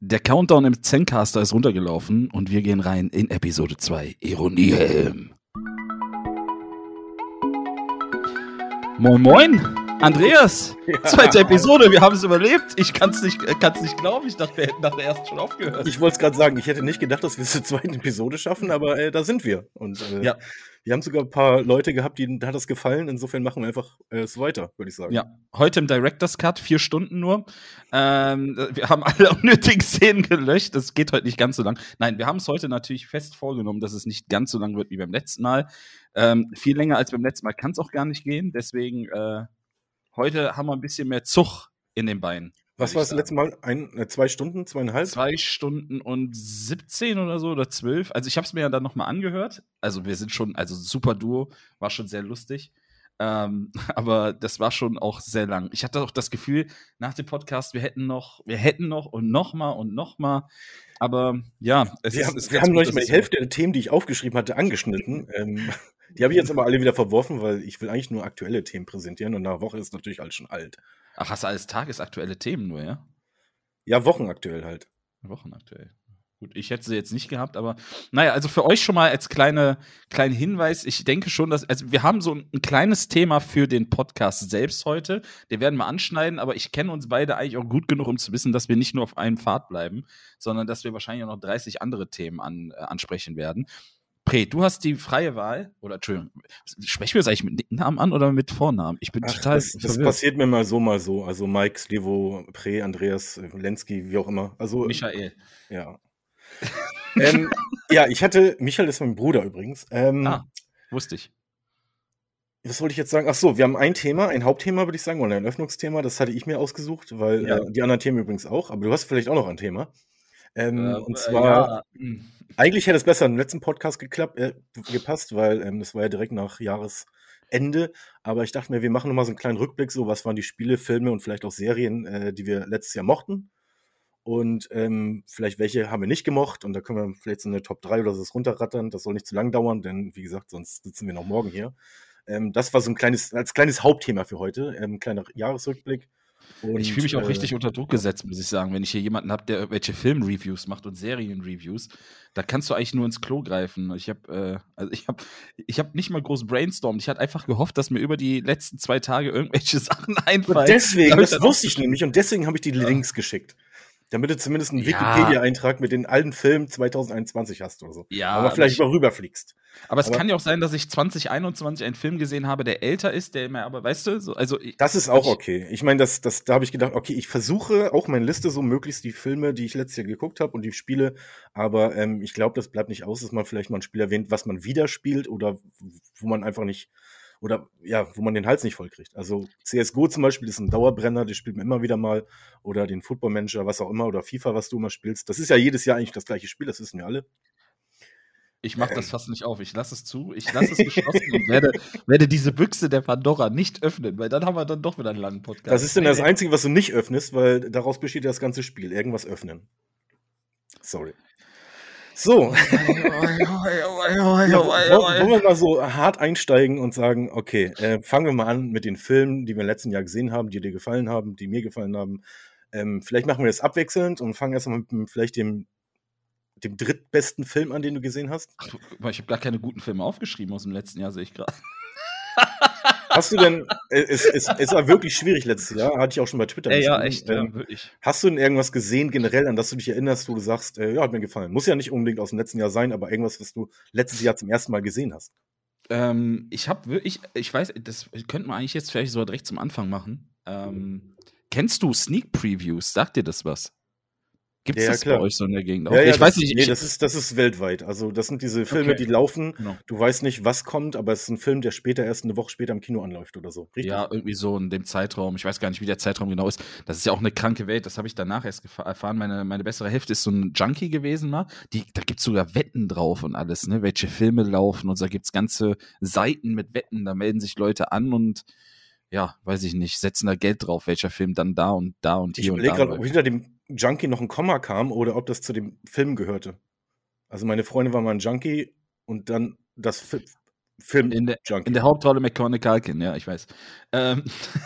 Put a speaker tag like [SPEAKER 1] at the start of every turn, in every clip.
[SPEAKER 1] Der Countdown im Zencaster ist runtergelaufen und wir gehen rein in Episode 2. Ironiehelm. Moin Moin, Andreas. Ja. Zweite Episode, wir haben es überlebt. Ich kann es nicht, kann's nicht glauben. Ich dachte, wir hätten nach der ersten schon aufgehört.
[SPEAKER 2] Ich wollte es gerade sagen, ich hätte nicht gedacht, dass wir es zur zweiten Episode schaffen, aber äh, da sind wir. Und äh, ja. Wir haben sogar ein paar Leute gehabt, denen hat das gefallen. Insofern machen wir einfach äh, es weiter, würde ich sagen.
[SPEAKER 1] Ja, heute im Director's Cut, vier Stunden nur. Ähm, wir haben alle unnötigen Szenen gelöscht. Das geht heute nicht ganz so lang. Nein, wir haben es heute natürlich fest vorgenommen, dass es nicht ganz so lang wird wie beim letzten Mal. Ähm, viel länger als beim letzten Mal kann es auch gar nicht gehen. Deswegen, äh, heute haben wir ein bisschen mehr Zug in den Beinen.
[SPEAKER 2] Was war das letzte Mal? Ein, äh, zwei Stunden, zweieinhalb?
[SPEAKER 1] Zwei Stunden und 17 oder so oder zwölf. Also ich habe es mir ja dann nochmal angehört. Also wir sind schon, also super Duo, war schon sehr lustig. Ähm, aber das war schon auch sehr lang. Ich hatte auch das Gefühl, nach dem Podcast, wir hätten noch, wir hätten noch und nochmal und nochmal. Aber ja,
[SPEAKER 2] es wir ist, haben, wir haben noch nicht mal die Hälfte der Themen, die ich aufgeschrieben hatte, angeschnitten. ähm, die habe ich jetzt aber alle wieder verworfen, weil ich will eigentlich nur aktuelle Themen präsentieren und nach Woche ist natürlich alles schon alt.
[SPEAKER 1] Ach, hast du alles tagesaktuelle Themen nur, ja?
[SPEAKER 2] Ja, wochenaktuell halt.
[SPEAKER 1] Wochenaktuell. Gut, ich hätte sie jetzt nicht gehabt, aber naja, also für euch schon mal als kleine, kleinen Hinweis, ich denke schon, dass, also wir haben so ein, ein, kleines Thema für den Podcast selbst heute, den werden wir anschneiden, aber ich kenne uns beide eigentlich auch gut genug, um zu wissen, dass wir nicht nur auf einem Pfad bleiben, sondern dass wir wahrscheinlich auch noch 30 andere Themen an, äh, ansprechen werden. Pre, du hast die freie Wahl, oder Entschuldigung, sprechen wir es eigentlich mit Nicknamen an oder mit Vornamen? Ich bin Ach, total.
[SPEAKER 2] Das, das passiert mir mal so, mal so. Also Mike, Slevo, Pre, Andreas, Lenski, wie auch immer. Also,
[SPEAKER 1] Michael.
[SPEAKER 2] Ja. ähm, ja, ich hatte, Michael ist mein Bruder übrigens. Ähm,
[SPEAKER 1] ah, wusste ich.
[SPEAKER 2] Was wollte ich jetzt sagen? Ach so, wir haben ein Thema, ein Hauptthema, würde ich sagen, oder ein Öffnungsthema. Das hatte ich mir ausgesucht, weil ja. äh, die anderen Themen übrigens auch. Aber du hast vielleicht auch noch ein Thema. Ähm, äh, und zwar, ja. Eigentlich hätte es besser im letzten Podcast geklappt, äh, gepasst, weil ähm, das war ja direkt nach Jahresende. Aber ich dachte mir, wir machen nochmal so einen kleinen Rückblick, so was waren die Spiele, Filme und vielleicht auch Serien, äh, die wir letztes Jahr mochten. Und ähm, vielleicht welche haben wir nicht gemocht. Und da können wir vielleicht so eine Top 3 oder so runterrattern. Das soll nicht zu lang dauern, denn wie gesagt, sonst sitzen wir noch morgen hier. Ähm, das war so ein kleines, als kleines Hauptthema für heute. Ähm, kleiner Jahresrückblick.
[SPEAKER 1] Und, ich fühle mich auch äh, richtig unter Druck gesetzt, muss ich sagen, wenn ich hier jemanden habe, der irgendwelche Filmreviews macht und Serienreviews. Da kannst du eigentlich nur ins Klo greifen. Ich habe, äh, also ich habe, ich habe nicht mal groß brainstormt. Ich hatte einfach gehofft, dass mir über die letzten zwei Tage irgendwelche Sachen einfallen. Und
[SPEAKER 2] deswegen, das wusste ich nämlich, und deswegen habe ich die Links geschickt. Damit du zumindest einen ja. Wikipedia-Eintrag mit den alten Filmen 2021 hast oder so. Ja. Aber vielleicht mal rüberfliegst.
[SPEAKER 1] Aber es aber, kann ja auch sein, dass ich 2021 einen Film gesehen habe, der älter ist, der immer, aber weißt du, so, also.
[SPEAKER 2] Das ist auch okay. Ich meine, das, das, da habe ich gedacht, okay, ich versuche auch meine Liste so möglichst die Filme, die ich letztes Jahr geguckt habe und die Spiele, aber ähm, ich glaube, das bleibt nicht aus, dass man vielleicht mal ein Spiel erwähnt, was man wieder spielt oder wo man einfach nicht oder ja, wo man den Hals nicht voll kriegt. Also CSGO zum Beispiel ist ein Dauerbrenner, das spielt man immer wieder mal. Oder den Football Manager, was auch immer, oder FIFA, was du immer spielst. Das ist ja jedes Jahr eigentlich das gleiche Spiel, das wissen wir alle.
[SPEAKER 1] Ich mache das ähm. fast nicht auf. Ich lasse es zu. Ich lasse es geschlossen und werde, werde diese Büchse der Pandora nicht öffnen, weil dann haben wir dann doch wieder einen langen Podcast.
[SPEAKER 2] Das ist denn das Einzige, was du nicht öffnest, weil daraus besteht das ganze Spiel. Irgendwas öffnen. Sorry. So. wollen wir mal so hart einsteigen und sagen, okay, äh, fangen wir mal an mit den Filmen, die wir im letzten Jahr gesehen haben, die dir gefallen haben, die mir gefallen haben. Ähm, vielleicht machen wir das abwechselnd und fangen erstmal mit vielleicht dem, dem drittbesten Film an, den du gesehen hast. Ach,
[SPEAKER 1] ich habe gar keine guten Filme aufgeschrieben aus dem letzten Jahr, sehe ich gerade.
[SPEAKER 2] Hast du denn, äh, es, es, es war wirklich schwierig letztes Jahr, hatte ich auch schon bei Twitter.
[SPEAKER 1] Ey, ja, echt, ähm, ja, wirklich.
[SPEAKER 2] Hast du denn irgendwas gesehen generell, an das du dich erinnerst, wo du sagst, äh, ja, hat mir gefallen? Muss ja nicht unbedingt aus dem letzten Jahr sein, aber irgendwas, was du letztes Jahr zum ersten Mal gesehen hast.
[SPEAKER 1] Ähm, ich habe wirklich, ich weiß, das könnte man eigentlich jetzt vielleicht so direkt zum Anfang machen. Ähm, kennst du Sneak Previews? Sagt dir das was? Gibt es ja, das klar. bei euch so in der Gegend?
[SPEAKER 2] Ja, ja, ich weiß nicht. Nee, das ist, das ist weltweit. Also, das sind diese Filme, okay. die laufen. Genau. Du weißt nicht, was kommt, aber es ist ein Film, der später erst eine Woche später im Kino anläuft oder so.
[SPEAKER 1] Richtig? Ja, irgendwie so in dem Zeitraum. Ich weiß gar nicht, wie der Zeitraum genau ist. Das ist ja auch eine kranke Welt. Das habe ich danach erst erfahren. Meine, meine bessere Hälfte ist so ein Junkie gewesen mal. Die, da gibt es sogar Wetten drauf und alles, ne? Welche Filme laufen und da gibt es ganze Seiten mit Wetten. Da melden sich Leute an und ja, weiß ich nicht, setzen da Geld drauf, welcher Film dann da und da und hier
[SPEAKER 2] ich
[SPEAKER 1] und da. Ich
[SPEAKER 2] überlege gerade, ob hinter dem Junkie noch ein Komma kam oder ob das zu dem Film gehörte. Also meine Freundin war mal ein Junkie und dann das Fi Film
[SPEAKER 1] in der, Junkie. In der Hauptrolle McConaughey Culkin, ja, ich weiß. Ähm,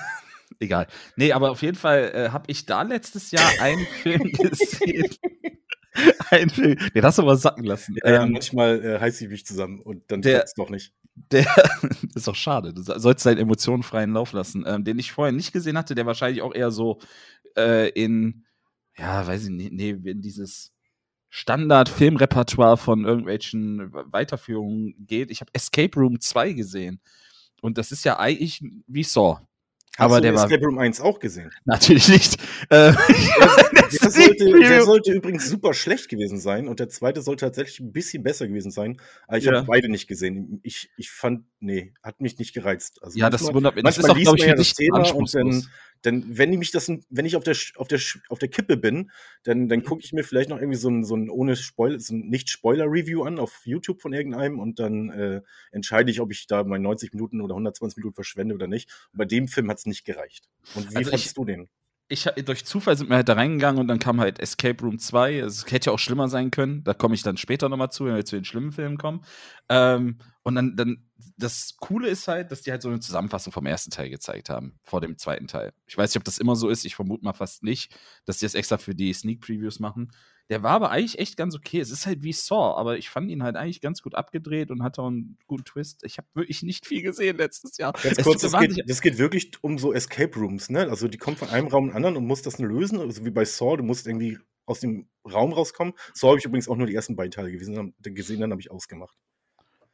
[SPEAKER 1] egal. Nee, aber auf jeden Fall äh, habe ich da letztes Jahr einen Film gesehen. Ein Film. Den hast du aber sacken lassen.
[SPEAKER 2] Ja, ähm, manchmal äh, heiß ich mich zusammen und dann
[SPEAKER 1] der,
[SPEAKER 2] doch nicht.
[SPEAKER 1] Der ist doch schade. Du sollst deinen Emotionen freien Lauf lassen. Ähm, den ich vorher nicht gesehen hatte, der wahrscheinlich auch eher so äh, in, ja, weiß ich nicht, nee, in dieses Standard-Filmrepertoire von irgendwelchen Weiterführungen geht. Ich habe Escape Room 2 gesehen. Und das ist ja eigentlich wie Saw.
[SPEAKER 2] Hast aber du der Escape Room 1 auch gesehen?
[SPEAKER 1] Natürlich nicht. Äh,
[SPEAKER 2] der, der, sollte, der, sollte, übrigens super schlecht gewesen sein und der zweite sollte tatsächlich ein bisschen besser gewesen sein. Aber ich ja. habe beide nicht gesehen. Ich, ich fand, nee, hat mich nicht gereizt.
[SPEAKER 1] Also ja, manchmal,
[SPEAKER 2] das
[SPEAKER 1] wundert mich.
[SPEAKER 2] Das ist auch, glaube ich, ja das Thema und dann denn wenn ich mich das, wenn ich auf der, auf der, auf der Kippe bin, dann, dann mhm. gucke ich mir vielleicht noch irgendwie so ein, so ein ohne Spoiler, so ein Nicht-Spoiler-Review an auf YouTube von irgendeinem und dann äh, entscheide ich, ob ich da meine 90 Minuten oder 120 Minuten verschwende oder nicht. Und bei dem Film hat es nicht gereicht. Und wie also fandest du den?
[SPEAKER 1] Ich durch Zufall sind wir halt da reingegangen und dann kam halt Escape Room 2. Es hätte ja auch schlimmer sein können. Da komme ich dann später nochmal zu, wenn wir zu den schlimmen Filmen kommen. Ähm, und dann, dann, das Coole ist halt, dass die halt so eine Zusammenfassung vom ersten Teil gezeigt haben, vor dem zweiten Teil. Ich weiß nicht, ob das immer so ist. Ich vermute mal fast nicht, dass die das extra für die Sneak Previews machen. Der war aber eigentlich echt ganz okay. Es ist halt wie Saw, aber ich fand ihn halt eigentlich ganz gut abgedreht und hatte auch einen guten Twist. Ich habe wirklich nicht viel gesehen letztes Jahr.
[SPEAKER 2] Ganz es kurz, das geht, das geht, wirklich um so Escape Rooms, ne? Also die kommen von einem Raum in den anderen und musst das lösen. Also wie bei Saw, du musst irgendwie aus dem Raum rauskommen. Saw habe ich übrigens auch nur die ersten beiden Teile gesehen dann habe ich ausgemacht.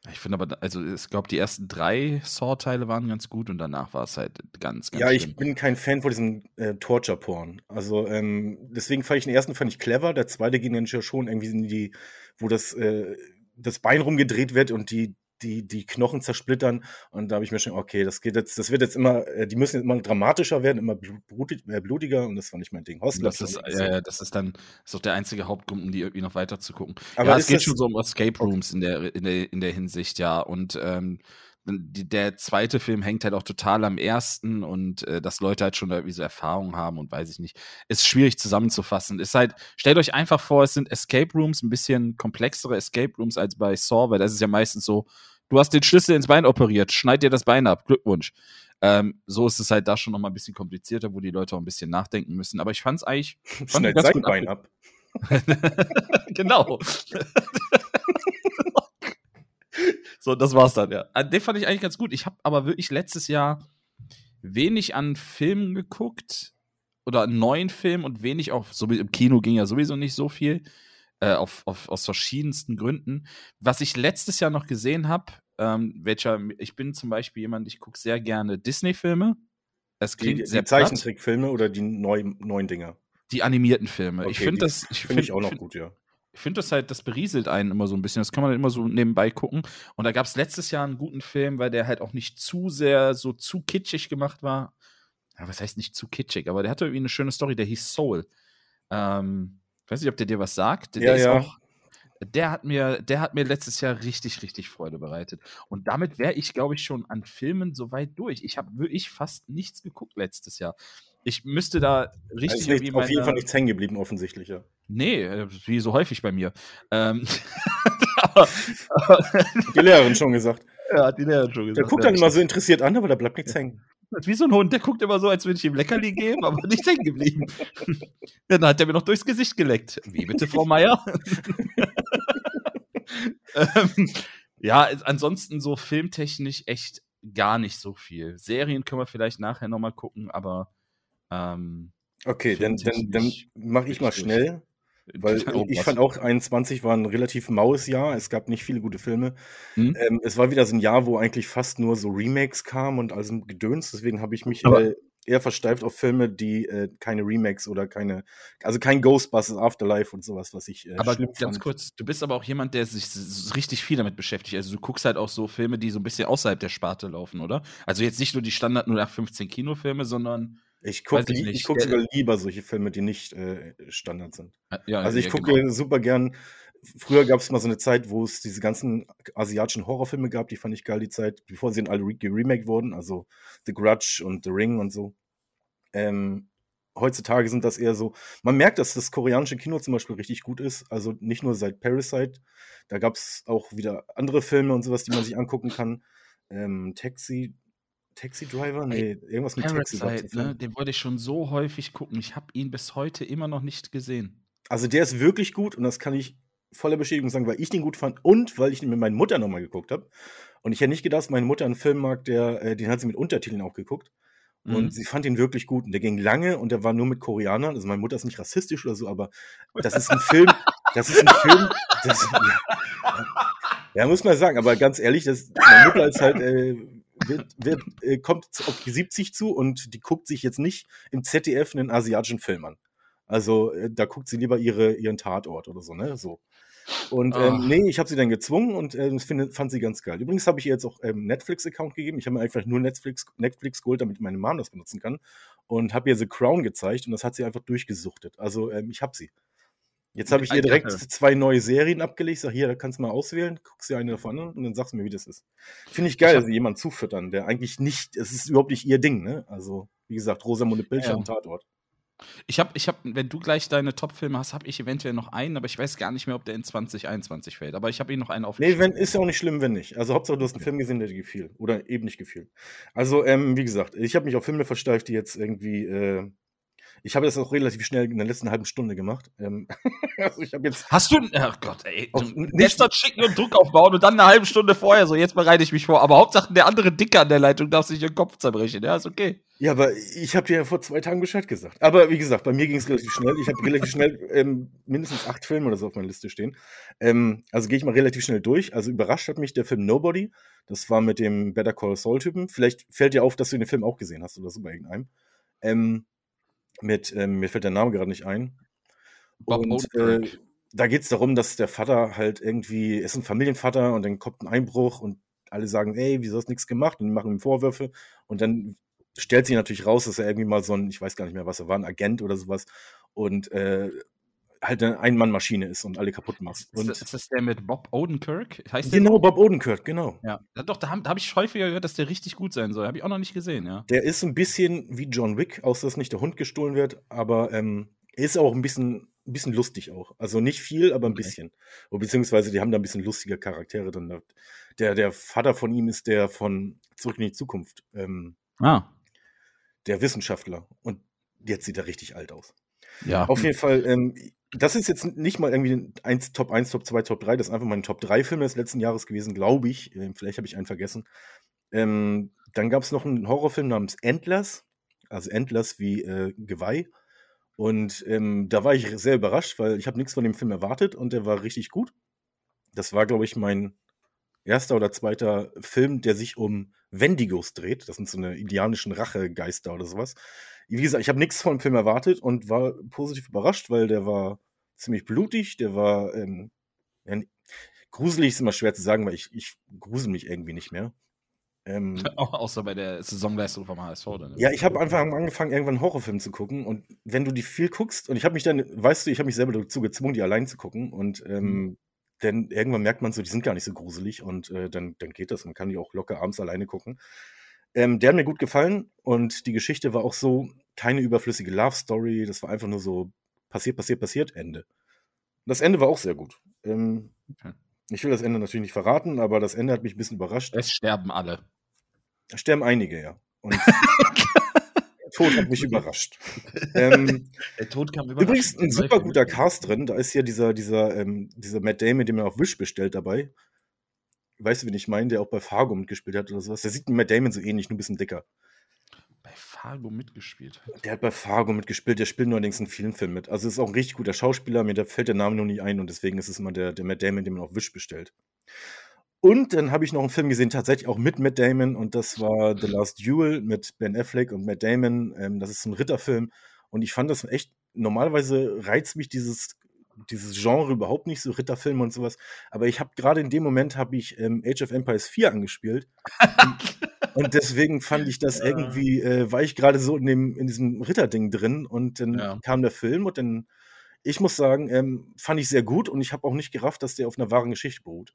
[SPEAKER 1] Ich finde aber, also ich glaube, die ersten drei Saw-Teile waren ganz gut und danach war es halt ganz, ganz
[SPEAKER 2] Ja, schlimm. ich bin kein Fan von diesem äh, Torture-Porn. Also ähm, deswegen fand ich den ersten fand ich clever, der zweite ging dann schon irgendwie in die, wo das, äh, das Bein rumgedreht wird und die, die, die Knochen zersplittern. Und da habe ich mir schon, okay, das geht jetzt, das wird jetzt immer, äh, die müssen jetzt immer dramatischer werden, immer blutig, äh, blutiger und das war nicht mein Ding.
[SPEAKER 1] Das ist, ja, das ist dann ist doch der einzige Hauptgrund, um die irgendwie noch weiter zu gucken. Aber ja, es geht schon so um Escape Rooms in der, in der, in der Hinsicht, ja. Und ähm, der zweite Film hängt halt auch total am ersten und äh, dass Leute halt schon irgendwie so Erfahrungen haben und weiß ich nicht. Ist schwierig zusammenzufassen. Ist halt, stellt euch einfach vor, es sind Escape Rooms, ein bisschen komplexere Escape Rooms als bei Saw, weil das ist ja meistens so, du hast den Schlüssel ins Bein operiert, schneid dir das Bein ab, Glückwunsch. Ähm, so ist es halt da schon noch mal ein bisschen komplizierter, wo die Leute auch ein bisschen nachdenken müssen. Aber ich fand es eigentlich.
[SPEAKER 2] Schneid sein Bein ab.
[SPEAKER 1] genau. so, das war's dann, ja. Äh, den fand ich eigentlich ganz gut. Ich habe aber wirklich letztes Jahr wenig an Filmen geguckt oder an neuen Filmen und wenig auch, so im Kino ging ja sowieso nicht so viel. Äh, auf, auf, aus verschiedensten Gründen. Was ich letztes Jahr noch gesehen habe, ähm, welcher, ich bin zum Beispiel jemand, ich gucke sehr gerne Disney-Filme.
[SPEAKER 2] Es klingt die, sehr die Zeichentrickfilme oder die neu, neuen Dinger?
[SPEAKER 1] Die animierten Filme. Okay, ich finde das.
[SPEAKER 2] Ich finde find, ich auch noch find, gut, ja.
[SPEAKER 1] Ich finde das halt, das berieselt einen immer so ein bisschen. Das kann man dann immer so nebenbei gucken. Und da gab es letztes Jahr einen guten Film, weil der halt auch nicht zu sehr so zu kitschig gemacht war. Ja, was heißt nicht zu kitschig, aber der hatte irgendwie eine schöne Story, der hieß Soul. Ähm, ich weiß nicht, ob der dir was sagt. Der,
[SPEAKER 2] ja, ja.
[SPEAKER 1] Auch, der hat mir, der hat mir letztes Jahr richtig, richtig Freude bereitet. Und damit wäre ich, glaube ich, schon an Filmen so weit durch. Ich habe wirklich fast nichts geguckt letztes Jahr. Ich müsste da richtig.
[SPEAKER 2] Also nicht, auf jeden Fall nichts hängen geblieben, offensichtlich, ja.
[SPEAKER 1] Nee, äh, wie so häufig bei mir. Ähm,
[SPEAKER 2] die Lehrerin schon gesagt.
[SPEAKER 1] Ja, hat die Lehrerin schon gesagt.
[SPEAKER 2] Der guckt dann immer so interessiert an, aber da bleibt nichts hängen.
[SPEAKER 1] Wie so ein Hund, der guckt immer so, als würde ich ihm Leckerli geben, aber nicht hängen geblieben. Dann hat er mir noch durchs Gesicht geleckt. Wie bitte, Frau Meier? ähm, ja, ansonsten so filmtechnisch echt gar nicht so viel. Serien können wir vielleicht nachher nochmal gucken, aber ähm,
[SPEAKER 2] Okay, dann, dann, dann mache ich mal schnell. Weil oh, ich fand auch 21 war ein relativ maues Jahr. Es gab nicht viele gute Filme. Hm? Ähm, es war wieder so ein Jahr, wo eigentlich fast nur so Remakes kamen und also Gedöns. Deswegen habe ich mich äh, eher versteift auf Filme, die äh, keine Remakes oder keine, also kein Ghostbusters Afterlife und sowas, was ich.
[SPEAKER 1] Äh, aber ganz fand. kurz, du bist aber auch jemand, der sich richtig viel damit beschäftigt. Also du guckst halt auch so Filme, die so ein bisschen außerhalb der Sparte laufen, oder? Also jetzt nicht nur die Standard 0815 Kinofilme, sondern
[SPEAKER 2] ich gucke guck sogar lieber solche Filme, die nicht äh, Standard sind. Ja, also ich ja, gucke genau. super gern. Früher gab es mal so eine Zeit, wo es diese ganzen asiatischen Horrorfilme gab, die fand ich geil, die Zeit, bevor sie in alle geremaked wurden, also The Grudge und The Ring und so. Ähm, heutzutage sind das eher so, man merkt, dass das koreanische Kino zum Beispiel richtig gut ist, also nicht nur seit Parasite, da gab es auch wieder andere Filme und sowas, die man sich angucken kann. Ähm, Taxi, Taxi Driver? Nee, irgendwas mit
[SPEAKER 1] Parasite, Taxi. Ne? Den wollte ich schon so häufig gucken. Ich habe ihn bis heute immer noch nicht gesehen.
[SPEAKER 2] Also der ist wirklich gut und das kann ich voller Bestätigung sagen, weil ich den gut fand und weil ich ihn mit meiner Mutter nochmal geguckt habe. Und ich hätte nicht gedacht, dass meine Mutter einen Film mag, der, äh, den hat sie mit Untertiteln auch geguckt. Mhm. Und sie fand ihn wirklich gut. Und der ging lange und der war nur mit Koreanern. Also meine Mutter ist nicht rassistisch oder so, aber das ist ein Film, das ist ein Film, das, ja, ja, muss man sagen, aber ganz ehrlich, das, meine Mutter ist halt, äh, wird, wird, äh, kommt auf die 70 zu und die guckt sich jetzt nicht im ZDF einen asiatischen Film an. Also äh, da guckt sie lieber ihre, ihren Tatort oder so, ne? So. Und ähm, nee, ich habe sie dann gezwungen und äh, das find, fand sie ganz geil. Übrigens habe ich ihr jetzt auch ähm, Netflix-Account gegeben. Ich habe mir einfach nur Netflix, Netflix geholt, damit meine Mom das benutzen kann. Und habe ihr The Crown gezeigt und das hat sie einfach durchgesuchtet. Also ähm, ich habe sie. Jetzt habe ich ihr direkt zwei neue Serien abgelegt. Sag hier, da kannst du mal auswählen, guckst dir eine davon an und dann sagst du mir, wie das ist. Finde ich geil, dass sie jemanden zufüttern, der eigentlich nicht, es ist überhaupt nicht ihr Ding, ne? Also, wie gesagt, Rosamunde Pilcher ja. am Tatort.
[SPEAKER 1] Ich habe, ich hab, wenn du gleich deine Top-Filme hast, habe ich eventuell noch einen, aber ich weiß gar nicht mehr, ob der in 2021 fällt. Aber ich habe ihn noch einen
[SPEAKER 2] auf. Nee, wenn, ist ja auch nicht schlimm, wenn nicht. Also Hauptsache, du hast einen Film gesehen, der dir gefiel. Oder eben nicht gefiel. Also, ähm, wie gesagt, ich habe mich auf Filme versteift, die jetzt irgendwie äh, ich habe das auch relativ schnell in der letzten halben Stunde gemacht. Ähm,
[SPEAKER 1] also ich habe jetzt. Hast du. Oh Gott, ey. Gestern schicken und Druck aufbauen und dann eine halbe Stunde vorher so, jetzt bereite ich mich vor. Aber Hauptsache der andere Dicker an der Leitung darf sich den Kopf zerbrechen. Ja, ist okay.
[SPEAKER 2] Ja, aber ich habe dir ja vor zwei Tagen Bescheid gesagt. Aber wie gesagt, bei mir ging es relativ schnell. Ich habe relativ schnell ähm, mindestens acht Filme oder so auf meiner Liste stehen. Ähm, also gehe ich mal relativ schnell durch. Also überrascht hat mich der Film Nobody. Das war mit dem Better Call Saul-Typen. Vielleicht fällt dir auf, dass du den Film auch gesehen hast oder so bei irgendeinem. Ähm, mit, ähm, mir fällt der Name gerade nicht ein. Bob und äh, da geht es darum, dass der Vater halt irgendwie, ist ein Familienvater und dann kommt ein Einbruch und alle sagen, ey, wieso hast du nichts gemacht? Und die machen ihm Vorwürfe und dann stellt sich natürlich raus, dass er irgendwie mal so ein, ich weiß gar nicht mehr, was er war, ein Agent oder sowas und äh, halt eine Ein-Mann-Maschine ist und alle kaputt macht.
[SPEAKER 1] Ist, und ist das der mit Bob Odenkirk?
[SPEAKER 2] Heißt genau, Bob Odenkirk, genau.
[SPEAKER 1] Ja, doch, da habe hab ich häufiger gehört, dass der richtig gut sein soll. Habe ich auch noch nicht gesehen, ja.
[SPEAKER 2] Der ist ein bisschen wie John Wick, außer dass nicht der Hund gestohlen wird, aber ähm, er ist auch ein bisschen, ein bisschen lustig auch. Also nicht viel, aber ein okay. bisschen. Beziehungsweise die haben da ein bisschen lustige Charaktere drin. Der, der Vater von ihm ist der von Zurück in die Zukunft. Ähm, ah. Der Wissenschaftler. Und jetzt sieht er richtig alt aus. Ja. Auf jeden Fall, ähm, das ist jetzt nicht mal irgendwie ein Top 1, Top 2, Top 3, das ist einfach mein Top 3 Film des letzten Jahres gewesen, glaube ich. Ähm, vielleicht habe ich einen vergessen. Ähm, dann gab es noch einen Horrorfilm namens Endless, also Endless wie äh, Geweih. Und ähm, da war ich sehr überrascht, weil ich habe nichts von dem Film erwartet und der war richtig gut. Das war, glaube ich, mein erster oder zweiter Film, der sich um Wendigos dreht. Das sind so eine indianischen Rachegeister oder sowas wie gesagt, ich habe nichts vom Film erwartet und war positiv überrascht, weil der war ziemlich blutig, der war ähm, gruselig ist immer schwer zu sagen, weil ich, ich grusel mich irgendwie nicht mehr.
[SPEAKER 1] Ähm, Außer bei der Saisonleistung vom HSV dann.
[SPEAKER 2] Ja, ich habe einfach angefangen, irgendwann einen Horrorfilm zu gucken und wenn du die viel guckst und ich habe mich dann, weißt du, ich habe mich selber dazu gezwungen, die allein zu gucken und ähm, mhm. dann irgendwann merkt man so, die sind gar nicht so gruselig und äh, dann, dann geht das. Man kann die auch locker abends alleine gucken. Ähm, der hat mir gut gefallen und die Geschichte war auch so, keine überflüssige Love Story, das war einfach nur so passiert, passiert, passiert, Ende. Das Ende war auch sehr gut. Ähm, okay. Ich will das Ende natürlich nicht verraten, aber das Ende hat mich ein bisschen überrascht.
[SPEAKER 1] Es sterben alle.
[SPEAKER 2] Es sterben einige, ja. Und der Tod hat mich überrascht. Ähm, der Tod kam überrascht. Übrigens ein super guter Cast drin. Da ist ja dieser, dieser, ähm, dieser Matt Damon, den man auf Wish bestellt dabei weißt du, wen ich meine, der auch bei Fargo mitgespielt hat oder sowas. Der sieht Matt Damon so ähnlich, nur ein bisschen dicker.
[SPEAKER 1] Bei Fargo mitgespielt hat?
[SPEAKER 2] Der hat bei Fargo mitgespielt, der spielt nur allerdings in vielen Filmen mit. Also ist auch ein richtig guter Schauspieler, mir fällt der Name nur nicht ein und deswegen ist es immer der, der Matt Damon, den man auf Wish bestellt. Und dann habe ich noch einen Film gesehen, tatsächlich auch mit Matt Damon, und das war The Last Duel mit Ben Affleck und Matt Damon. Ähm, das ist ein Ritterfilm. Und ich fand das echt, normalerweise reizt mich dieses dieses Genre überhaupt nicht, so Ritterfilme und sowas. Aber ich habe gerade in dem Moment habe ich ähm, Age of Empires 4 angespielt. und, deswegen fand ich das irgendwie, äh, war ich gerade so in, dem, in diesem Ritterding drin und dann ja. kam der Film und dann, ich muss sagen, ähm, fand ich sehr gut und ich habe auch nicht gerafft, dass der auf einer wahren Geschichte beruht.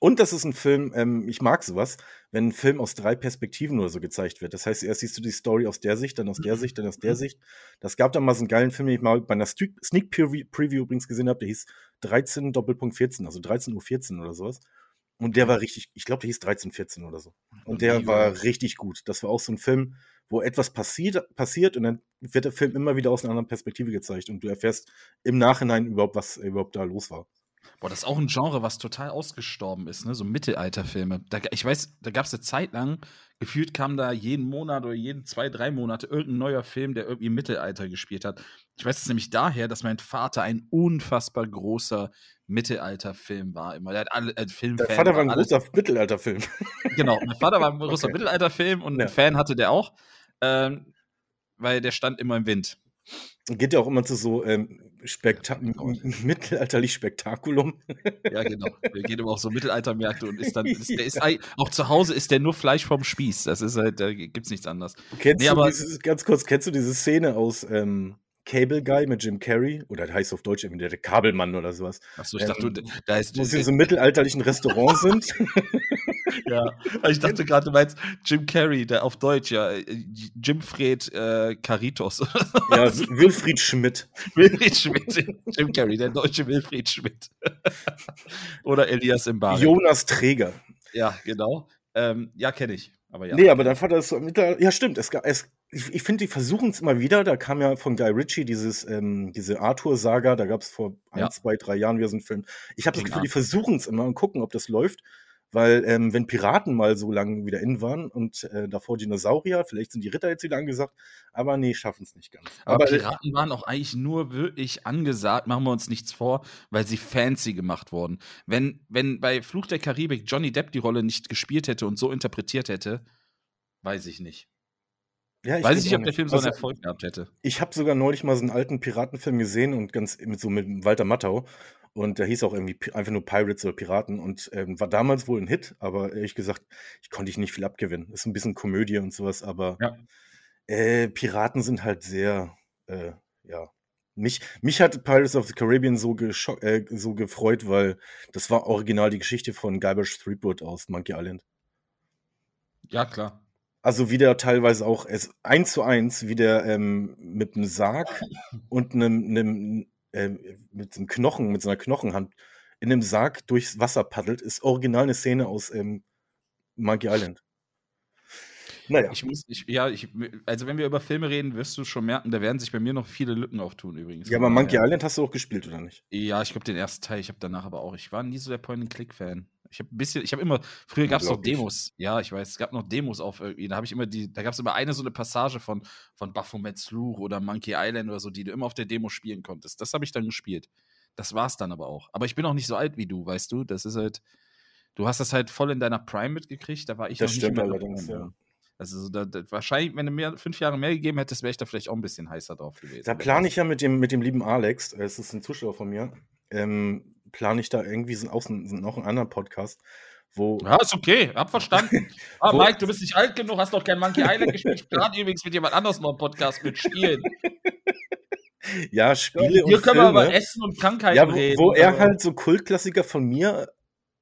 [SPEAKER 2] Und das ist ein Film, ähm, ich mag sowas, wenn ein Film aus drei Perspektiven oder so gezeigt wird. Das heißt, erst siehst du die Story aus der Sicht, dann aus der Sicht, dann aus der mhm. Sicht. Das gab da mal so einen geilen Film, den ich mal bei einer Sneak Preview übrigens gesehen habe, der hieß 13 Doppelpunkt 14, also 13 Uhr 14 oder sowas. Und der war richtig, ich glaube, der hieß 1314 oder so. Und der war richtig gut. Das war auch so ein Film, wo etwas passiert, passiert und dann wird der Film immer wieder aus einer anderen Perspektive gezeigt und du erfährst im Nachhinein überhaupt, was überhaupt da los war.
[SPEAKER 1] Boah, das ist auch ein Genre, was total ausgestorben ist, ne? So Mittelalterfilme. Da, ich weiß, da gab es eine Zeit lang, gefühlt kam da jeden Monat oder jeden zwei, drei Monate irgendein neuer Film, der irgendwie im Mittelalter gespielt hat. Ich weiß es nämlich daher, dass mein Vater ein unfassbar großer Mittelalterfilm war. Immer. Der hat alle äh, Film.
[SPEAKER 2] Dein Vater war ein großer Mittelalterfilm.
[SPEAKER 1] Genau, mein Vater war ein großer okay. Mittelalterfilm und ja. einen Fan hatte der auch, ähm, weil der stand immer im Wind.
[SPEAKER 2] Geht ja auch immer zu so ähm, Spekta mittelalterlich Spektakulum.
[SPEAKER 1] Ja, genau. Wir gehen immer auf so Mittelaltermärkte und ist dann, ist, der ist auch zu Hause ist der nur Fleisch vom Spieß. Das ist halt, da gibt's nichts anderes.
[SPEAKER 2] Kennst nee, du aber, dieses, ganz kurz, kennst du diese Szene aus ähm, Cable Guy mit Jim Carrey? Oder der heißt auf Deutsch irgendwie der Kabelmann oder sowas.
[SPEAKER 1] Achso, ich dachte, ähm, da ist.
[SPEAKER 2] Wo sie in so mittelalterlichen Restaurant sind.
[SPEAKER 1] ja, ich dachte gerade, du meinst Jim Carrey, der auf Deutsch, ja, Jimfred äh, Caritos.
[SPEAKER 2] ja, Wilfried Schmidt.
[SPEAKER 1] Wilfried Schmidt, Jim Carrey, der deutsche Wilfried Schmidt. Oder Elias Mbarek.
[SPEAKER 2] Jonas Träger.
[SPEAKER 1] Ja, genau. Ähm, ja, kenne ich. Aber ja.
[SPEAKER 2] Nee, aber Vater ist so Ja, stimmt. Es, es, ich, ich finde, die versuchen es immer wieder. Da kam ja von Guy Ritchie dieses, ähm, diese Arthur-Saga. Da gab es vor ein, ja. zwei, drei Jahren wieder so einen Film. Ich habe das Gefühl, die versuchen es immer und gucken, ob das läuft. Weil, ähm, wenn Piraten mal so lange wieder in waren und äh, davor Dinosaurier, vielleicht sind die Ritter jetzt wieder angesagt, aber nee, schaffen es nicht ganz.
[SPEAKER 1] Aber, aber, Piraten waren auch eigentlich nur wirklich angesagt, machen wir uns nichts vor, weil sie fancy gemacht wurden. Wenn, wenn bei Fluch der Karibik Johnny Depp die Rolle nicht gespielt hätte und so interpretiert hätte, weiß ich nicht. Ja, ich Weiß ich nicht, ob der Film so einen also, Erfolg gehabt hätte.
[SPEAKER 2] Ich habe sogar neulich mal so einen alten Piratenfilm gesehen und ganz mit so mit Walter Matthau. Und der hieß auch irgendwie einfach nur Pirates oder Piraten und ähm, war damals wohl ein Hit, aber ehrlich gesagt, ich konnte ich nicht viel abgewinnen. Ist ein bisschen Komödie und sowas, aber ja. äh, Piraten sind halt sehr, äh, ja. Mich, mich hat Pirates of the Caribbean so, äh, so gefreut, weil das war original die Geschichte von Guybrush Threepwood aus Monkey Island.
[SPEAKER 1] Ja, klar.
[SPEAKER 2] Also wie der teilweise auch es eins zu eins, wie der ähm, mit einem Sarg und einem, einem äh, mit so einem Knochen, mit so Knochenhand in einem Sarg durchs Wasser paddelt, ist original eine Szene aus ähm, Monkey Island.
[SPEAKER 1] Naja. Ich muss, ich, ja, ich, also wenn wir über Filme reden, wirst du schon merken, da werden sich bei mir noch viele Lücken auftun übrigens.
[SPEAKER 2] Ja, aber Monkey Island hast du auch gespielt, oder nicht?
[SPEAKER 1] Ja, ich glaube den ersten Teil, ich habe danach aber auch, ich war nie so der Point-and-Click-Fan. Ich habe ein bisschen, ich habe immer, früher gab es noch Demos, ja, ich weiß, es gab noch Demos auf irgendwie, da habe ich immer die, da gab es immer eine so eine Passage von, von Baphomets Fluch oder Monkey Island oder so, die du immer auf der Demo spielen konntest. Das habe ich dann gespielt. Das war es dann aber auch. Aber ich bin auch nicht so alt wie du, weißt du? Das ist halt, du hast das halt voll in deiner Prime mitgekriegt, da war ich
[SPEAKER 2] das noch stimmt nicht allerdings,
[SPEAKER 1] ja. Also da, da, wahrscheinlich, wenn du mir fünf Jahre mehr gegeben hättest, wäre ich da vielleicht auch ein bisschen heißer drauf gewesen.
[SPEAKER 2] Da plane ich ja mit dem, mit dem lieben Alex, es ist ein Zuschauer von mir, ähm, plane ich da irgendwie so, auch noch einen anderen Podcast, wo.
[SPEAKER 1] Ja, ist okay, hab verstanden. ah, Mike, du bist nicht alt genug, hast noch kein Monkey Island gespielt. Ich plane übrigens mit jemand anders noch einen Podcast mit Spielen.
[SPEAKER 2] ja, Spiele ja,
[SPEAKER 1] und Hier können Filme. wir über Essen und Krankheiten ja, wo, reden.
[SPEAKER 2] Wo er halt so Kultklassiker von mir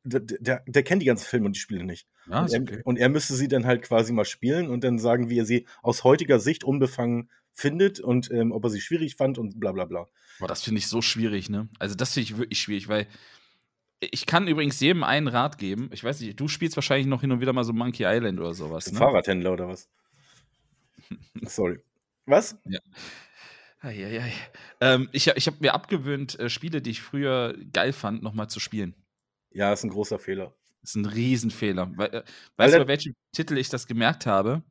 [SPEAKER 2] der, der, der, kennt die ganzen Filme und die Spiele nicht.
[SPEAKER 1] Ja,
[SPEAKER 2] und,
[SPEAKER 1] er, okay.
[SPEAKER 2] und, er, müsste sie dann halt quasi mal spielen und dann sagen, wie er sie aus heutiger Sicht unbefangen findet und ähm, ob er sie schwierig fand und bla bla bla.
[SPEAKER 1] Boah, das finde ich so schwierig, ne? Also, das finde ich wirklich schwierig, weil ich kann übrigens jedem einen Rat geben. Ich weiß nicht, du spielst wahrscheinlich noch hin und wieder mal so Monkey Island oder sowas.
[SPEAKER 2] Ne? Fahrradhändler oder was? Sorry. Was?
[SPEAKER 1] Ja. Eieiei. Ähm, ich ich habe mir abgewöhnt, äh, Spiele, die ich früher geil fand, nochmal zu spielen.
[SPEAKER 2] Ja, ist ein großer Fehler.
[SPEAKER 1] Das ist ein Riesenfehler. We äh, weißt du, bei welchem Titel ich das gemerkt habe?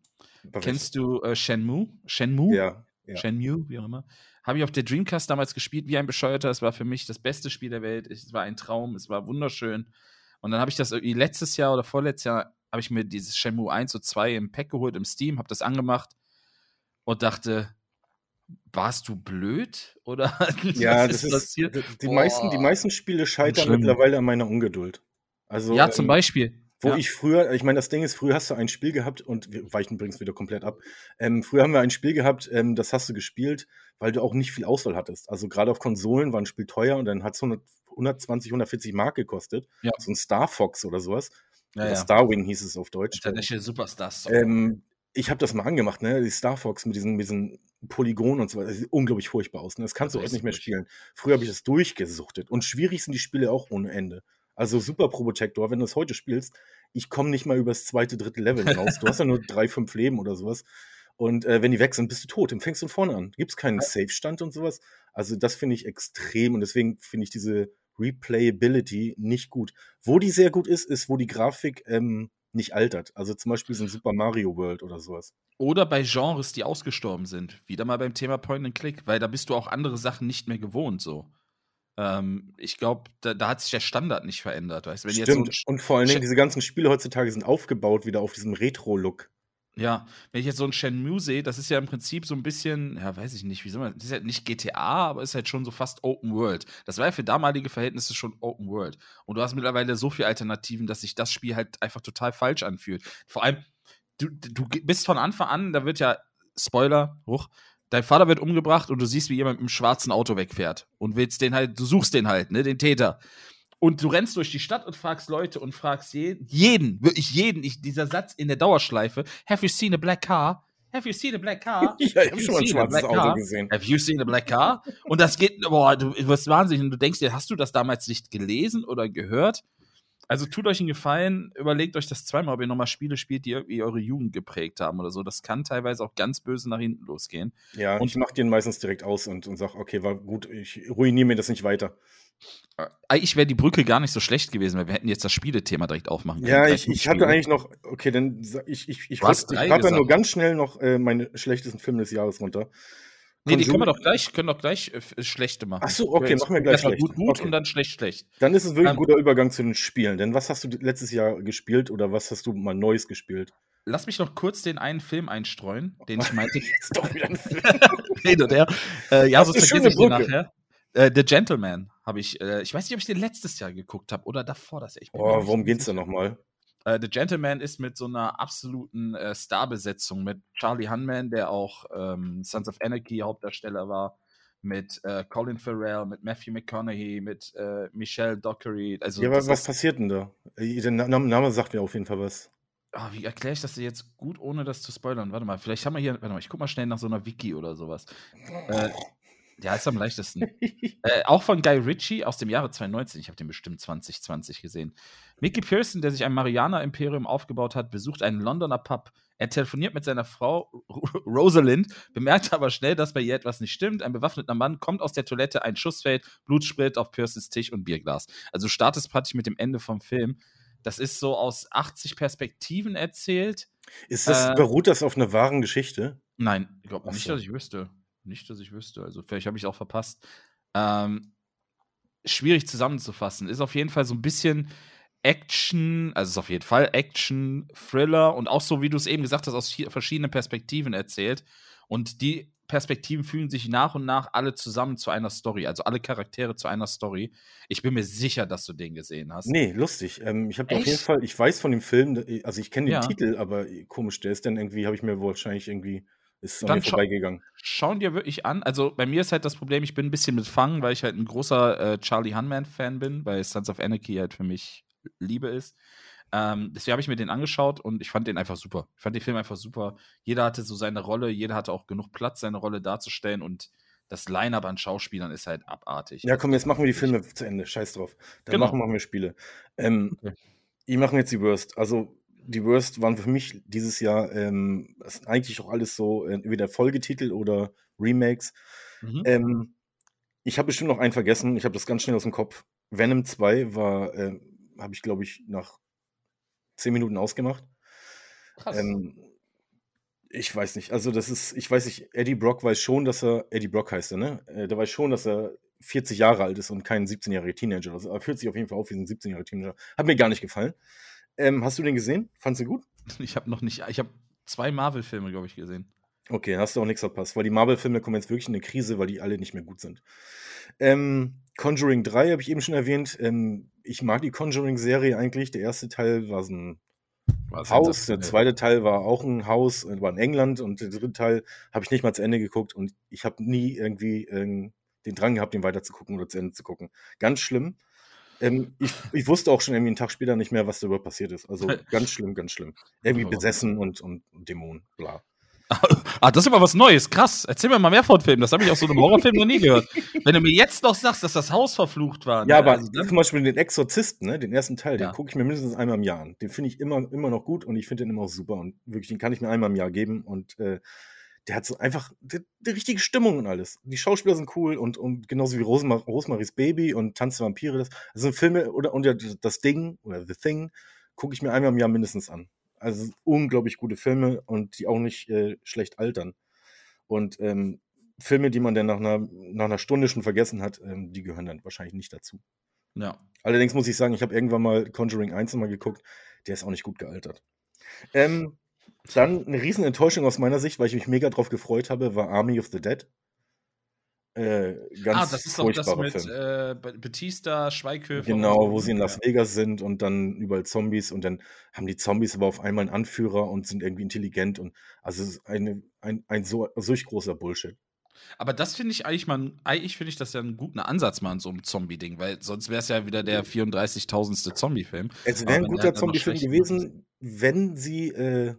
[SPEAKER 1] Kennst du äh, Shenmue? Shenmue?
[SPEAKER 2] Ja,
[SPEAKER 1] ja. Shenmue, wie auch immer. Habe ich auf der Dreamcast damals gespielt, wie ein Bescheuerter. Es war für mich das beste Spiel der Welt. Es war ein Traum, es war wunderschön. Und dann habe ich das irgendwie letztes Jahr oder vorletztes Jahr, habe ich mir dieses Shenmue 1 und 2 im Pack geholt, im Steam, habe das angemacht und dachte, warst du blöd? Oder
[SPEAKER 2] ja, das ist, passiert? Die, meisten, die meisten Spiele scheitern mittlerweile an meiner Ungeduld. Also,
[SPEAKER 1] ja, zum ähm, Beispiel.
[SPEAKER 2] Wo
[SPEAKER 1] ja.
[SPEAKER 2] ich früher, ich meine, das Ding ist, früher hast du ein Spiel gehabt und wir weichen übrigens wieder komplett ab. Ähm, früher haben wir ein Spiel gehabt, ähm, das hast du gespielt, weil du auch nicht viel Auswahl hattest. Also gerade auf Konsolen war ein Spiel teuer und dann hat es 120, 140 Mark gekostet.
[SPEAKER 1] Ja.
[SPEAKER 2] So ein Star Fox oder sowas.
[SPEAKER 1] Ja, oder
[SPEAKER 2] ja. Starwing hieß es auf Deutsch.
[SPEAKER 1] International Superstars.
[SPEAKER 2] Ähm, ich habe das mal angemacht, ne? Die Star Fox mit diesen, mit diesen Polygonen und so weiter. Das sieht unglaublich furchtbar aus. Ne? Das kannst du heute nicht mehr spielen. Früher habe ich das durchgesuchtet. Und schwierig sind die Spiele auch ohne Ende. Also Super Probotector, wenn du es heute spielst, ich komme nicht mal übers zweite, dritte Level hinaus. Du hast ja nur drei, fünf Leben oder sowas. Und äh, wenn die weg sind, bist du tot. Dann fängst du von vorne an. Gibt es keinen Safe-Stand und sowas. Also das finde ich extrem und deswegen finde ich diese Replayability nicht gut. Wo die sehr gut ist, ist, wo die Grafik ähm, nicht altert. Also zum Beispiel so ein Super Mario World oder sowas.
[SPEAKER 1] Oder bei Genres, die ausgestorben sind. Wieder mal beim Thema Point and Click, weil da bist du auch andere Sachen nicht mehr gewohnt so. Ähm, ich glaube, da, da, hat sich der Standard nicht verändert. Weißt?
[SPEAKER 2] Wenn Stimmt. So und vor allen Dingen, diese ganzen Spiele heutzutage sind aufgebaut wieder auf diesem Retro-Look.
[SPEAKER 1] Ja, wenn ich jetzt so ein Shenmue sehe, das ist ja im Prinzip so ein bisschen, ja, weiß ich nicht, wie soll man, das ist ja nicht GTA, aber ist halt schon so fast Open World. Das war ja für damalige Verhältnisse schon Open World. Und du hast mittlerweile so viele Alternativen, dass sich das Spiel halt einfach total falsch anfühlt. Vor allem, du, du bist von Anfang an, da wird ja, Spoiler, hoch, dein Vater wird umgebracht und du siehst, wie jemand mit einem schwarzen Auto wegfährt. Und willst den halt, du suchst den halt, ne, den Täter. Und du rennst durch die Stadt und fragst Leute und fragst jeden, jeden, wirklich jeden, ich, dieser Satz in der Dauerschleife, have you seen a black car? Have you seen a black car?
[SPEAKER 2] ja, ich habe schon mal ein schwarzes Auto car? gesehen.
[SPEAKER 1] Have you seen a black car? Und das geht, boah, du wirst wahnsinnig und du denkst dir, hast du das damals nicht gelesen oder gehört? Also tut euch einen Gefallen, überlegt euch das zweimal, ob ihr nochmal Spiele spielt, die irgendwie eure Jugend geprägt haben oder so. Das kann teilweise auch ganz böse nach hinten losgehen.
[SPEAKER 2] Ja, und ich mach den meistens direkt aus und, und sag, okay, war gut, ich ruiniere mir das nicht weiter.
[SPEAKER 1] Eigentlich wäre die Brücke gar nicht so schlecht gewesen, weil wir hätten jetzt das Spielethema direkt aufmachen
[SPEAKER 2] können. Ja, ich, ich hatte eigentlich noch, okay, dann ich, ich, ich, ich habe nur ganz schnell noch äh, meine schlechtesten Filme des Jahres runter.
[SPEAKER 1] Nee, die können wir doch gleich, können doch gleich äh, schlechte machen.
[SPEAKER 2] Ach so, okay, machen wir gleich
[SPEAKER 1] schlecht. gut, gut okay. und dann schlecht, schlecht.
[SPEAKER 2] Dann ist es wirklich ein ähm, guter Übergang zu den Spielen. Denn was hast du letztes Jahr gespielt oder was hast du mal Neues gespielt?
[SPEAKER 1] Lass mich noch kurz den einen Film einstreuen, den ich meinte. ist doch wieder ein Film. nee, der. Äh, ja, so vergesse ich den nachher. Äh, The Gentleman habe ich, äh, ich weiß nicht, ob ich den letztes Jahr geguckt habe oder davor, das
[SPEAKER 2] echt. Oh, worum geht's denn nochmal?
[SPEAKER 1] Äh, The Gentleman ist mit so einer absoluten äh, Starbesetzung mit Charlie Hunman, der auch ähm, Sons of Anarchy Hauptdarsteller war, mit äh, Colin Farrell, mit Matthew McConaughey, mit äh, Michelle Dockery. Also,
[SPEAKER 2] ja, was, was passiert denn da? Äh, der Name, Name sagt mir auf jeden Fall was.
[SPEAKER 1] Oh, wie erkläre ich das dir jetzt gut, ohne das zu spoilern? Warte mal, vielleicht haben wir hier, warte mal, ich guck mal schnell nach so einer Wiki oder sowas. Äh, ja, ist am leichtesten. äh, auch von Guy Ritchie aus dem Jahre 2019. Ich habe den bestimmt 2020 gesehen. Mickey Pearson, der sich ein Mariana-Imperium aufgebaut hat, besucht einen Londoner Pub. Er telefoniert mit seiner Frau Rosalind, bemerkt aber schnell, dass bei ihr etwas nicht stimmt. Ein bewaffneter Mann kommt aus der Toilette, ein Schuss fällt, Blut spritzt auf Pearsons Tisch und Bierglas. Also startest praktisch mit dem Ende vom Film. Das ist so aus 80 Perspektiven erzählt.
[SPEAKER 2] Ist das, äh, beruht das auf einer wahren Geschichte?
[SPEAKER 1] Nein, ich glaube nicht, dass ich wüsste. Nicht, dass ich wüsste. Also vielleicht habe ich es auch verpasst. Ähm, schwierig zusammenzufassen. Ist auf jeden Fall so ein bisschen Action, also ist auf jeden Fall Action, Thriller und auch so, wie du es eben gesagt hast, aus verschiedenen Perspektiven erzählt. Und die Perspektiven fügen sich nach und nach alle zusammen zu einer Story, also alle Charaktere zu einer Story. Ich bin mir sicher, dass du den gesehen hast.
[SPEAKER 2] Nee, lustig. Ähm, ich habe auf jeden Fall, ich weiß von dem Film, also ich kenne den ja. Titel, aber komisch, der ist dann irgendwie, habe ich mir wahrscheinlich irgendwie ist an mir vorbeigegangen.
[SPEAKER 1] Scha schauen dir wirklich an. Also bei mir ist halt das Problem, ich bin ein bisschen mitfangen, weil ich halt ein großer äh, Charlie Hunman-Fan bin, weil Sons of Anarchy halt für mich Liebe ist. Ähm, deswegen habe ich mir den angeschaut und ich fand den einfach super. Ich fand den Film einfach super. Jeder hatte so seine Rolle, jeder hatte auch genug Platz, seine Rolle darzustellen und das Line-Up an Schauspielern ist halt abartig.
[SPEAKER 2] Ja, komm, jetzt machen wir die Filme zu Ende. Scheiß drauf. Dann genau. machen, machen wir Spiele. Ähm, okay. Ich mache jetzt die Worst. Also die Worst waren für mich dieses Jahr ähm, das sind eigentlich auch alles so äh, entweder Folgetitel oder Remakes. Mhm. Ähm, ich habe bestimmt noch einen vergessen. Ich habe das ganz schnell aus dem Kopf. Venom 2 war, äh, habe ich glaube ich nach zehn Minuten ausgemacht. Krass. Ähm, ich weiß nicht. Also das ist, ich weiß nicht. Eddie Brock weiß schon, dass er Eddie Brock heißt, er, ne? Äh, der weiß schon, dass er 40 Jahre alt ist und kein 17-jähriger Teenager. Also er fühlt sich auf jeden Fall auf wie ein 17-jähriger Teenager. Hat mir gar nicht gefallen. Ähm, hast du den gesehen? Fandest du gut?
[SPEAKER 1] Ich habe noch nicht, ich habe zwei Marvel-Filme, glaube ich, gesehen.
[SPEAKER 2] Okay, hast du auch nichts verpasst, weil die Marvel-Filme kommen jetzt wirklich in eine Krise, weil die alle nicht mehr gut sind. Ähm, Conjuring 3 habe ich eben schon erwähnt. Ähm, ich mag die Conjuring-Serie eigentlich. Der erste Teil war so ein Was Haus, der zweite Teil war auch ein Haus, äh, war in England und der dritte Teil habe ich nicht mal zu Ende geguckt und ich habe nie irgendwie ähm, den Drang gehabt, den weiterzugucken oder zu Ende zu gucken. Ganz schlimm. Ähm, ich, ich, wusste auch schon irgendwie einen Tag später nicht mehr, was darüber passiert ist. Also ganz schlimm, ganz schlimm. Irgendwie besessen und, und, Dämonen, bla.
[SPEAKER 1] ah, das ist aber was Neues. Krass. Erzähl mir mal mehr von Filmen. Das habe ich aus so einem Horrorfilm noch nie gehört. Wenn du mir jetzt noch sagst, dass das Haus verflucht war.
[SPEAKER 2] Ja, ne? aber also zum Beispiel den Exorzisten, ne? den ersten Teil, ja. den gucke ich mir mindestens einmal im Jahr an. Den finde ich immer, immer noch gut und ich finde den immer auch super. Und wirklich, den kann ich mir einmal im Jahr geben. Und äh, der hat so einfach die, die, richtige Stimmung und alles. Die Schauspieler sind cool und, und genauso wie Rosmar Rosemaries Baby und Tanz der Vampire. Das, das sind Filme oder und ja, das Ding oder The Thing gucke ich mir einmal im Jahr mindestens an. Also unglaublich gute Filme und die auch nicht äh, schlecht altern. Und ähm, Filme, die man dann nach einer, nach einer Stunde schon vergessen hat, ähm, die gehören dann wahrscheinlich nicht dazu. Ja. Allerdings muss ich sagen, ich habe irgendwann mal Conjuring 1 mal geguckt, der ist auch nicht gut gealtert. Ähm, dann eine riesen Enttäuschung aus meiner Sicht, weil ich mich mega drauf gefreut habe, war Army of the Dead.
[SPEAKER 1] Äh, ganz ah, das ist doch das mit äh, Batista, Schweighöfer.
[SPEAKER 2] Genau, wo sie in Las Vegas sind und dann überall Zombies und dann haben die Zombies aber auf einmal einen Anführer und sind irgendwie intelligent und also es ist eine, ein, ein so, solch großer Bullshit.
[SPEAKER 1] Aber das finde ich eigentlich mal, eigentlich finde ich das ja einen guten Ansatz mal an so einem Zombie-Ding, weil sonst wäre es ja wieder der 34.000. Zombie-Film.
[SPEAKER 2] Es wäre ein guter Zombie-Film gewesen, wenn sie äh,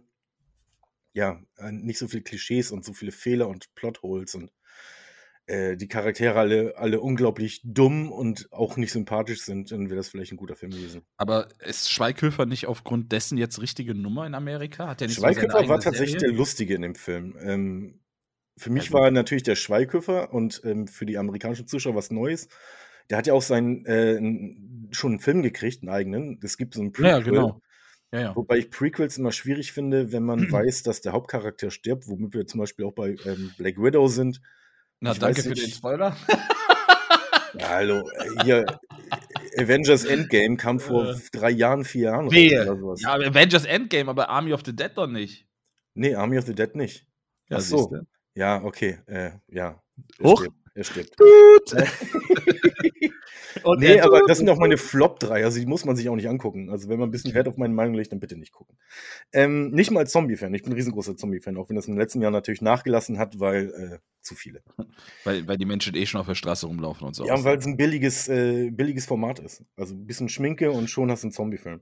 [SPEAKER 2] ja nicht so viele Klischees und so viele Fehler und Plotholes und äh, die Charaktere alle, alle unglaublich dumm und auch nicht sympathisch sind, dann wäre das vielleicht ein guter Film gewesen.
[SPEAKER 1] Aber ist Schweighöfer nicht aufgrund dessen jetzt richtige Nummer in Amerika?
[SPEAKER 2] Hat der Schweighöfer war tatsächlich Serie? der Lustige in dem Film. Ähm, für mich also. war natürlich der Schweighöfer und ähm, für die amerikanischen Zuschauer was Neues. Der hat ja auch seinen, äh, schon einen Film gekriegt, einen eigenen. Es gibt so einen
[SPEAKER 1] Prequel. Ja, genau.
[SPEAKER 2] Ja, ja. Wobei ich Prequels immer schwierig finde, wenn man weiß, dass der Hauptcharakter stirbt, womit wir zum Beispiel auch bei ähm, Black Widow sind.
[SPEAKER 1] Na, ich danke für den Spoiler.
[SPEAKER 2] Ja, hallo, hier, Avengers Endgame kam vor äh, drei Jahren, vier Jahren nee.
[SPEAKER 1] oder sowas. Ja, Avengers Endgame, aber Army of the Dead doch nicht.
[SPEAKER 2] Nee, Army of the Dead nicht.
[SPEAKER 1] Ja, Ach so.
[SPEAKER 2] Ja, okay, äh, ja.
[SPEAKER 1] Hoch.
[SPEAKER 2] Er stirbt. Gut. Und nee, aber das sind auch meine Flop 3, also die muss man sich auch nicht angucken. Also wenn man ein bisschen Wert auf meine Meinung legt, dann bitte nicht gucken. Ähm, nicht mal als Zombie-Fan, ich bin ein riesengroßer Zombie-Fan, auch wenn das in den letzten Jahren natürlich nachgelassen hat, weil äh, zu viele.
[SPEAKER 1] Weil, weil die Menschen eh schon auf der Straße rumlaufen und so.
[SPEAKER 2] Ja, weil es ein billiges, äh, billiges Format ist. Also ein bisschen Schminke und schon hast du einen Zombie-Film.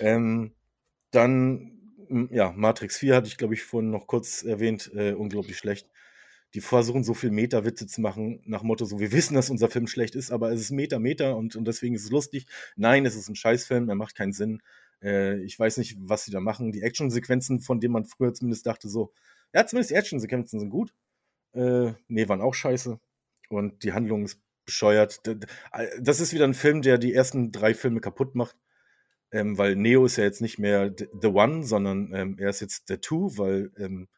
[SPEAKER 2] Ähm, dann, ja, Matrix 4 hatte ich, glaube ich, vorhin noch kurz erwähnt, äh, unglaublich schlecht die versuchen so viel Meta-Witze zu machen, nach Motto so, wir wissen, dass unser Film schlecht ist, aber es ist Meta, Meta und, und deswegen ist es lustig. Nein, es ist ein Scheißfilm, er macht keinen Sinn. Äh, ich weiß nicht, was sie da machen. Die Actionsequenzen, von denen man früher zumindest dachte so, ja, zumindest die Actionsequenzen sind gut. Äh, nee, waren auch scheiße. Und die Handlung ist bescheuert. Das ist wieder ein Film, der die ersten drei Filme kaputt macht. Ähm, weil Neo ist ja jetzt nicht mehr The One, sondern ähm, er ist jetzt der Two, weil ähm,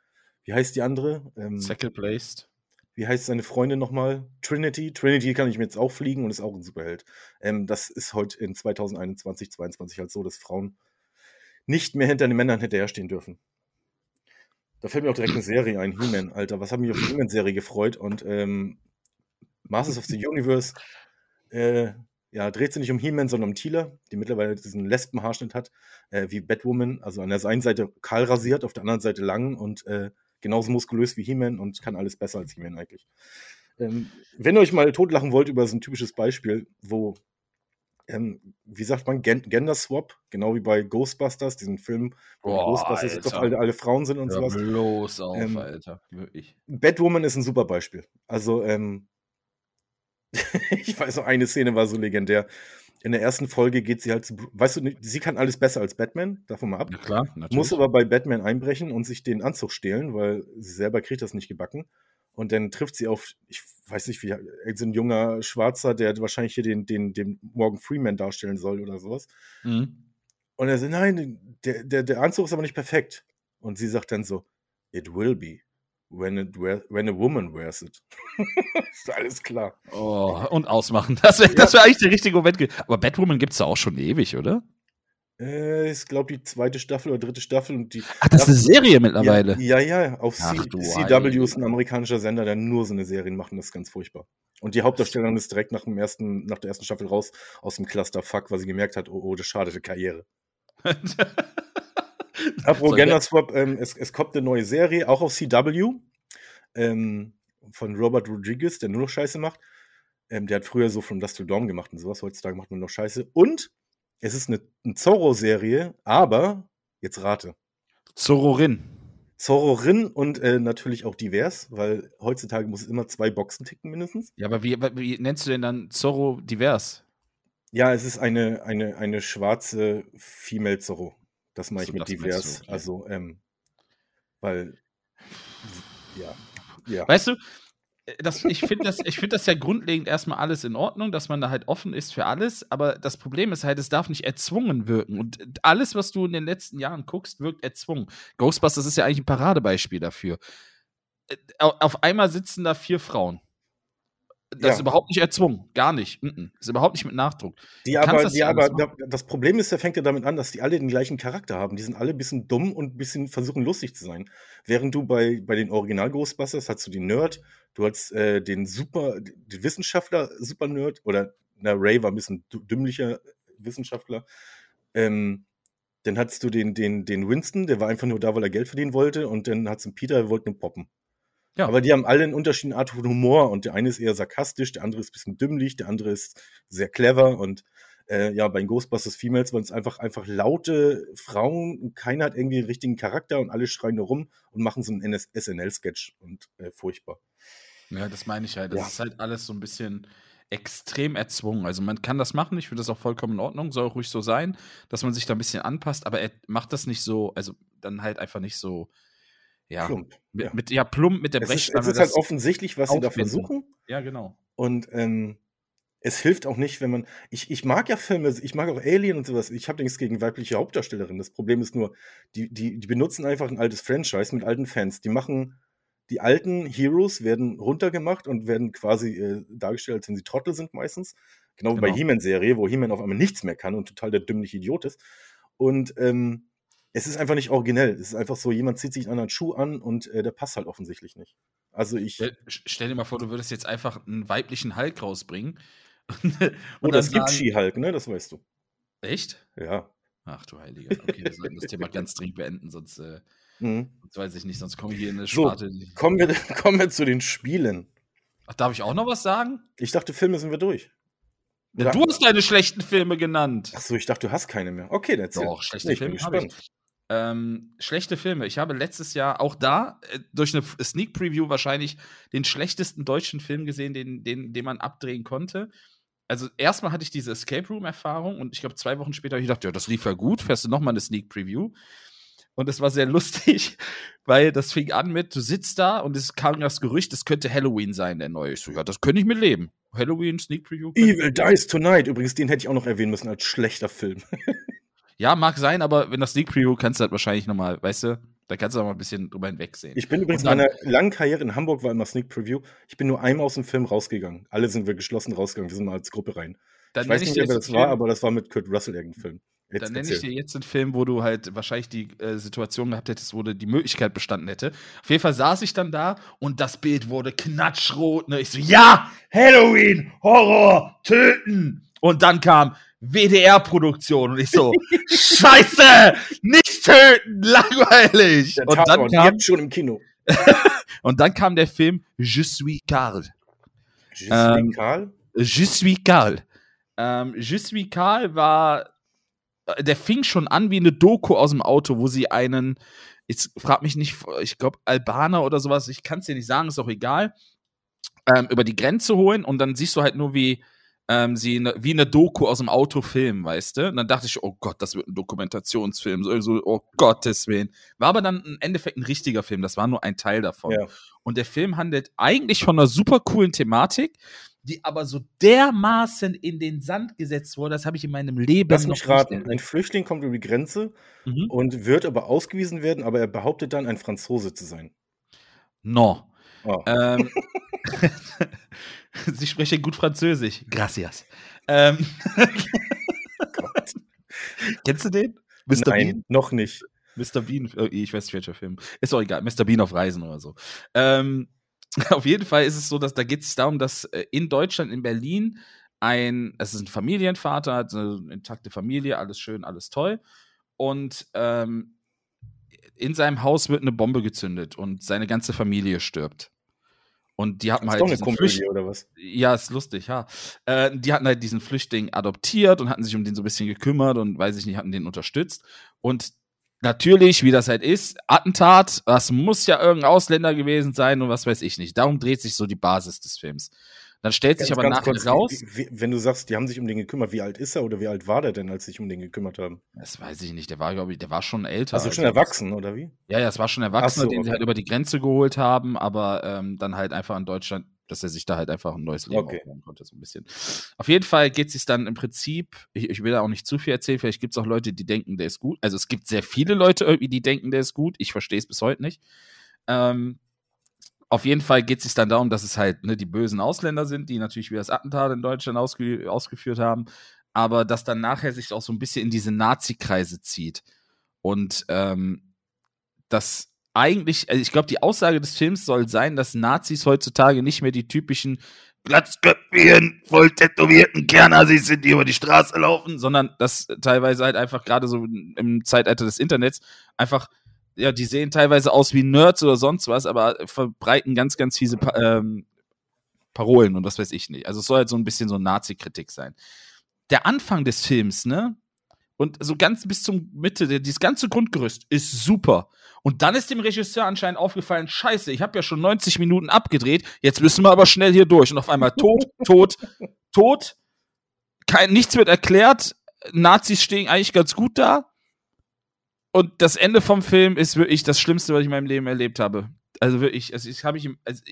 [SPEAKER 2] wie heißt die andere?
[SPEAKER 1] Ähm, Second Placed.
[SPEAKER 2] Wie heißt seine Freundin nochmal? Trinity. Trinity kann ich mir jetzt auch fliegen und ist auch ein Superheld. Ähm, das ist heute in 2021, 2022 halt so, dass Frauen nicht mehr hinter den Männern hinterherstehen dürfen. Da fällt mir auch direkt eine Serie ein, He-Man, Alter. Was hat mich auf die He-Man-Serie gefreut? Und ähm, Masters of the Universe, äh, ja, dreht sich nicht um He-Man, sondern um Tila, die mittlerweile diesen Lesbenhaarschnitt hat, äh, wie Batwoman. Also an der einen Seite kahl rasiert, auf der anderen Seite lang und äh, genauso muskulös wie He-Man und kann alles besser als He-Man eigentlich. Ähm, wenn ihr euch mal totlachen wollt über so ein typisches Beispiel, wo, ähm, wie sagt man, Gen Gender Swap, genau wie bei Ghostbusters, diesen Film, wo Boah, Ghostbusters Alter. doch alle, alle Frauen sind und Hör sowas.
[SPEAKER 1] Bloß auf, ähm, Alter. Wirklich.
[SPEAKER 2] Batwoman ist ein super Beispiel. Also, ähm, ich weiß noch, eine Szene war so legendär in der ersten Folge geht sie halt zu, weißt du, sie kann alles besser als Batman, davon mal ab. Ja,
[SPEAKER 1] klar,
[SPEAKER 2] natürlich. Muss aber bei Batman einbrechen und sich den Anzug stehlen, weil sie selber kriegt das nicht gebacken. Und dann trifft sie auf, ich weiß nicht, wie, so ein junger Schwarzer, der wahrscheinlich hier den, den, den Morgan Freeman darstellen soll oder sowas. Mhm. Und er sagt, nein, der, der, der Anzug ist aber nicht perfekt. Und sie sagt dann so, it will be when, it wear, when a woman wears it. ist alles klar.
[SPEAKER 1] Oh, und ausmachen. Das wäre ja. wär eigentlich der richtige Moment. Aber Batwoman gibt es da auch schon ewig, oder?
[SPEAKER 2] Äh, ich glaube, die zweite Staffel oder dritte Staffel. Und die
[SPEAKER 1] Ach, das ist eine Serie mittlerweile.
[SPEAKER 2] Ja, ja, ja. Auf Ach, CW ist ein amerikanischer Sender, der nur so eine Serien macht. Und das ist ganz furchtbar. Und die Hauptdarstellerin ist direkt nach, dem ersten, nach der ersten Staffel raus aus dem Cluster Fuck, weil sie gemerkt hat, oh, oh das schadete Karriere. Apropos Gender Swap, ähm, es, es kommt eine neue Serie, auch auf CW, ähm, von Robert Rodriguez, der nur noch Scheiße macht. Ähm, der hat früher so von Dust to Dawn gemacht und sowas. Heutzutage macht man noch Scheiße. Und es ist eine, eine Zorro-Serie, aber, jetzt rate.
[SPEAKER 1] Zorrorin.
[SPEAKER 2] Zorro-Rin und äh, natürlich auch divers, weil heutzutage muss es immer zwei Boxen ticken mindestens.
[SPEAKER 1] Ja, aber wie, wie nennst du denn dann Zorro divers?
[SPEAKER 2] Ja, es ist eine, eine, eine schwarze Female Zorro. Das ich so, mit divers. Du, okay. Also, ähm, weil, ja.
[SPEAKER 1] ja. Weißt du, das, ich finde das, find das ja grundlegend erstmal alles in Ordnung, dass man da halt offen ist für alles, aber das Problem ist halt, es darf nicht erzwungen wirken. Und alles, was du in den letzten Jahren guckst, wirkt erzwungen. Ghostbusters ist ja eigentlich ein Paradebeispiel dafür. Äh, auf einmal sitzen da vier Frauen. Das ja. ist überhaupt nicht erzwungen, gar nicht. Mm -mm. Ist überhaupt nicht mit Nachdruck.
[SPEAKER 2] Die aber, das, die aber das Problem ist, der fängt ja damit an, dass die alle den gleichen Charakter haben. Die sind alle ein bisschen dumm und ein bisschen versuchen lustig zu sein. Während du bei, bei den Original Ghostbusters hast du den Nerd, du hast äh, den super, den Wissenschaftler, super Nerd, oder na, Ray war ein bisschen dümmlicher Wissenschaftler. Ähm, dann hattest du den, den, den Winston, der war einfach nur da, weil er Geld verdienen wollte, und dann hattest du Peter, der wollte nur poppen. Ja. Aber die haben alle einen unterschiedlichen Art von Humor und der eine ist eher sarkastisch, der andere ist ein bisschen dümmlich, der andere ist sehr clever und äh, ja, bei den Ghostbusters Females waren es einfach, einfach laute Frauen und keiner hat irgendwie einen richtigen Charakter und alle schreien nur rum und machen so einen SNL-Sketch und äh, furchtbar.
[SPEAKER 1] Ja, das meine ich halt. Das ja. ist halt alles so ein bisschen extrem erzwungen. Also man kann das machen, ich finde das auch vollkommen in Ordnung, soll auch ruhig so sein, dass man sich da ein bisschen anpasst, aber er macht das nicht so, also dann halt einfach nicht so ja, plump. Mit, ja. mit, ja, plump mit der
[SPEAKER 2] Brechstange. Es ist, es ist halt offensichtlich, was sie da versuchen.
[SPEAKER 1] Ja, genau.
[SPEAKER 2] Und ähm, es hilft auch nicht, wenn man. Ich, ich mag ja Filme, ich mag auch Alien und sowas. Ich habe nichts gegen weibliche Hauptdarstellerinnen. Das Problem ist nur, die, die, die benutzen einfach ein altes Franchise mit alten Fans. Die machen. Die alten Heroes werden runtergemacht und werden quasi äh, dargestellt, als wenn sie Trottel sind meistens. Genau, genau. wie bei genau. He-Man-Serie, wo He-Man auf einmal nichts mehr kann und total der dümmliche Idiot ist. Und ähm, es ist einfach nicht originell. Es ist einfach so, jemand zieht sich einen anderen Schuh an und äh, der passt halt offensichtlich nicht. Also ich.
[SPEAKER 1] Stell dir mal vor, du würdest jetzt einfach einen weiblichen Hulk rausbringen.
[SPEAKER 2] und oh, das gibt Ski-Hulk, ne? Das weißt du.
[SPEAKER 1] Echt?
[SPEAKER 2] Ja.
[SPEAKER 1] Ach du Heiliger. Okay, wir sollten das Thema ganz dringend beenden, sonst, äh, mhm. sonst weiß ich nicht, sonst komme ich hier in eine Sparte.
[SPEAKER 2] So, kommen, wir, kommen wir zu den Spielen.
[SPEAKER 1] Ach, darf ich auch noch was sagen?
[SPEAKER 2] Ich dachte, Filme sind wir durch.
[SPEAKER 1] Ja, du hast deine schlechten Filme genannt.
[SPEAKER 2] Ach so, ich dachte, du hast keine mehr. Okay, dann.
[SPEAKER 1] Doch, schlechte nee, Filme habe ich. Ähm, schlechte Filme. Ich habe letztes Jahr auch da äh, durch eine Sneak Preview wahrscheinlich den schlechtesten deutschen Film gesehen, den, den, den man abdrehen konnte. Also erstmal hatte ich diese Escape Room Erfahrung und ich glaube zwei Wochen später habe ich gedacht, ja, das lief ja gut, fährst du nochmal eine Sneak Preview. Und es war sehr lustig, weil das fing an mit, du sitzt da und es kam das Gerücht, es könnte Halloween sein, der neue. Ich so, ja, das könnte ich mit leben. Halloween, Sneak Preview.
[SPEAKER 2] Evil Dies Tonight. Übrigens, den hätte ich auch noch erwähnen müssen als schlechter Film.
[SPEAKER 1] Ja, mag sein, aber wenn das Sneak Preview kannst du halt wahrscheinlich nochmal, weißt du, da kannst du auch mal ein bisschen drüber hinwegsehen.
[SPEAKER 2] Ich bin übrigens in meiner langen Karriere in Hamburg war immer Sneak Preview. Ich bin nur einmal aus dem Film rausgegangen. Alle sind wir geschlossen rausgegangen. Wir sind mal als Gruppe rein. Dann ich weiß nicht, wer das war, aber das war mit Kurt Russell irgendein Film.
[SPEAKER 1] Jetzt dann nenne ich dir jetzt einen Film, wo du halt wahrscheinlich die äh, Situation gehabt hättest, wo die Möglichkeit bestanden hätte. Auf jeden Fall saß ich dann da und das Bild wurde knatschrot. Ne? Ich so, ja, Halloween, Horror, töten. Und dann kam WDR-Produktion. Und ich so, Scheiße! Nicht töten! Langweilig!
[SPEAKER 2] Der und dann kam, jetzt schon im Kino.
[SPEAKER 1] und dann kam der Film Je suis Karl.
[SPEAKER 2] Je suis ähm, Karl?
[SPEAKER 1] Je suis Karl. Ähm, Je suis Karl war, der fing schon an wie eine Doku aus dem Auto, wo sie einen, jetzt frag mich nicht, ich glaube Albaner oder sowas, ich kann es dir nicht sagen, ist auch egal, ähm, über die Grenze holen und dann siehst du halt nur, wie ähm, sie ne, wie eine Doku aus dem Auto filmen, weißt du? Und dann dachte ich, oh Gott, das wird ein Dokumentationsfilm, so, so oh Gottes Willen. War aber dann im Endeffekt ein richtiger Film, das war nur ein Teil davon. Ja. Und der Film handelt eigentlich von einer super coolen Thematik, die aber so dermaßen in den Sand gesetzt wurde, das habe ich in meinem Leben
[SPEAKER 2] Lass mich raten, ein Flüchtling kommt über die Grenze mhm. und wird aber ausgewiesen werden, aber er behauptet dann, ein Franzose zu sein.
[SPEAKER 1] No. Oh. Ähm, Sie sprechen gut Französisch. Gracias. Ähm, Kennst du den?
[SPEAKER 2] Mr. Nein, Bean? noch nicht.
[SPEAKER 1] Mr. Bean, oh, ich weiß nicht welcher Film. Ist auch egal, Mr. Bean auf Reisen oder so. Ähm, auf jeden Fall ist es so, dass da geht es darum, dass äh, in Deutschland, in Berlin, ein, es ist ein Familienvater, hat eine intakte Familie, alles schön, alles toll. Und ähm, in seinem Haus wird eine Bombe gezündet und seine ganze Familie stirbt. Und die hatten
[SPEAKER 2] das
[SPEAKER 1] halt.
[SPEAKER 2] Ist doch eine Komödie, oder was?
[SPEAKER 1] Ja, ist lustig, ja. Äh, die hatten halt diesen Flüchtling adoptiert und hatten sich um den so ein bisschen gekümmert und weiß ich nicht, hatten den unterstützt. Und natürlich, wie das halt ist, Attentat, das muss ja irgendein Ausländer gewesen sein und was weiß ich nicht. Darum dreht sich so die Basis des Films. Dann stellt sich aber nachher kurz, raus.
[SPEAKER 2] Wie, wie, wenn du sagst, die haben sich um den gekümmert, wie alt ist er oder wie alt war der denn, als sie sich um den gekümmert haben?
[SPEAKER 1] Das weiß ich nicht. Der war, glaube ich, der war schon älter.
[SPEAKER 2] Also schon erwachsen, oder wie?
[SPEAKER 1] Ja, ja, es war schon erwachsen, so, den okay. sie halt über die Grenze geholt haben, aber ähm, dann halt einfach in Deutschland, dass er sich da halt einfach ein neues Leben okay. aufbauen konnte, so ein bisschen. Auf jeden Fall geht es sich dann im Prinzip, ich, ich will da auch nicht zu viel erzählen, vielleicht gibt es auch Leute, die denken, der ist gut. Also es gibt sehr viele Leute irgendwie, die denken, der ist gut. Ich verstehe es bis heute nicht. Ähm, auf jeden Fall geht es sich dann darum, dass es halt ne, die bösen Ausländer sind, die natürlich wie das Attentat in Deutschland ausge ausgeführt haben, aber dass dann nachher sich auch so ein bisschen in diese Nazi-Kreise zieht. Und ähm, das eigentlich, also ich glaube, die Aussage des Films soll sein, dass Nazis heutzutage nicht mehr die typischen glatzköpfigen, voll tätowierten Kernassis sind, die über die Straße laufen, sondern dass teilweise halt einfach gerade so im Zeitalter des Internets einfach ja, die sehen teilweise aus wie Nerds oder sonst was, aber verbreiten ganz, ganz fiese pa ähm, Parolen und was weiß ich nicht. Also es soll halt so ein bisschen so Nazi-Kritik sein. Der Anfang des Films, ne? Und so ganz bis zum Mitte, dieses ganze Grundgerüst ist super. Und dann ist dem Regisseur anscheinend aufgefallen, scheiße, ich habe ja schon 90 Minuten abgedreht, jetzt müssen wir aber schnell hier durch. Und auf einmal tot, tot, tot, kein, nichts wird erklärt, Nazis stehen eigentlich ganz gut da und das Ende vom Film ist wirklich das Schlimmste, was ich in meinem Leben erlebt habe. Also wirklich, also ich habe ich, also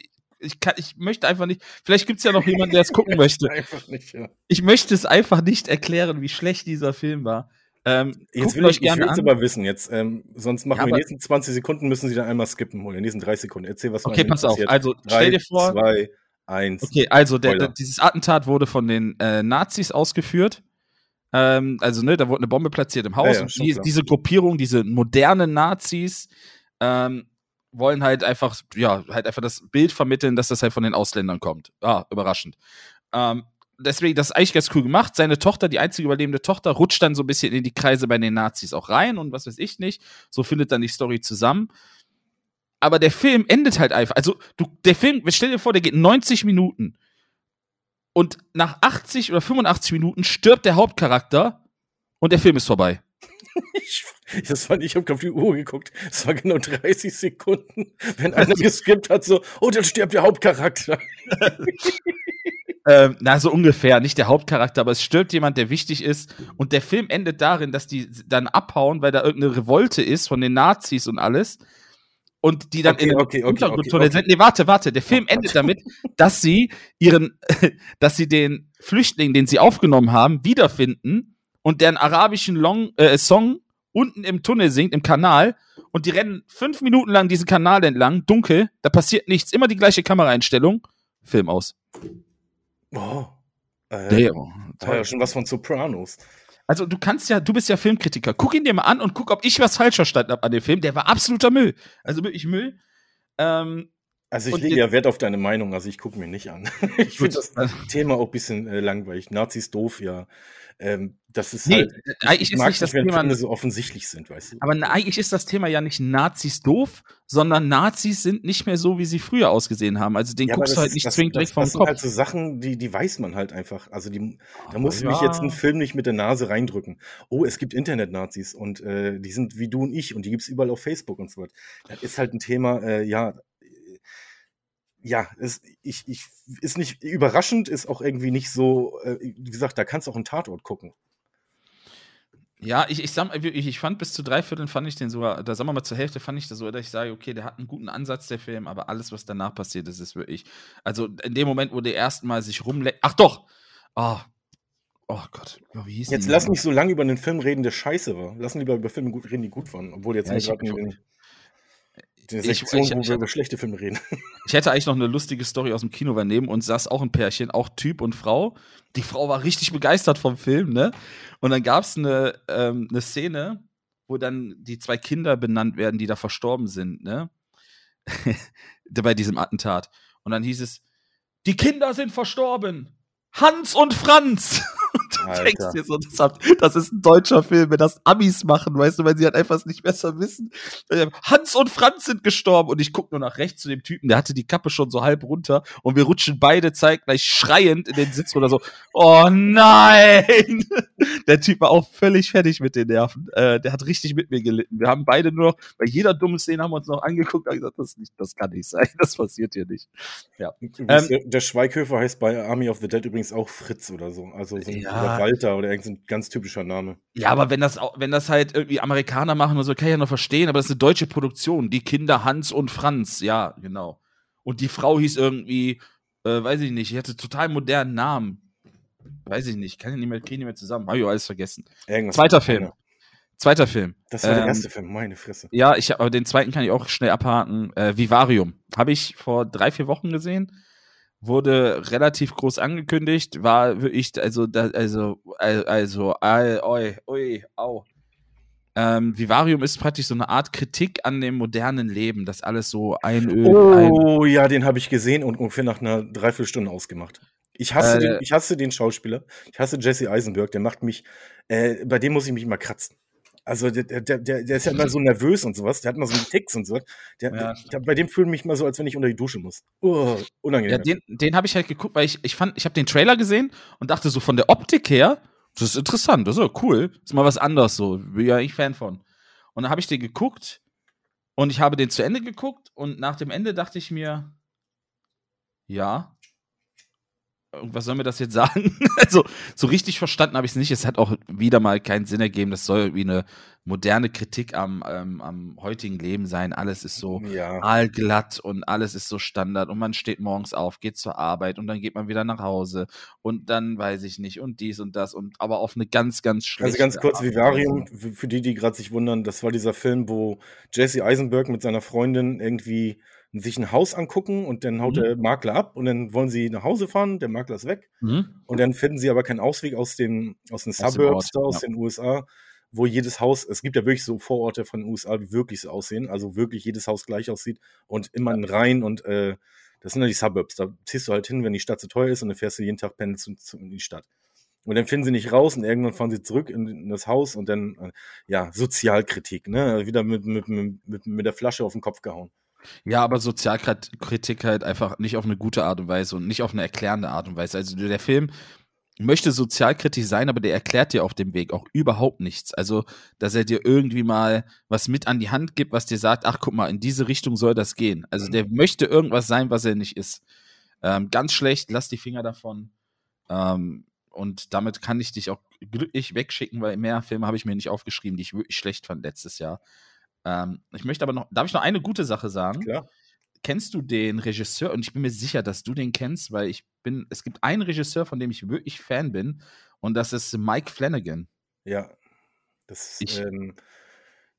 [SPEAKER 1] ich, kann, ich möchte einfach nicht. Vielleicht gibt es ja noch jemanden, der es gucken möchte. Einfach nicht, ja. Ich möchte es einfach nicht erklären, wie schlecht dieser Film war.
[SPEAKER 2] Ähm, jetzt will ich, ich will es aber wissen, jetzt, ähm, sonst machen ja, wir in den nächsten 20 Sekunden, müssen Sie dann einmal skippen oder in den nächsten 30 Sekunden. Erzähl, was
[SPEAKER 1] Okay, pass auf. Also, Drei, stell dir vor.
[SPEAKER 2] Zwei, eins.
[SPEAKER 1] Okay, also, der, der, dieses Attentat wurde von den äh, Nazis ausgeführt. Ähm, also, ne, da wurde eine Bombe platziert im Haus. Ja, ja, und die, diese Gruppierung, diese modernen Nazis, ähm, wollen halt einfach, ja, halt einfach das Bild vermitteln, dass das halt von den Ausländern kommt. Ah, überraschend. Ähm, deswegen, das ist eigentlich ganz cool gemacht. Seine Tochter, die einzige überlebende Tochter, rutscht dann so ein bisschen in die Kreise bei den Nazis auch rein und was weiß ich nicht. So findet dann die Story zusammen. Aber der Film endet halt einfach. Also, du, der Film, stell dir vor, der geht 90 Minuten. Und nach 80 oder 85 Minuten stirbt der Hauptcharakter und der Film ist vorbei.
[SPEAKER 2] Ich, das war, ich habe auf die Uhr geguckt. Es war genau 30 Sekunden, wenn einer geskippt hat, so, oh, dann stirbt der Hauptcharakter.
[SPEAKER 1] ähm, na, so ungefähr, nicht der Hauptcharakter, aber es stirbt jemand, der wichtig ist. Und der Film endet darin, dass die dann abhauen, weil da irgendeine Revolte ist von den Nazis und alles und die dann okay, in okay, Untergrundtunnel okay, sind. Nee, warte, warte. Der Film oh endet damit, dass sie ihren, dass sie den Flüchtling, den sie aufgenommen haben, wiederfinden und deren arabischen Long, äh, Song unten im Tunnel singt, im Kanal. Und die rennen fünf Minuten lang diesen Kanal entlang, dunkel, da passiert nichts, immer die gleiche Kameraeinstellung, Film aus.
[SPEAKER 2] Oh. Äh, Damn, ja schon was von Sopranos.
[SPEAKER 1] Also du kannst ja, du bist ja Filmkritiker. Guck ihn dir mal an und guck, ob ich was falsch verstanden habe an dem Film. Der war absoluter Müll. Also wirklich Müll. Ähm,
[SPEAKER 2] also ich lege ja Wert auf deine Meinung, also ich gucke mir nicht an. ich finde das Thema auch ein bisschen äh, langweilig. Nazis doof, ja. Ähm, das ist nee, halt,
[SPEAKER 1] ich eigentlich ist nicht das Thema
[SPEAKER 2] so offensichtlich sind, weißt du.
[SPEAKER 1] Aber eigentlich ist das Thema ja nicht Nazis doof, sondern Nazis sind nicht mehr so, wie sie früher ausgesehen haben. Also den ja, guckst du halt nicht zwingend direkt vom
[SPEAKER 2] Kopf. Das sind halt so Sachen, die, die weiß man halt einfach. Also die, da muss ja. mich jetzt ein Film nicht mit der Nase reindrücken. Oh, es gibt Internet-Nazis und äh, die sind wie du und ich und die gibt es überall auf Facebook und so weiter. Das ist halt ein Thema, äh, ja, ja, ist, ich, ich, ist nicht überraschend, ist auch irgendwie nicht so, äh, wie gesagt, da kannst du auch einen Tatort gucken.
[SPEAKER 1] Ja, ich, ich, sag, ich, ich fand bis zu drei Vierteln fand ich den sogar, da sagen wir mal zur Hälfte fand ich das so, dass ich sage, okay, der hat einen guten Ansatz, der Film, aber alles, was danach passiert ist, ist wirklich, also in dem Moment, wo der erstmal sich rumleckt, ach doch, oh, oh Gott,
[SPEAKER 2] wie hieß Jetzt lass nicht so lange über einen Film reden, der scheiße war. Lass lieber über Filme reden, die gut waren, obwohl jetzt ja,
[SPEAKER 1] nicht
[SPEAKER 2] der Sektion, ich, ich, wo wir über schlechte Filme reden.
[SPEAKER 1] Ich hätte eigentlich noch eine lustige Story aus dem Kino übernehmen und saß auch ein Pärchen, auch Typ und Frau. Die Frau war richtig begeistert vom Film, ne? Und dann gab es eine, ähm, eine Szene, wo dann die zwei Kinder benannt werden, die da verstorben sind, ne? Bei diesem Attentat. Und dann hieß es, die Kinder sind verstorben. Hans und Franz. Und du Alter. denkst dir so, das, hat, das, ist ein deutscher Film, wenn das Amis machen, weißt du, weil sie halt einfach nicht besser wissen. Hans und Franz sind gestorben und ich gucke nur nach rechts zu dem Typen, der hatte die Kappe schon so halb runter und wir rutschen beide zeitgleich schreiend in den Sitz oder so. Oh nein! Der Typ war auch völlig fertig mit den Nerven. Äh, der hat richtig mit mir gelitten. Wir haben beide nur noch, bei jeder dummen Szene haben wir uns noch angeguckt und gesagt, das, nicht, das kann nicht sein, das passiert hier nicht. Ja.
[SPEAKER 2] Ähm, der, Schweighöfer heißt bei Army of the Dead übrigens auch Fritz oder so. Also so ja. oder Walter oder irgendein ganz typischer Name.
[SPEAKER 1] Ja, aber wenn das, wenn das halt irgendwie Amerikaner machen oder so, kann ich ja noch verstehen, aber das ist eine deutsche Produktion. Die Kinder Hans und Franz, ja, genau. Und die Frau hieß irgendwie, äh, weiß ich nicht, die hatte total modernen Namen. Weiß ich nicht, kann ich nicht mehr, kriege nicht mehr zusammen. Habe ich alles vergessen. Irgendwas Zweiter Film. Zweiter Film.
[SPEAKER 2] Das war ähm, der erste Film, meine Fresse.
[SPEAKER 1] Ja, ich, aber den zweiten kann ich auch schnell abhaken. Äh, Vivarium. Habe ich vor drei, vier Wochen gesehen wurde relativ groß angekündigt, war wirklich, also, also, also, oi, oi, au. Ähm, Vivarium ist praktisch so eine Art Kritik an dem modernen Leben, das alles so einölt.
[SPEAKER 2] Oh, ein ja, den habe ich gesehen und ungefähr nach einer Dreiviertelstunde ausgemacht. Ich hasse, äh, den, ich hasse den Schauspieler. Ich hasse Jesse Eisenberg. Der macht mich, äh, bei dem muss ich mich mal kratzen. Also der, der, der, der ist ja immer so nervös und sowas. Der hat mal so einen Ticks und so. Der, ja. der, bei dem fühle ich mich mal so, als wenn ich unter die Dusche muss. Oh,
[SPEAKER 1] unangenehm. Ja, den, den habe ich halt geguckt, weil ich, ich fand, ich habe den Trailer gesehen und dachte so von der Optik her, das ist interessant, das ist ja cool. Das ist mal was anderes so. Bin ja ich Fan von. Und dann habe ich den geguckt und ich habe den zu Ende geguckt und nach dem Ende dachte ich mir, ja, was soll mir das jetzt sagen? also, so richtig verstanden habe ich es nicht. Es hat auch wieder mal keinen Sinn ergeben. Das soll wie eine moderne Kritik am, ähm, am heutigen Leben sein. Alles ist so ja. aalglatt und alles ist so Standard. Und man steht morgens auf, geht zur Arbeit und dann geht man wieder nach Hause. Und dann weiß ich nicht. Und dies und das. Und aber auf eine ganz, ganz schlechte
[SPEAKER 2] Also ganz kurz, Vivarium, für die, die gerade sich wundern, das war dieser Film, wo Jesse Eisenberg mit seiner Freundin irgendwie sich ein Haus angucken und dann haut mhm. der Makler ab und dann wollen sie nach Hause fahren, der Makler ist weg mhm. und dann finden sie aber keinen Ausweg aus den, aus den Suburbs da, aus ja. den USA, wo jedes Haus, es gibt ja wirklich so Vororte von den USA, die wirklich so aussehen, also wirklich jedes Haus gleich aussieht und immer ein Rhein und äh, das sind ja die Suburbs, da ziehst du halt hin, wenn die Stadt zu teuer ist und dann fährst du jeden Tag zu, in die Stadt. Und dann finden sie nicht raus und irgendwann fahren sie zurück in, in das Haus und dann, äh, ja, Sozialkritik, ne? Wieder mit, mit, mit, mit der Flasche auf den Kopf gehauen.
[SPEAKER 1] Ja, aber Sozialkritik halt einfach nicht auf eine gute Art und Weise und nicht auf eine erklärende Art und Weise. Also der Film möchte sozialkritisch sein, aber der erklärt dir auf dem Weg auch überhaupt nichts. Also, dass er dir irgendwie mal was mit an die Hand gibt, was dir sagt, ach guck mal, in diese Richtung soll das gehen. Also der mhm. möchte irgendwas sein, was er nicht ist. Ähm, ganz schlecht, lass die Finger davon. Ähm, und damit kann ich dich auch glücklich wegschicken, weil mehr Filme habe ich mir nicht aufgeschrieben, die ich wirklich schlecht fand letztes Jahr. Ähm, ich möchte aber noch, darf ich noch eine gute Sache sagen?
[SPEAKER 2] Klar.
[SPEAKER 1] Kennst du den Regisseur? Und ich bin mir sicher, dass du den kennst, weil ich bin, es gibt einen Regisseur, von dem ich wirklich Fan bin, und das ist Mike Flanagan.
[SPEAKER 2] Ja. Das, ich, ähm,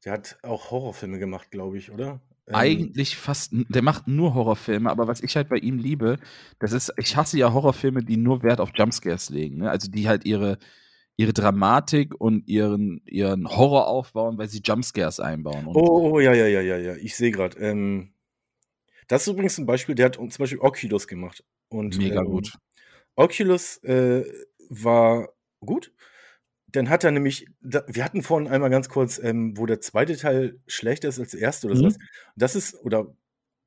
[SPEAKER 2] der hat auch Horrorfilme gemacht, glaube ich, oder?
[SPEAKER 1] Ähm, eigentlich fast, der macht nur Horrorfilme, aber was ich halt bei ihm liebe, das ist, ich hasse ja Horrorfilme, die nur Wert auf Jumpscares legen, ne? also die halt ihre, ihre Dramatik und ihren, ihren Horror aufbauen, weil sie Jumpscares einbauen.
[SPEAKER 2] Und oh, oh, ja, ja, ja, ja, ja. Ich sehe gerade. Ähm, das ist übrigens ein Beispiel, der hat zum Beispiel Oculus gemacht. Und,
[SPEAKER 1] Mega ähm, gut.
[SPEAKER 2] Oculus äh, war gut. Dann hat er nämlich, da, wir hatten vorhin einmal ganz kurz, ähm, wo der zweite Teil schlechter ist als der erste oder mhm. sowas. Das ist, oder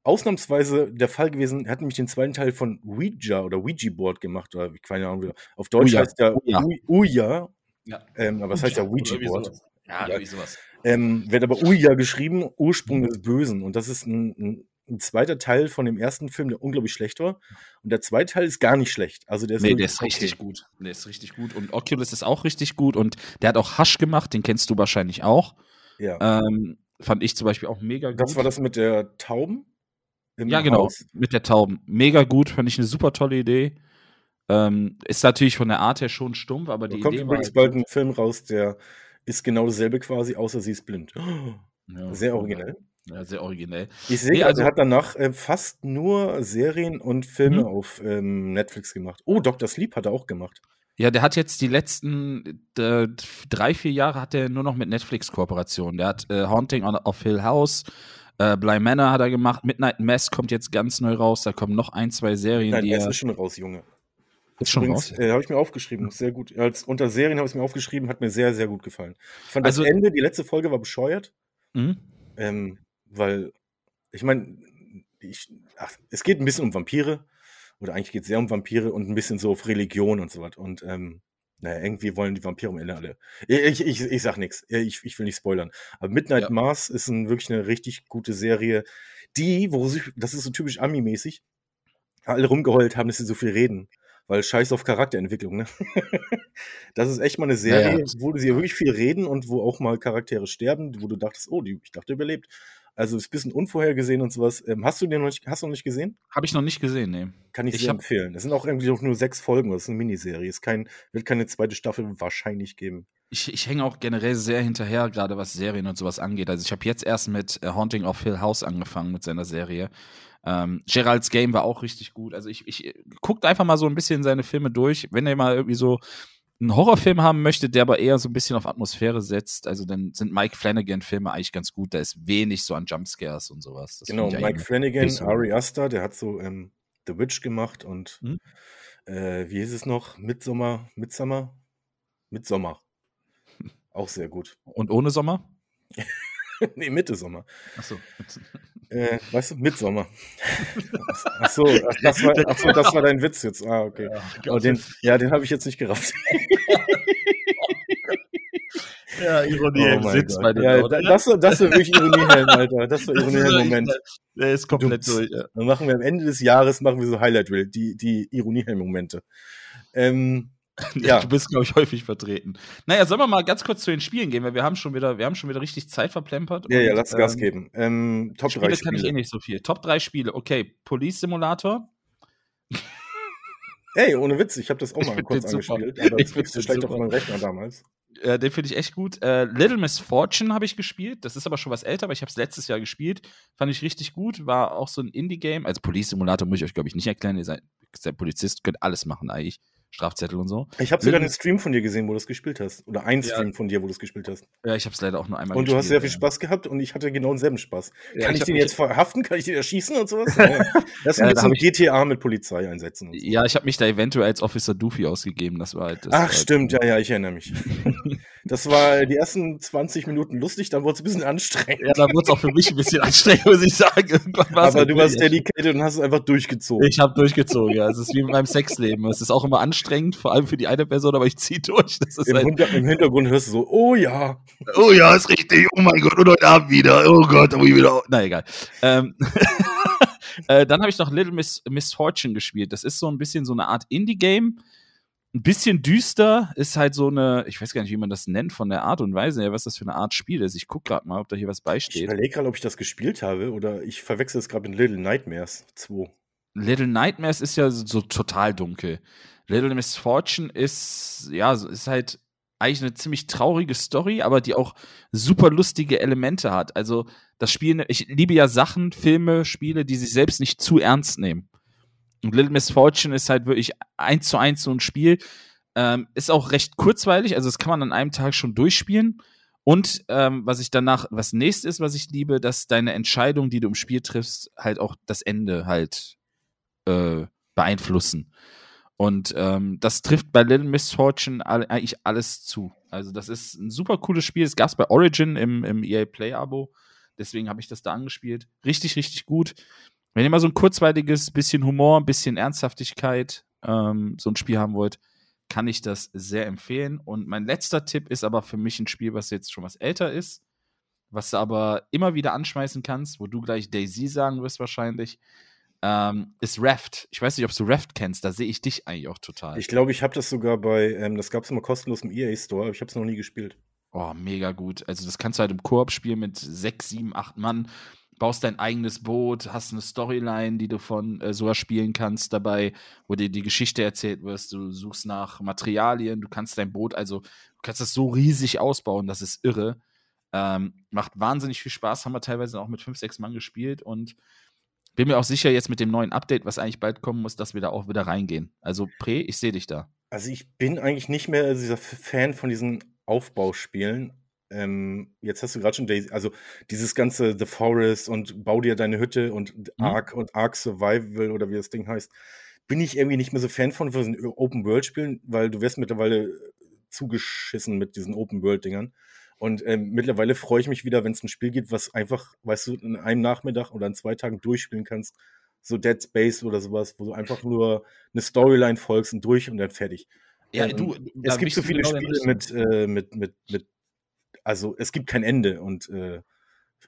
[SPEAKER 2] ausnahmsweise der Fall gewesen. Er hat nämlich den zweiten Teil von Ouija oder Ouija Board gemacht, oder keine Ahnung, auf Deutsch Uja. heißt der Uja. Uja. Ja. Ähm, aber was heißt ja Ouija Board? Ja, irgendwie sowas. Ähm, wird aber Uja geschrieben, Ursprung des Bösen. Und das ist ein, ein, ein, zweiter Teil von dem ersten Film, der unglaublich schlecht war. Und der zweite Teil ist gar nicht schlecht. Also der ist,
[SPEAKER 1] nee, der ist richtig okay. gut. Der ist richtig gut. Und Oculus ist auch richtig gut. Und der hat auch Hasch gemacht, den kennst du wahrscheinlich auch. Ja. Ähm, fand ich zum Beispiel auch mega
[SPEAKER 2] gut. Das war das mit der Tauben?
[SPEAKER 1] Ja, genau, Haus. mit der Tauben. Mega gut, fand ich eine super tolle Idee. Ähm, ist natürlich von der Art her schon stumpf, aber die
[SPEAKER 2] da kommt Idee übrigens bald ein Film raus, der ist genau dasselbe quasi, außer sie ist blind. Ja, sehr originell.
[SPEAKER 1] Ja, sehr originell.
[SPEAKER 2] Ich sehe, nee, also, er hat danach äh, fast nur Serien und Filme mhm. auf ähm, Netflix gemacht. Oh, Dr. Sleep hat er auch gemacht.
[SPEAKER 1] Ja, der hat jetzt die letzten äh, drei, vier Jahre hat er nur noch mit Netflix-Kooperationen. Der hat äh, Haunting of Hill House, äh, Bly Manor hat er gemacht. Midnight Mass kommt jetzt ganz neu raus. Da kommen noch ein, zwei Serien.
[SPEAKER 2] Midnight Mass ist schon raus, Junge. Ist schon Übrigens, raus? Äh, habe ich mir aufgeschrieben, sehr gut. Als unter Serien habe ich es mir aufgeschrieben, hat mir sehr, sehr gut gefallen. Ich fand also, das Ende, die letzte Folge war bescheuert. Mhm. Ähm, weil, ich meine, es geht ein bisschen um Vampire. Oder eigentlich geht es sehr um Vampire und ein bisschen so auf Religion und so was. Und ähm, naja, irgendwie wollen die Vampire am Ende alle. Ich, ich, ich sag nichts. Ich, ich will nicht spoilern. Aber Midnight ja. Mars ist ein, wirklich eine richtig gute Serie. Die, wo sich, das ist so typisch Ami-mäßig, alle rumgeheult haben, dass sie so viel reden. Weil scheiß auf Charakterentwicklung, ne? das ist echt mal eine Serie, ja, ja. wo sie wirklich viel reden und wo auch mal Charaktere sterben, wo du dachtest, oh, die, ich dachte, überlebt. Also ist ein bisschen unvorhergesehen und sowas. Ähm, hast du den noch nicht, hast du noch nicht gesehen?
[SPEAKER 1] Habe ich noch nicht gesehen, nee.
[SPEAKER 2] Kann ich, ich sehr hab... empfehlen. Es sind auch irgendwie nur sechs Folgen, das ist eine Miniserie. Es kein, wird keine zweite Staffel wahrscheinlich geben.
[SPEAKER 1] Ich, ich hänge auch generell sehr hinterher, gerade was Serien und sowas angeht. Also ich habe jetzt erst mit äh, Haunting of Hill House angefangen mit seiner Serie. Ähm, Geralds Game war auch richtig gut. Also ich, ich guckt einfach mal so ein bisschen seine Filme durch. Wenn ihr mal irgendwie so einen Horrorfilm haben möchte, der aber eher so ein bisschen auf Atmosphäre setzt, also dann sind Mike Flanagan-Filme eigentlich ganz gut. Da ist wenig so an Jumpscares und sowas.
[SPEAKER 2] Das genau, Mike Flanagan, so Ari Aster, der hat so ähm, The Witch gemacht und hm? äh, wie hieß es noch? Midsommer, Midsummer? Midsommer. Auch sehr gut.
[SPEAKER 1] Und ohne Sommer?
[SPEAKER 2] nee, Mitte Sommer. Achso. Äh, weißt du, Mitsommer. Achso, ach, das war, ach so, das war dein Witz jetzt. Ah, okay. Ja, oh, den, ja den habe ich jetzt nicht gerafft.
[SPEAKER 1] ja, Ironie oh sitzt bei dir.
[SPEAKER 2] Ja, das, das war wirklich Ironiehelm, Alter. Das war Ironiehelm-Moment.
[SPEAKER 1] Der ist komplett durch. Ja.
[SPEAKER 2] Dann machen wir am Ende des Jahres machen wir so Highlight-Reel, die, die Ironiehelm-Momente. Ähm,
[SPEAKER 1] ja. Du bist, glaube ich, häufig vertreten. Naja, sollen wir mal ganz kurz zu den Spielen gehen, weil wir haben schon wieder, wir haben schon wieder richtig Zeit verplempert.
[SPEAKER 2] Ja, und, ja, lass ähm, Gas geben. Ähm,
[SPEAKER 1] Top Spiele 3 Spiele. kann ich eh nicht so viel. Top 3 Spiele, okay. Police Simulator.
[SPEAKER 2] Ey, ohne Witz, ich habe das auch mal kurz angespielt. Aber ich das schlecht auf meinem Rechner damals.
[SPEAKER 1] Äh, den finde ich echt gut. Äh, Little Miss Fortune habe ich gespielt. Das ist aber schon was älter, aber ich habe es letztes Jahr gespielt. Fand ich richtig gut. War auch so ein Indie-Game. Also Police Simulator muss ich euch, glaube ich, nicht erklären. Ihr seid, seid Polizist, könnt alles machen eigentlich. Strafzettel und so.
[SPEAKER 2] Ich habe sogar einen Stream von dir gesehen, wo du es gespielt hast. Oder ein Stream ja. von dir, wo du es gespielt hast.
[SPEAKER 1] Ja, ich habe es leider auch nur einmal
[SPEAKER 2] Und du hast sehr viel Spaß gehabt und ich hatte genau denselben Spaß. Ja, Kann ich, ich den jetzt verhaften? Kann ich den erschießen und sowas? das sind ja, jetzt da GTA mit Polizei einsetzen.
[SPEAKER 1] So. Ja, ich habe mich da eventuell als Officer Doofy ausgegeben. Das war halt das
[SPEAKER 2] Ach,
[SPEAKER 1] halt
[SPEAKER 2] stimmt, ja, ja, ich erinnere mich. das war die ersten 20 Minuten lustig, dann wurde es ein bisschen anstrengend.
[SPEAKER 1] Ja, dann wurde es auch für mich ein bisschen anstrengend, muss ich sagen.
[SPEAKER 2] Aber halt du warst dedicated und hast es einfach durchgezogen.
[SPEAKER 1] Ich habe durchgezogen, ja. Es ist wie in meinem Sexleben. Es ist auch immer anstrengend, vor allem für die eine Person, aber ich ziehe durch.
[SPEAKER 2] Im, halt Im, Hintergrund hörst du so, oh ja.
[SPEAKER 1] Oh ja, ist richtig. Oh mein Gott, und heute Abend wieder. Oh Gott, oh wieder. Na egal. Ähm, äh, dann habe ich noch Little Miss, Miss Fortune gespielt. Das ist so ein bisschen so eine Art Indie-Game. Ein bisschen düster, ist halt so eine, ich weiß gar nicht, wie man das nennt, von der Art und Weise, was das für eine Art Spiel ist. Ich gucke gerade mal, ob da hier was beisteht. Ich
[SPEAKER 2] überlege gerade, ob ich das gespielt habe oder ich verwechsel es gerade mit Little Nightmares 2.
[SPEAKER 1] Little Nightmares ist ja so, so total dunkel. Little Miss Fortune ist, ja, ist halt eigentlich eine ziemlich traurige Story, aber die auch super lustige Elemente hat. Also das Spiel, ich liebe ja Sachen, Filme, Spiele, die sich selbst nicht zu ernst nehmen. Und Little Miss Fortune ist halt wirklich eins zu eins so ein Spiel. Ähm, ist auch recht kurzweilig, also das kann man an einem Tag schon durchspielen. Und ähm, was ich danach, was nächstes ist, was ich liebe, dass deine Entscheidung, die du im Spiel triffst, halt auch das Ende halt äh, beeinflussen. Und ähm, das trifft bei Little Miss Fortune all, eigentlich alles zu. Also, das ist ein super cooles Spiel. Es gab es bei Origin im, im EA Play-Abo. Deswegen habe ich das da angespielt. Richtig, richtig gut. Wenn ihr mal so ein kurzweiliges bisschen Humor, ein bisschen Ernsthaftigkeit, ähm, so ein Spiel haben wollt, kann ich das sehr empfehlen. Und mein letzter Tipp ist aber für mich ein Spiel, was jetzt schon was älter ist, was du aber immer wieder anschmeißen kannst, wo du gleich Daisy sagen wirst wahrscheinlich ähm, ist Raft. Ich weiß nicht, ob du Raft kennst, da sehe ich dich eigentlich auch total.
[SPEAKER 2] Ich glaube, ich habe das sogar bei, ähm, das gab es immer kostenlos im EA Store, aber ich habe es noch nie gespielt.
[SPEAKER 1] Oh, mega gut. Also, das kannst du halt im Koop spielen mit sechs, sieben, acht Mann. Baust dein eigenes Boot, hast eine Storyline, die du von äh, sogar spielen kannst dabei, wo dir die Geschichte erzählt wirst. Du suchst nach Materialien, du kannst dein Boot, also du kannst das so riesig ausbauen, das ist irre. Ähm, macht wahnsinnig viel Spaß, haben wir teilweise auch mit fünf, sechs Mann gespielt und bin mir auch sicher, jetzt mit dem neuen Update, was eigentlich bald kommen muss, dass wir da auch wieder reingehen. Also, Pre, ich sehe dich da.
[SPEAKER 2] Also, ich bin eigentlich nicht mehr dieser Fan von diesen Aufbauspielen. Ähm, jetzt hast du gerade schon Daisy, also dieses ganze The Forest und bau dir deine Hütte und mhm. Ark und Ark Survival oder wie das Ding heißt. bin ich irgendwie nicht mehr so Fan von für Open-World-Spielen, weil du wirst mittlerweile zugeschissen mit diesen Open-World-Dingern. Und ähm, mittlerweile freue ich mich wieder, wenn es ein Spiel gibt, was einfach, weißt du, in einem Nachmittag oder in zwei Tagen durchspielen kannst. So Dead Space oder sowas, wo du einfach nur eine Storyline folgst und durch und dann fertig. Ja, ähm, du, es gibt so viele genau Spiele mit, äh, mit, mit, mit, also es gibt kein Ende und äh,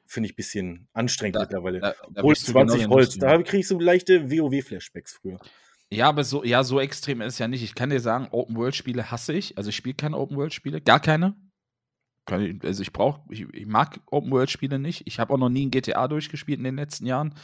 [SPEAKER 2] finde ich ein bisschen anstrengend da, mittlerweile. Da, da Hol 20 genau Holz, da kriege ich so leichte WoW-Flashbacks früher.
[SPEAKER 1] Ja, aber so, ja, so extrem ist es ja nicht. Ich kann dir sagen, Open-World-Spiele hasse ich. Also ich spiele keine Open-World-Spiele, gar keine. Also ich brauche, ich, ich, mag Open-World-Spiele nicht. Ich habe auch noch nie ein GTA durchgespielt in den letzten Jahren,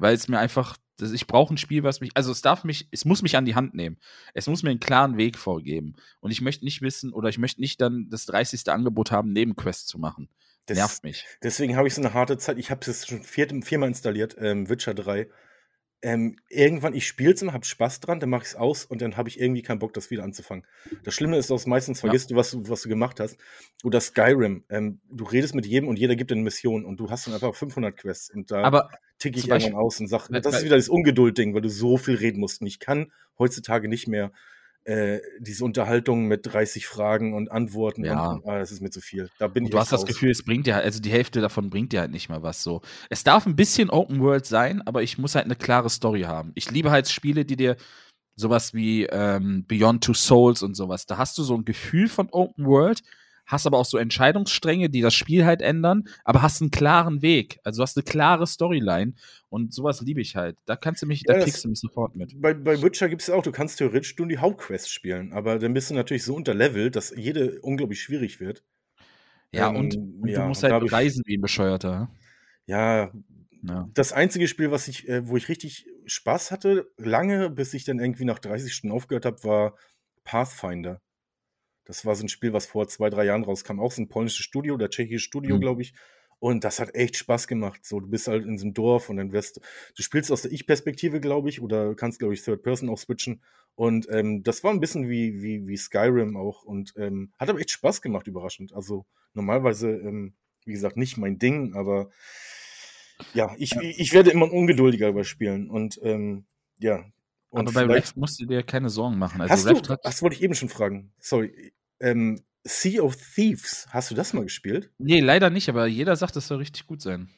[SPEAKER 1] weil es mir einfach, ich brauche ein Spiel, was mich, also es darf mich, es muss mich an die Hand nehmen. Es muss mir einen klaren Weg vorgeben. Und ich möchte nicht wissen oder ich möchte nicht dann das 30. Angebot haben, Nebenquests zu machen. Das nervt mich.
[SPEAKER 2] Deswegen habe ich so eine harte Zeit. Ich habe es schon vier, viermal installiert, ähm, Witcher 3 ähm, irgendwann, ich spiele es immer, habe Spaß dran, dann mache ich es aus und dann habe ich irgendwie keinen Bock, das wieder anzufangen. Das Schlimme ist, dass meistens vergisst ja. du, was du, was du gemacht hast. Oder Skyrim, ähm, du redest mit jedem und jeder gibt dir eine Mission und du hast dann einfach 500 Quests und da
[SPEAKER 1] Aber
[SPEAKER 2] ticke ich irgendwann aus und sage, das ist wieder das Ungeduld-Ding, weil du so viel reden musst. Und ich kann heutzutage nicht mehr äh, diese Unterhaltung mit 30 Fragen und Antworten,
[SPEAKER 1] ja.
[SPEAKER 2] und, ah, das ist mir zu viel. Da bin
[SPEAKER 1] ich du hast raus. das Gefühl, es bringt dir halt, also die Hälfte davon bringt dir halt nicht mal was so. Es darf ein bisschen Open World sein, aber ich muss halt eine klare Story haben. Ich liebe halt Spiele, die dir sowas wie ähm, Beyond Two Souls und sowas, da hast du so ein Gefühl von Open World, hast aber auch so Entscheidungsstränge, die das Spiel halt ändern, aber hast einen klaren Weg. Also du hast eine klare Storyline und sowas liebe ich halt. Da kannst du mich, ja, da kriegst du mich sofort mit.
[SPEAKER 2] Bei, bei Witcher gibt es auch, du kannst theoretisch nur die Hauptquest spielen, aber dann bist du natürlich so unterlevelt, dass jede unglaublich schwierig wird.
[SPEAKER 1] Ja, ähm, und, und ja, du musst halt reisen wie ein Bescheuerter.
[SPEAKER 2] Ja, ja. Das einzige Spiel, was ich, äh, wo ich richtig Spaß hatte, lange, bis ich dann irgendwie nach 30 Stunden aufgehört habe, war Pathfinder. Das war so ein Spiel, was vor zwei, drei Jahren rauskam. Auch so ein polnisches Studio, der tschechische Studio, mhm. glaube ich. Und das hat echt Spaß gemacht. So, du bist halt in so einem Dorf und dann wirst du spielst aus der Ich-Perspektive, glaube ich, oder kannst, glaube ich, Third Person auch switchen. Und ähm, das war ein bisschen wie, wie, wie Skyrim auch und ähm, hat aber echt Spaß gemacht, überraschend. Also normalerweise, ähm, wie gesagt, nicht mein Ding, aber ja, ich, ich werde immer ungeduldiger bei Spielen und ähm, ja.
[SPEAKER 1] Und aber bei Reft musst du dir keine Sorgen machen.
[SPEAKER 2] Also hast Reft du, das wollte ich eben schon fragen. Sorry, ähm, sea of Thieves, hast du das mal gespielt?
[SPEAKER 1] Nee, leider nicht, aber jeder sagt, das soll richtig gut sein.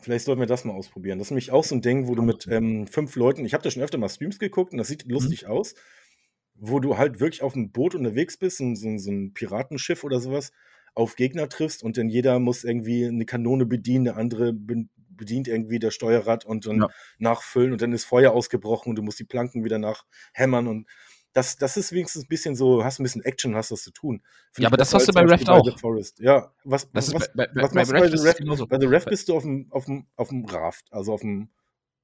[SPEAKER 2] Vielleicht sollten wir das mal ausprobieren. Das ist nämlich auch so ein Ding, wo du mit ähm, fünf Leuten, ich habe da schon öfter mal Streams geguckt und das sieht mhm. lustig mhm. aus, wo du halt wirklich auf einem Boot unterwegs bist, so, so, so ein Piratenschiff oder sowas, auf Gegner triffst und dann jeder muss irgendwie eine Kanone bedienen, der andere bedient irgendwie das Steuerrad und dann ja. nachfüllen und dann ist Feuer ausgebrochen und du musst die Planken wieder nachhämmern und das, das ist wenigstens ein bisschen so, hast ein bisschen Action, hast was zu tun.
[SPEAKER 1] Find ja, aber das hast du bei Raft auch.
[SPEAKER 2] Ja, was, was, was, bei, bei, was bei du bei The Raft? Bei The Raft bist du auf dem, auf dem, auf dem Raft, also auf dem,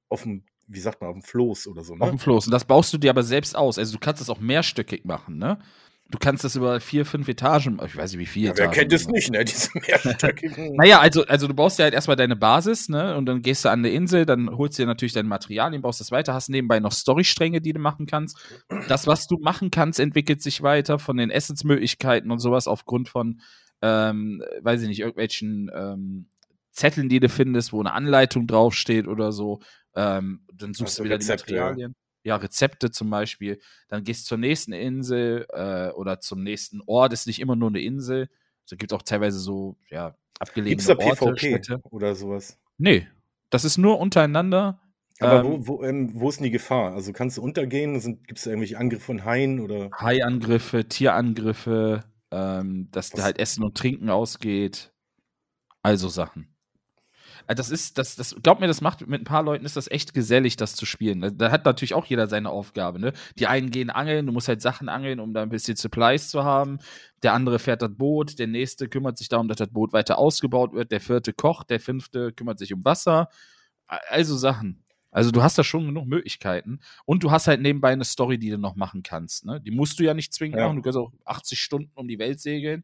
[SPEAKER 2] auf dem, wie sagt man, auf dem Floß oder so.
[SPEAKER 1] Ne? Auf dem Floß. Und das baust du dir aber selbst aus. Also du kannst es auch mehrstöckig machen, ne? Du kannst das über vier, fünf Etagen, ich weiß nicht wie viele
[SPEAKER 2] ja, Etagen. Wer kennt es nicht, ne? Diese
[SPEAKER 1] mehrstöckigen. naja, also, also du baust dir halt erstmal deine Basis, ne? Und dann gehst du an eine Insel, dann holst du dir natürlich dein Materialien, baust das weiter, hast nebenbei noch Storystränge, die du machen kannst. Das, was du machen kannst, entwickelt sich weiter von den Essensmöglichkeiten und sowas aufgrund von, ähm, weiß ich nicht, irgendwelchen ähm, Zetteln, die du findest, wo eine Anleitung draufsteht oder so. Ähm, dann suchst also du wieder Rezept, die Materialien ja, Rezepte zum Beispiel, dann gehst du zur nächsten Insel äh, oder zum nächsten Ort, ist nicht immer nur eine Insel. Es gibt auch teilweise so, ja, abgelegene Gibt's da Orte, PvP
[SPEAKER 2] Städte. oder sowas?
[SPEAKER 1] Nee, das ist nur untereinander.
[SPEAKER 2] Aber ähm, wo, wo, ähm, wo, ist denn die Gefahr? Also kannst du untergehen? Gibt es da irgendwelche Angriffe von Haien oder?
[SPEAKER 1] Haiangriffe, Tierangriffe, ähm, dass da halt Essen und Trinken ausgeht. Also Sachen. Äh, das ist, das, das, glaub mir, das macht mit ein paar Leuten ist das echt gesellig, das zu spielen. Da hat natürlich auch jeder seine Aufgabe, ne? Die einen gehen angeln, du musst halt Sachen angeln, um da ein bisschen Supplies zu haben. Der andere fährt das Boot, der nächste kümmert sich darum, dass das Boot weiter ausgebaut wird, der vierte kocht, der fünfte kümmert sich um Wasser. Also Sachen. Also du hast da schon genug Möglichkeiten und du hast halt nebenbei eine Story, die du noch machen kannst. Ne? Die musst du ja nicht zwingend ja. machen. Du kannst auch 80 Stunden um die Welt segeln.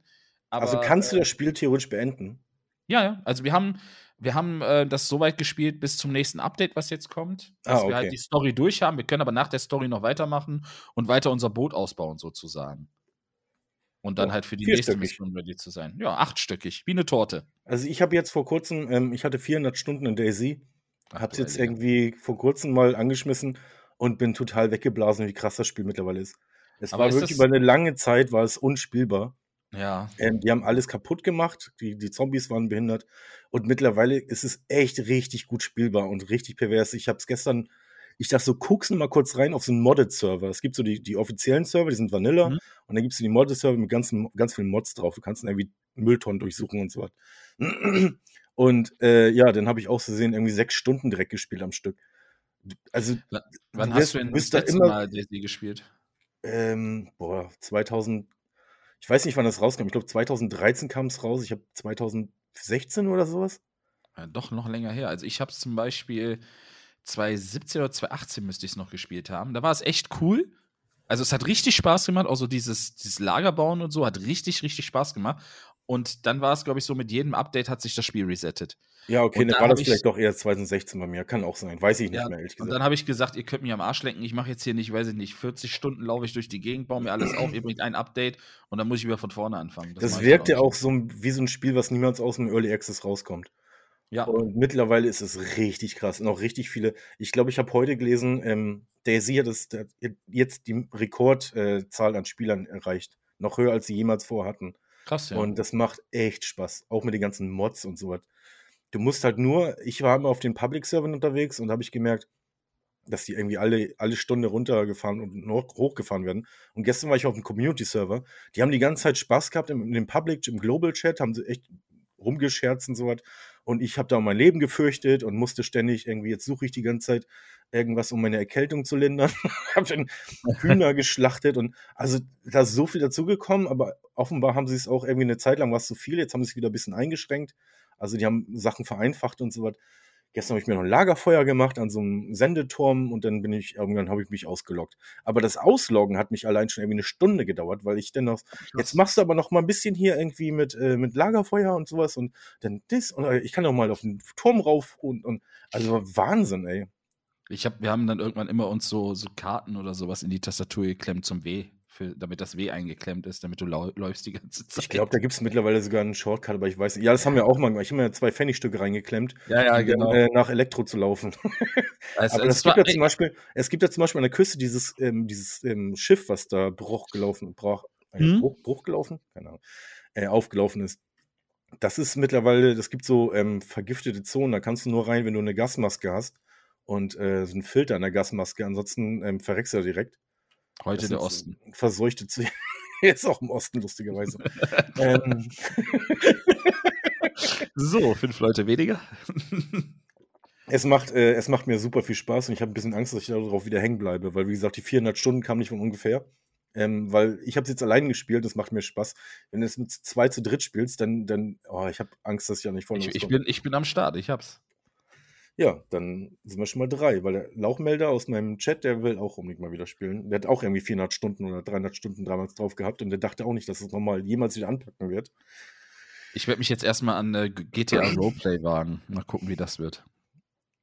[SPEAKER 2] Aber, also kannst du das Spiel theoretisch beenden?
[SPEAKER 1] Ja, ja. Also wir haben, wir haben äh, das so weit gespielt bis zum nächsten Update, was jetzt kommt, dass ah, okay. wir halt die Story durch haben. Wir können aber nach der Story noch weitermachen und weiter unser Boot ausbauen, sozusagen. Und dann oh, halt für die nächste Mission ready zu sein. Ja, achtstöckig, wie eine Torte.
[SPEAKER 2] Also ich habe jetzt vor kurzem, ähm, ich hatte 400 Stunden in Daisy, habe es jetzt irgendwie vor kurzem mal angeschmissen und bin total weggeblasen, wie krass das Spiel mittlerweile ist. Es Aber war wirklich über eine lange Zeit war es unspielbar.
[SPEAKER 1] Ja.
[SPEAKER 2] Ähm, die haben alles kaputt gemacht, die, die Zombies waren behindert und mittlerweile ist es echt richtig gut spielbar und richtig pervers. Ich habe es gestern, ich dachte so, guckst du mal kurz rein auf so einen Modded-Server. Es gibt so die, die offiziellen Server, die sind Vanilla mhm. und dann gibt es die Modded-Server mit ganzen, ganz vielen Mods drauf. Du kannst dann irgendwie Mülltonnen durchsuchen und so was. Und äh, ja, dann habe ich auch so sehen, irgendwie sechs Stunden direkt gespielt am Stück.
[SPEAKER 1] Also, wann hast du denn das letzte immer, Mal DSD gespielt?
[SPEAKER 2] Ähm, boah, 2000, ich weiß nicht, wann das rauskam. Ich glaube, 2013 kam es raus. Ich habe 2016 oder sowas.
[SPEAKER 1] Ja, doch noch länger her. Also, ich habe es zum Beispiel 2017 oder 2018 müsste ich es noch gespielt haben. Da war es echt cool. Also es hat richtig Spaß gemacht, auch so dieses, dieses Lagerbauen und so hat richtig, richtig Spaß gemacht. Und dann war es, glaube ich, so, mit jedem Update hat sich das Spiel resettet.
[SPEAKER 2] Ja, okay, dann war das vielleicht doch eher 2016 bei mir. Kann auch sein. Weiß ich nicht ja, mehr, ehrlich
[SPEAKER 1] gesagt. Und dann habe ich gesagt, ihr könnt mich am Arsch lenken. Ich mache jetzt hier nicht, weiß ich nicht, 40 Stunden laufe ich durch die Gegend, baue mir alles auf, ihr bringt ein Update und dann muss ich wieder von vorne anfangen.
[SPEAKER 2] Das, das wirkt ja auch so wie so ein Spiel, was niemals aus dem Early Access rauskommt. Ja. Und mittlerweile ist es richtig krass. Und auch richtig viele. Ich glaube, ich habe heute gelesen, ähm, Daisy hat es jetzt die Rekordzahl äh, an Spielern erreicht. Noch höher, als sie jemals vorher hatten.
[SPEAKER 1] Krass, ja.
[SPEAKER 2] Und das macht echt Spaß. Auch mit den ganzen Mods und so was. Du musst halt nur, ich war immer auf den Public-Servern unterwegs und habe ich gemerkt, dass die irgendwie alle, alle Stunde runtergefahren und hochgefahren werden. Und gestern war ich auf dem Community-Server. Die haben die ganze Zeit Spaß gehabt im, in Public, im Global-Chat, haben sie echt rumgescherzt und so was. Und ich habe da mein Leben gefürchtet und musste ständig irgendwie, jetzt suche ich die ganze Zeit irgendwas, um meine Erkältung zu lindern. habe dann Hühner geschlachtet und also da ist so viel dazugekommen, aber offenbar haben sie es auch irgendwie eine Zeit lang war es zu viel, jetzt haben sie es wieder ein bisschen eingeschränkt. Also die haben Sachen vereinfacht und so was. Gestern habe ich mir noch ein Lagerfeuer gemacht an so einem Sendeturm und dann bin ich, irgendwann habe ich mich ausgeloggt. Aber das Ausloggen hat mich allein schon irgendwie eine Stunde gedauert, weil ich dann noch, jetzt machst du aber noch mal ein bisschen hier irgendwie mit, äh, mit Lagerfeuer und sowas und dann das und äh, ich kann doch mal auf den Turm rauf und, und also Wahnsinn, ey.
[SPEAKER 1] Ich hab, wir haben dann irgendwann immer uns so, so Karten oder sowas in die Tastatur geklemmt zum W für, damit das W eingeklemmt ist, damit du läufst die ganze Zeit.
[SPEAKER 2] Ich glaube, da gibt es mittlerweile sogar einen Shortcut, aber ich weiß nicht. Ja, das haben wir auch mal gemacht. Ich habe mir zwei Pfennigstücke reingeklemmt,
[SPEAKER 1] ja, ja, genau.
[SPEAKER 2] Dann, äh, nach Elektro zu laufen. Also, aber es gibt, ja zum Beispiel, es gibt ja zum Beispiel an der Küste dieses, ähm, dieses ähm, Schiff, was da Bruch gelaufen, Bruch, äh, hm? Bruch, Bruch gelaufen? Keine Ahnung. Äh, aufgelaufen ist. Das ist mittlerweile, das gibt so ähm, vergiftete Zonen, da kannst du nur rein, wenn du eine Gasmaske hast und äh, so einen Filter an der Gasmaske, ansonsten ähm, verreckst du direkt.
[SPEAKER 1] Heute der Osten.
[SPEAKER 2] Verseuchte zu. ist auch im Osten, lustigerweise. ähm.
[SPEAKER 1] so, fünf Leute weniger.
[SPEAKER 2] es, macht, äh, es macht mir super viel Spaß und ich habe ein bisschen Angst, dass ich darauf wieder hängen bleibe, weil, wie gesagt, die 400 Stunden kamen nicht von ungefähr. Ähm, weil ich habe es jetzt allein gespielt, das macht mir Spaß. Wenn du es mit zwei zu dritt spielst, dann, dann oh, ich habe Angst, dass ich ja nicht voll
[SPEAKER 1] ich, ich bin, ich bin am Start, ich hab's.
[SPEAKER 2] Ja, dann sind wir schon mal drei, weil der Lauchmelder aus meinem Chat, der will auch unbedingt mal wieder spielen. Der hat auch irgendwie 400 Stunden oder 300 Stunden damals drauf gehabt und der dachte auch nicht, dass es nochmal jemals wieder anpacken wird.
[SPEAKER 1] Ich werde mich jetzt erstmal an äh, GTA Roleplay wagen. Mal gucken, wie das wird.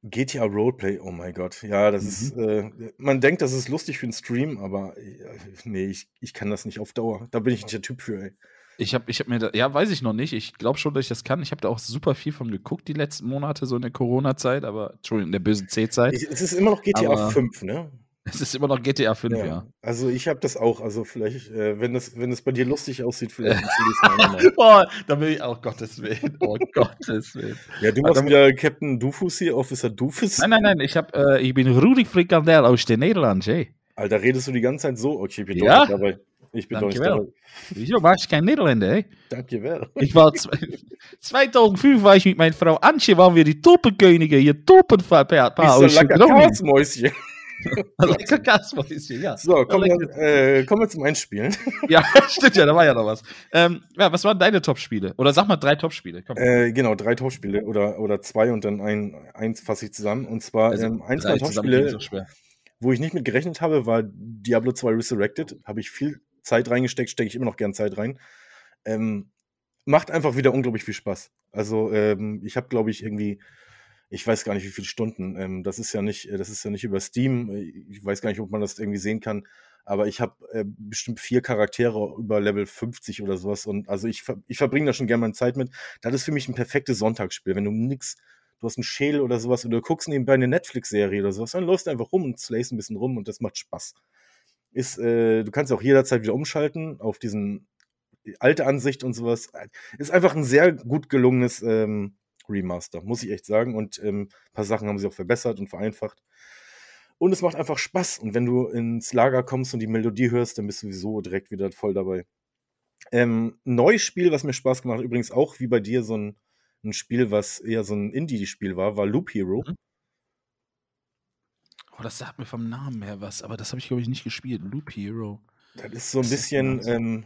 [SPEAKER 2] GTA Roleplay, oh mein Gott. Ja, das mhm. ist, äh, man denkt, das ist lustig für einen Stream, aber äh, nee, ich, ich kann das nicht auf Dauer. Da bin ich nicht der Typ für, ey.
[SPEAKER 1] Ich habe ich hab mir da, ja, weiß ich noch nicht. Ich glaube schon, dass ich das kann. Ich habe da auch super viel von geguckt die letzten Monate, so in der Corona-Zeit, aber, Entschuldigung, in der bösen C-Zeit.
[SPEAKER 2] Es ist immer noch GTA aber, 5, ne?
[SPEAKER 1] Es ist immer noch GTA 5, ja. ja.
[SPEAKER 2] Also ich habe das auch. Also vielleicht, äh, wenn es wenn bei dir lustig aussieht, vielleicht
[SPEAKER 1] Boah, da will ich auch oh, Gottes Willen. Oh Gottes Willen.
[SPEAKER 2] Ja, du machst wieder Captain Dufus hier, Officer Dufus.
[SPEAKER 1] Nein, nein, nein. Ich, hab, äh, ich bin Rudi Frikandel aus den Niederlanden, ey.
[SPEAKER 2] Alter, redest du die ganze Zeit so? Okay, ich bin
[SPEAKER 1] ja?
[SPEAKER 2] dabei. Ich bin Dank doch nicht dabei.
[SPEAKER 1] Wieso warst du kein Niederländer, ey?
[SPEAKER 2] Dankjewel.
[SPEAKER 1] Ich war 2005 war ich mit meiner Frau Antje, waren wir die Toppenkönige, hier Toppenpaar
[SPEAKER 2] aus Kasmäuschen.
[SPEAKER 1] Lecker Kasmäuschen, ja.
[SPEAKER 2] So, kommen wir, äh, kommen wir zum Einspielen.
[SPEAKER 1] ja, stimmt ja, da war ja noch was. Ähm, ja, was waren deine Top-Spiele? Oder sag mal drei Top-Spiele.
[SPEAKER 2] Äh, genau, drei Top-Spiele oder, oder zwei und dann ein, eins fasse ich zusammen. Und zwar also, ähm, eins meiner Top-Spiele, wo ich nicht mit gerechnet habe, war Diablo 2 Resurrected. Habe ich viel Zeit reingesteckt, stecke ich immer noch gern Zeit rein. Ähm, macht einfach wieder unglaublich viel Spaß. Also ähm, ich habe, glaube ich, irgendwie, ich weiß gar nicht, wie viele Stunden. Ähm, das ist ja nicht, das ist ja nicht über Steam. Ich weiß gar nicht, ob man das irgendwie sehen kann. Aber ich habe äh, bestimmt vier Charaktere über Level 50 oder sowas. Und also ich, ich verbringe da schon gerne meine Zeit mit. Das ist für mich ein perfektes Sonntagsspiel. Wenn du nix, du hast einen Schädel oder sowas oder du guckst nebenbei eine Netflix-Serie oder sowas, dann läufst du einfach rum und slayst ein bisschen rum und das macht Spaß. Ist, äh, du kannst auch jederzeit wieder umschalten auf diesen alte Ansicht und sowas. Ist einfach ein sehr gut gelungenes ähm, Remaster, muss ich echt sagen. Und ähm, ein paar Sachen haben sie auch verbessert und vereinfacht. Und es macht einfach Spaß. Und wenn du ins Lager kommst und die Melodie hörst, dann bist du sowieso direkt wieder voll dabei. Ähm, neues Spiel, was mir Spaß gemacht hat, übrigens auch wie bei dir so ein, ein Spiel, was eher so ein Indie-Spiel war, war Loop Hero. Mhm.
[SPEAKER 1] Oh, das sagt mir vom Namen her was, aber das habe ich, glaube ich, nicht gespielt. Loop Hero.
[SPEAKER 2] Das ist so ein was bisschen, ähm,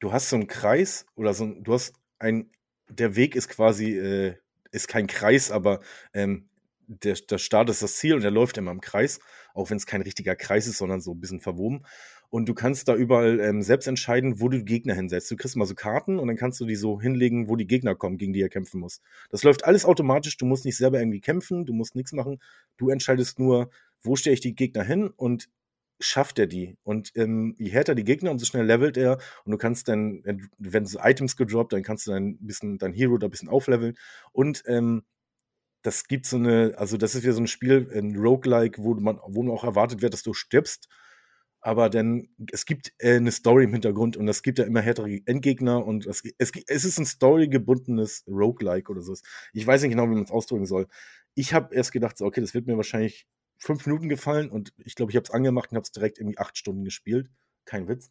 [SPEAKER 2] du hast so einen Kreis oder so ein, du hast ein, der Weg ist quasi, äh, ist kein Kreis, aber ähm, der, der Start ist das Ziel und der läuft immer im Kreis, auch wenn es kein richtiger Kreis ist, sondern so ein bisschen verwoben. Und du kannst da überall ähm, selbst entscheiden, wo du Gegner hinsetzt. Du kriegst mal so Karten und dann kannst du die so hinlegen, wo die Gegner kommen, gegen die er kämpfen muss. Das läuft alles automatisch. Du musst nicht selber irgendwie kämpfen, du musst nichts machen. Du entscheidest nur, wo stelle ich die Gegner hin und schafft er die. Und ähm, je härter die Gegner, umso schneller levelt er. Und du kannst dann, wenn so Items gedroppt, dann kannst du dann ein bisschen dein Hero da ein bisschen aufleveln. Und ähm, das gibt so eine, also das ist wieder so ein Spiel, ein Roguelike, wo man, wo man auch erwartet wird, dass du stirbst. Aber dann, es gibt äh, eine Story im Hintergrund und es gibt ja immer härtere Endgegner und es, es, es ist ein storygebundenes Roguelike oder so. Ich weiß nicht genau, wie man es ausdrücken soll. Ich habe erst gedacht, so, okay, das wird mir wahrscheinlich fünf Minuten gefallen und ich glaube, ich habe es angemacht und habe es direkt irgendwie acht Stunden gespielt. Kein Witz.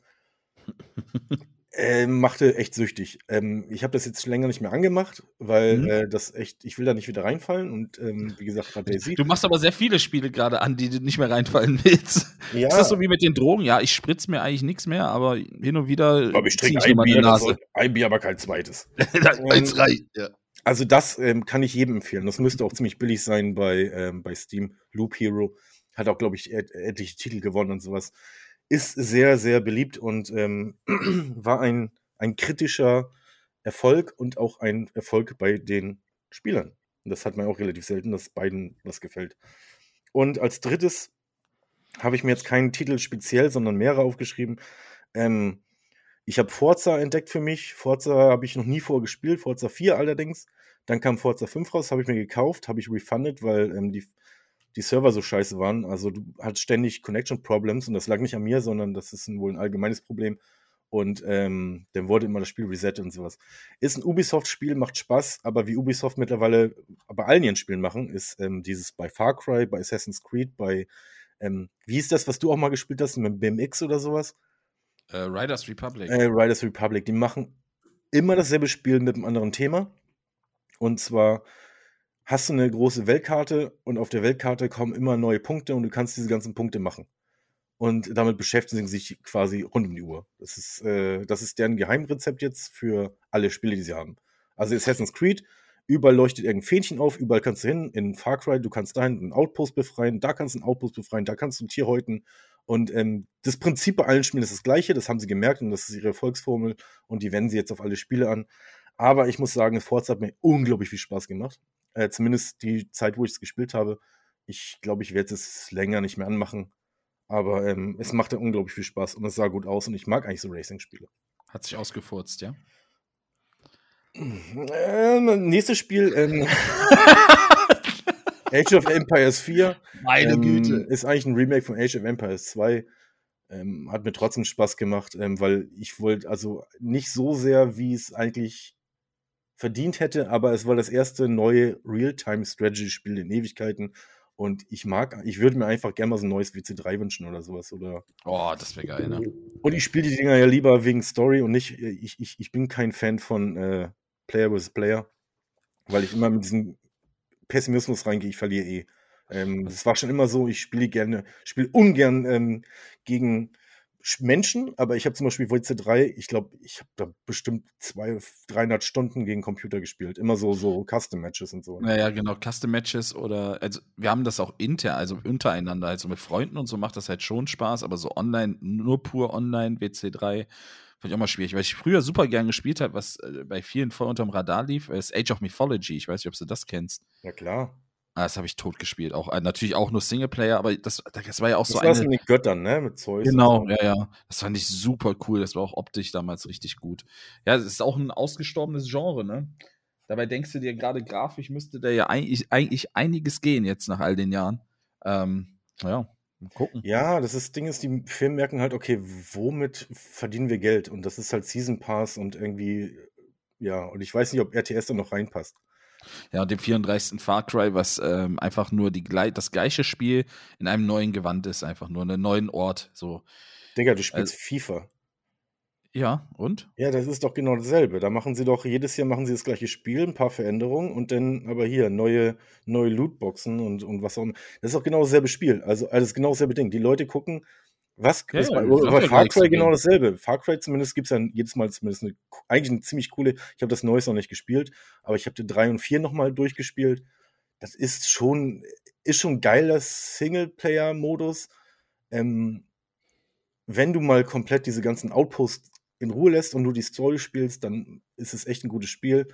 [SPEAKER 2] äh, machte echt süchtig. Ähm, ich habe das jetzt länger nicht mehr angemacht, weil mhm. äh, das echt, ich will da nicht wieder reinfallen und ähm, wie gesagt,
[SPEAKER 1] bei Daisy. Du machst aber sehr viele Spiele gerade an, die du nicht mehr reinfallen willst. Ja. Ist das so wie mit den Drogen? Ja, ich spritze mir eigentlich nichts mehr, aber hin und wieder.
[SPEAKER 2] Aber ich trinke ein Bier, Nase. ein Bier, aber kein zweites. Eins reicht, ja. Also das ähm, kann ich jedem empfehlen. Das müsste auch ziemlich billig sein bei, ähm, bei Steam. Loop Hero hat auch, glaube ich, et etliche Titel gewonnen und sowas. Ist sehr, sehr beliebt und ähm, war ein, ein kritischer Erfolg und auch ein Erfolg bei den Spielern. Das hat man auch relativ selten, dass beiden was gefällt. Und als drittes habe ich mir jetzt keinen Titel speziell, sondern mehrere aufgeschrieben. Ähm, ich habe Forza entdeckt für mich. Forza habe ich noch nie vorgespielt, Forza 4 allerdings. Dann kam Forza 5 raus, habe ich mir gekauft, habe ich refunded, weil ähm, die, die Server so scheiße waren. Also du hattest ständig Connection Problems und das lag nicht an mir, sondern das ist wohl ein allgemeines Problem. Und ähm, dann wurde immer das Spiel resettet und sowas. Ist ein Ubisoft-Spiel, macht Spaß, aber wie Ubisoft mittlerweile bei allen ihren Spielen machen, ist ähm, dieses bei Far Cry, bei Assassin's Creed, bei, ähm, wie ist das, was du auch mal gespielt hast, mit BMX oder sowas?
[SPEAKER 1] Äh, Riders Republic.
[SPEAKER 2] Äh, Riders Republic. Die machen immer dasselbe Spiel mit einem anderen Thema. Und zwar hast du eine große Weltkarte und auf der Weltkarte kommen immer neue Punkte und du kannst diese ganzen Punkte machen. Und damit beschäftigen sie sich quasi rund um die Uhr. Das ist, äh, das ist deren Geheimrezept jetzt für alle Spiele, die sie haben. Also Assassin's Creed, überall leuchtet irgendein Fähnchen auf, überall kannst du hin. In Far Cry, du kannst dahin einen Outpost befreien, da kannst du einen Outpost befreien, da kannst du ein Tier häuten. Und ähm, das Prinzip bei allen Spielen ist das gleiche, das haben sie gemerkt und das ist ihre Erfolgsformel und die wenden sie jetzt auf alle Spiele an. Aber ich muss sagen, Forza hat mir unglaublich viel Spaß gemacht. Äh, zumindest die Zeit, wo ich es gespielt habe. Ich glaube, ich werde es länger nicht mehr anmachen. Aber ähm, es machte unglaublich viel Spaß und es sah gut aus und ich mag eigentlich so Racing-Spiele.
[SPEAKER 1] Hat sich ausgefurzt, ja?
[SPEAKER 2] Äh, nächstes Spiel. Ähm, Age of Empires 4.
[SPEAKER 1] Meine ähm, Güte.
[SPEAKER 2] Ist eigentlich ein Remake von Age of Empires 2. Ähm, hat mir trotzdem Spaß gemacht, ähm, weil ich wollte, also nicht so sehr, wie es eigentlich verdient hätte, aber es war das erste neue Real-Time-Strategy-Spiel in Ewigkeiten. Und ich mag, ich würde mir einfach gerne mal so ein neues WC3 wünschen oder sowas. Oder
[SPEAKER 1] oh, das wäre geil, ne?
[SPEAKER 2] Und ich spiele die Dinger ja lieber wegen Story und nicht, ich, ich, ich bin kein Fan von äh, Player vs. Player, weil ich immer mit diesem Pessimismus reingehe, ich verliere eh. Ähm, das war schon immer so, ich spiele gerne, spiele ungern ähm, gegen Menschen, aber ich habe zum Beispiel WC 3, ich glaube, ich habe da bestimmt zwei, 300 Stunden gegen Computer gespielt. Immer so, so Custom-Matches und so.
[SPEAKER 1] Naja, genau, Custom-Matches oder, also wir haben das auch inter, also untereinander, also mit Freunden und so macht das halt schon Spaß, aber so online, nur pur online, WC 3, fand ich auch mal schwierig, weil ich früher super gern gespielt habe, was äh, bei vielen voll unterm Radar lief, ist Age of Mythology. Ich weiß nicht, ob du das kennst.
[SPEAKER 2] Ja, klar.
[SPEAKER 1] Ah, das habe ich tot gespielt. Auch, äh, natürlich auch nur Singleplayer, aber das, das war ja auch
[SPEAKER 2] das
[SPEAKER 1] so
[SPEAKER 2] eine. Das mit den Göttern, ne? Mit Zeus.
[SPEAKER 1] Genau, so. ja, ja. Das fand ich super cool. Das war auch optisch damals richtig gut. Ja, es ist auch ein ausgestorbenes Genre, ne? Dabei denkst du dir gerade grafisch müsste da ja eigentlich, eigentlich einiges gehen jetzt nach all den Jahren. Ähm, ja, mal gucken.
[SPEAKER 2] Ja, das ist, Ding ist, die Firmen merken halt, okay, womit verdienen wir Geld? Und das ist halt Season Pass und irgendwie, ja, und ich weiß nicht, ob RTS da noch reinpasst.
[SPEAKER 1] Ja, dem 34. Far Cry, was ähm, einfach nur die, das gleiche Spiel in einem neuen Gewand ist, einfach nur einen neuen Ort. So.
[SPEAKER 2] Digga, du spielst also, FIFA.
[SPEAKER 1] Ja, und?
[SPEAKER 2] Ja, das ist doch genau dasselbe. Da machen sie doch, jedes Jahr machen sie das gleiche Spiel, ein paar Veränderungen und dann aber hier neue, neue Lootboxen und, und was auch immer. Das ist doch genau dasselbe Spiel. Also alles genau dasselbe Ding. Die Leute gucken, was ja, bei, bei Far Cry genau dasselbe. Far Cry zumindest gibt es dann jedes Mal zumindest eine, eigentlich eine ziemlich coole, ich habe das Neues noch nicht gespielt, aber ich habe die 3 und 4 nochmal durchgespielt. Das ist schon, ist schon geiler Singleplayer-Modus. Ähm, wenn du mal komplett diese ganzen Outposts in Ruhe lässt und du die Story spielst, dann ist es echt ein gutes Spiel.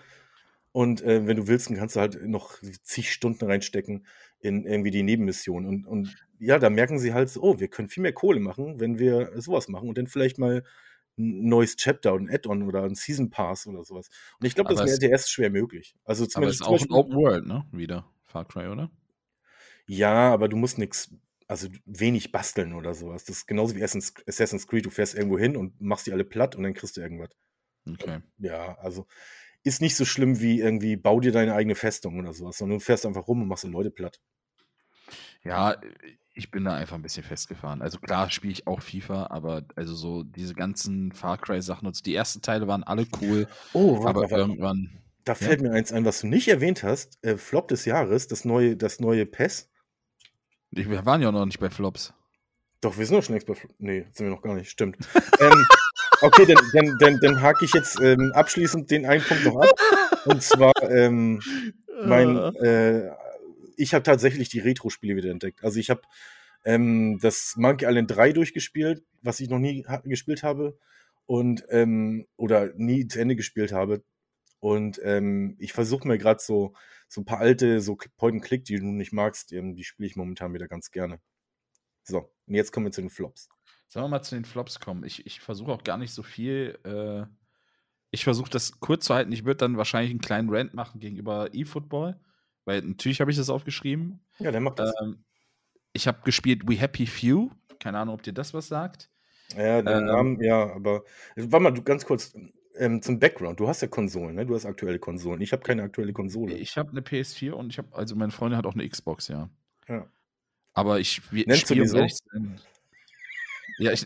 [SPEAKER 2] Und äh, wenn du willst, dann kannst du halt noch zig Stunden reinstecken in irgendwie die Nebenmission. Und, und ja, da merken sie halt, so, oh, wir können viel mehr Kohle machen, wenn wir sowas machen und dann vielleicht mal ein neues Chapter und ein Add-on oder ein Season Pass oder sowas. Und ich glaube, das ist mit RTS schwer möglich. Also
[SPEAKER 1] zumindest aber ist auch ein Open World, ne? Wieder Far Cry, oder?
[SPEAKER 2] Ja, aber du musst nichts also wenig basteln oder sowas. Das ist genauso wie Assassin's Creed. Du fährst irgendwo hin und machst die alle platt und dann kriegst du irgendwas.
[SPEAKER 1] Okay.
[SPEAKER 2] Ja, also ist nicht so schlimm wie irgendwie, bau dir deine eigene Festung oder sowas, sondern du fährst einfach rum und machst die Leute platt.
[SPEAKER 1] Ja, ich bin da einfach ein bisschen festgefahren. Also klar spiele ich auch FIFA, aber also so diese ganzen Far Cry Sachen und so, die ersten Teile waren alle cool.
[SPEAKER 2] Oh, warte, aber warte. irgendwann. Da fällt ja? mir eins ein, was du nicht erwähnt hast. Äh, Flop des Jahres, das neue, das neue PES.
[SPEAKER 1] Wir waren ja noch nicht bei Flops.
[SPEAKER 2] Doch, wir sind doch schon längst bei Flops. Nee, sind wir noch gar nicht. Stimmt. ähm, okay, dann, dann, dann, dann hake ich jetzt ähm, abschließend den einen Punkt noch ab. Und zwar, ähm, mein, äh, ich habe tatsächlich die Retro-Spiele wieder entdeckt. Also ich habe ähm, das Monkey Island 3 durchgespielt, was ich noch nie gespielt habe. Und, ähm, oder nie zu Ende gespielt habe. Und ähm, ich versuche mir gerade so so ein paar alte, so Point-and-Click, die du nicht magst, die, die spiele ich momentan wieder ganz gerne. So, und jetzt kommen wir zu den Flops.
[SPEAKER 1] Sollen wir mal zu den Flops kommen? Ich, ich versuche auch gar nicht so viel. Äh, ich versuche das kurz zu halten. Ich würde dann wahrscheinlich einen kleinen Rant machen gegenüber eFootball, weil natürlich habe ich das aufgeschrieben.
[SPEAKER 2] Ja, der macht das. Ähm,
[SPEAKER 1] ich habe gespielt We Happy Few. Keine Ahnung, ob dir das was sagt.
[SPEAKER 2] Ja, den ähm, Namen, ja, aber warte mal, du ganz kurz ähm, zum Background, du hast ja Konsolen, ne? Du hast aktuelle Konsolen. Ich habe keine aktuelle Konsole.
[SPEAKER 1] Ich habe eine PS4 und ich habe, also meine Freundin hat auch eine Xbox, ja.
[SPEAKER 2] Ja.
[SPEAKER 1] Aber ich,
[SPEAKER 2] ich Nennst du die so?
[SPEAKER 1] Ja, ich,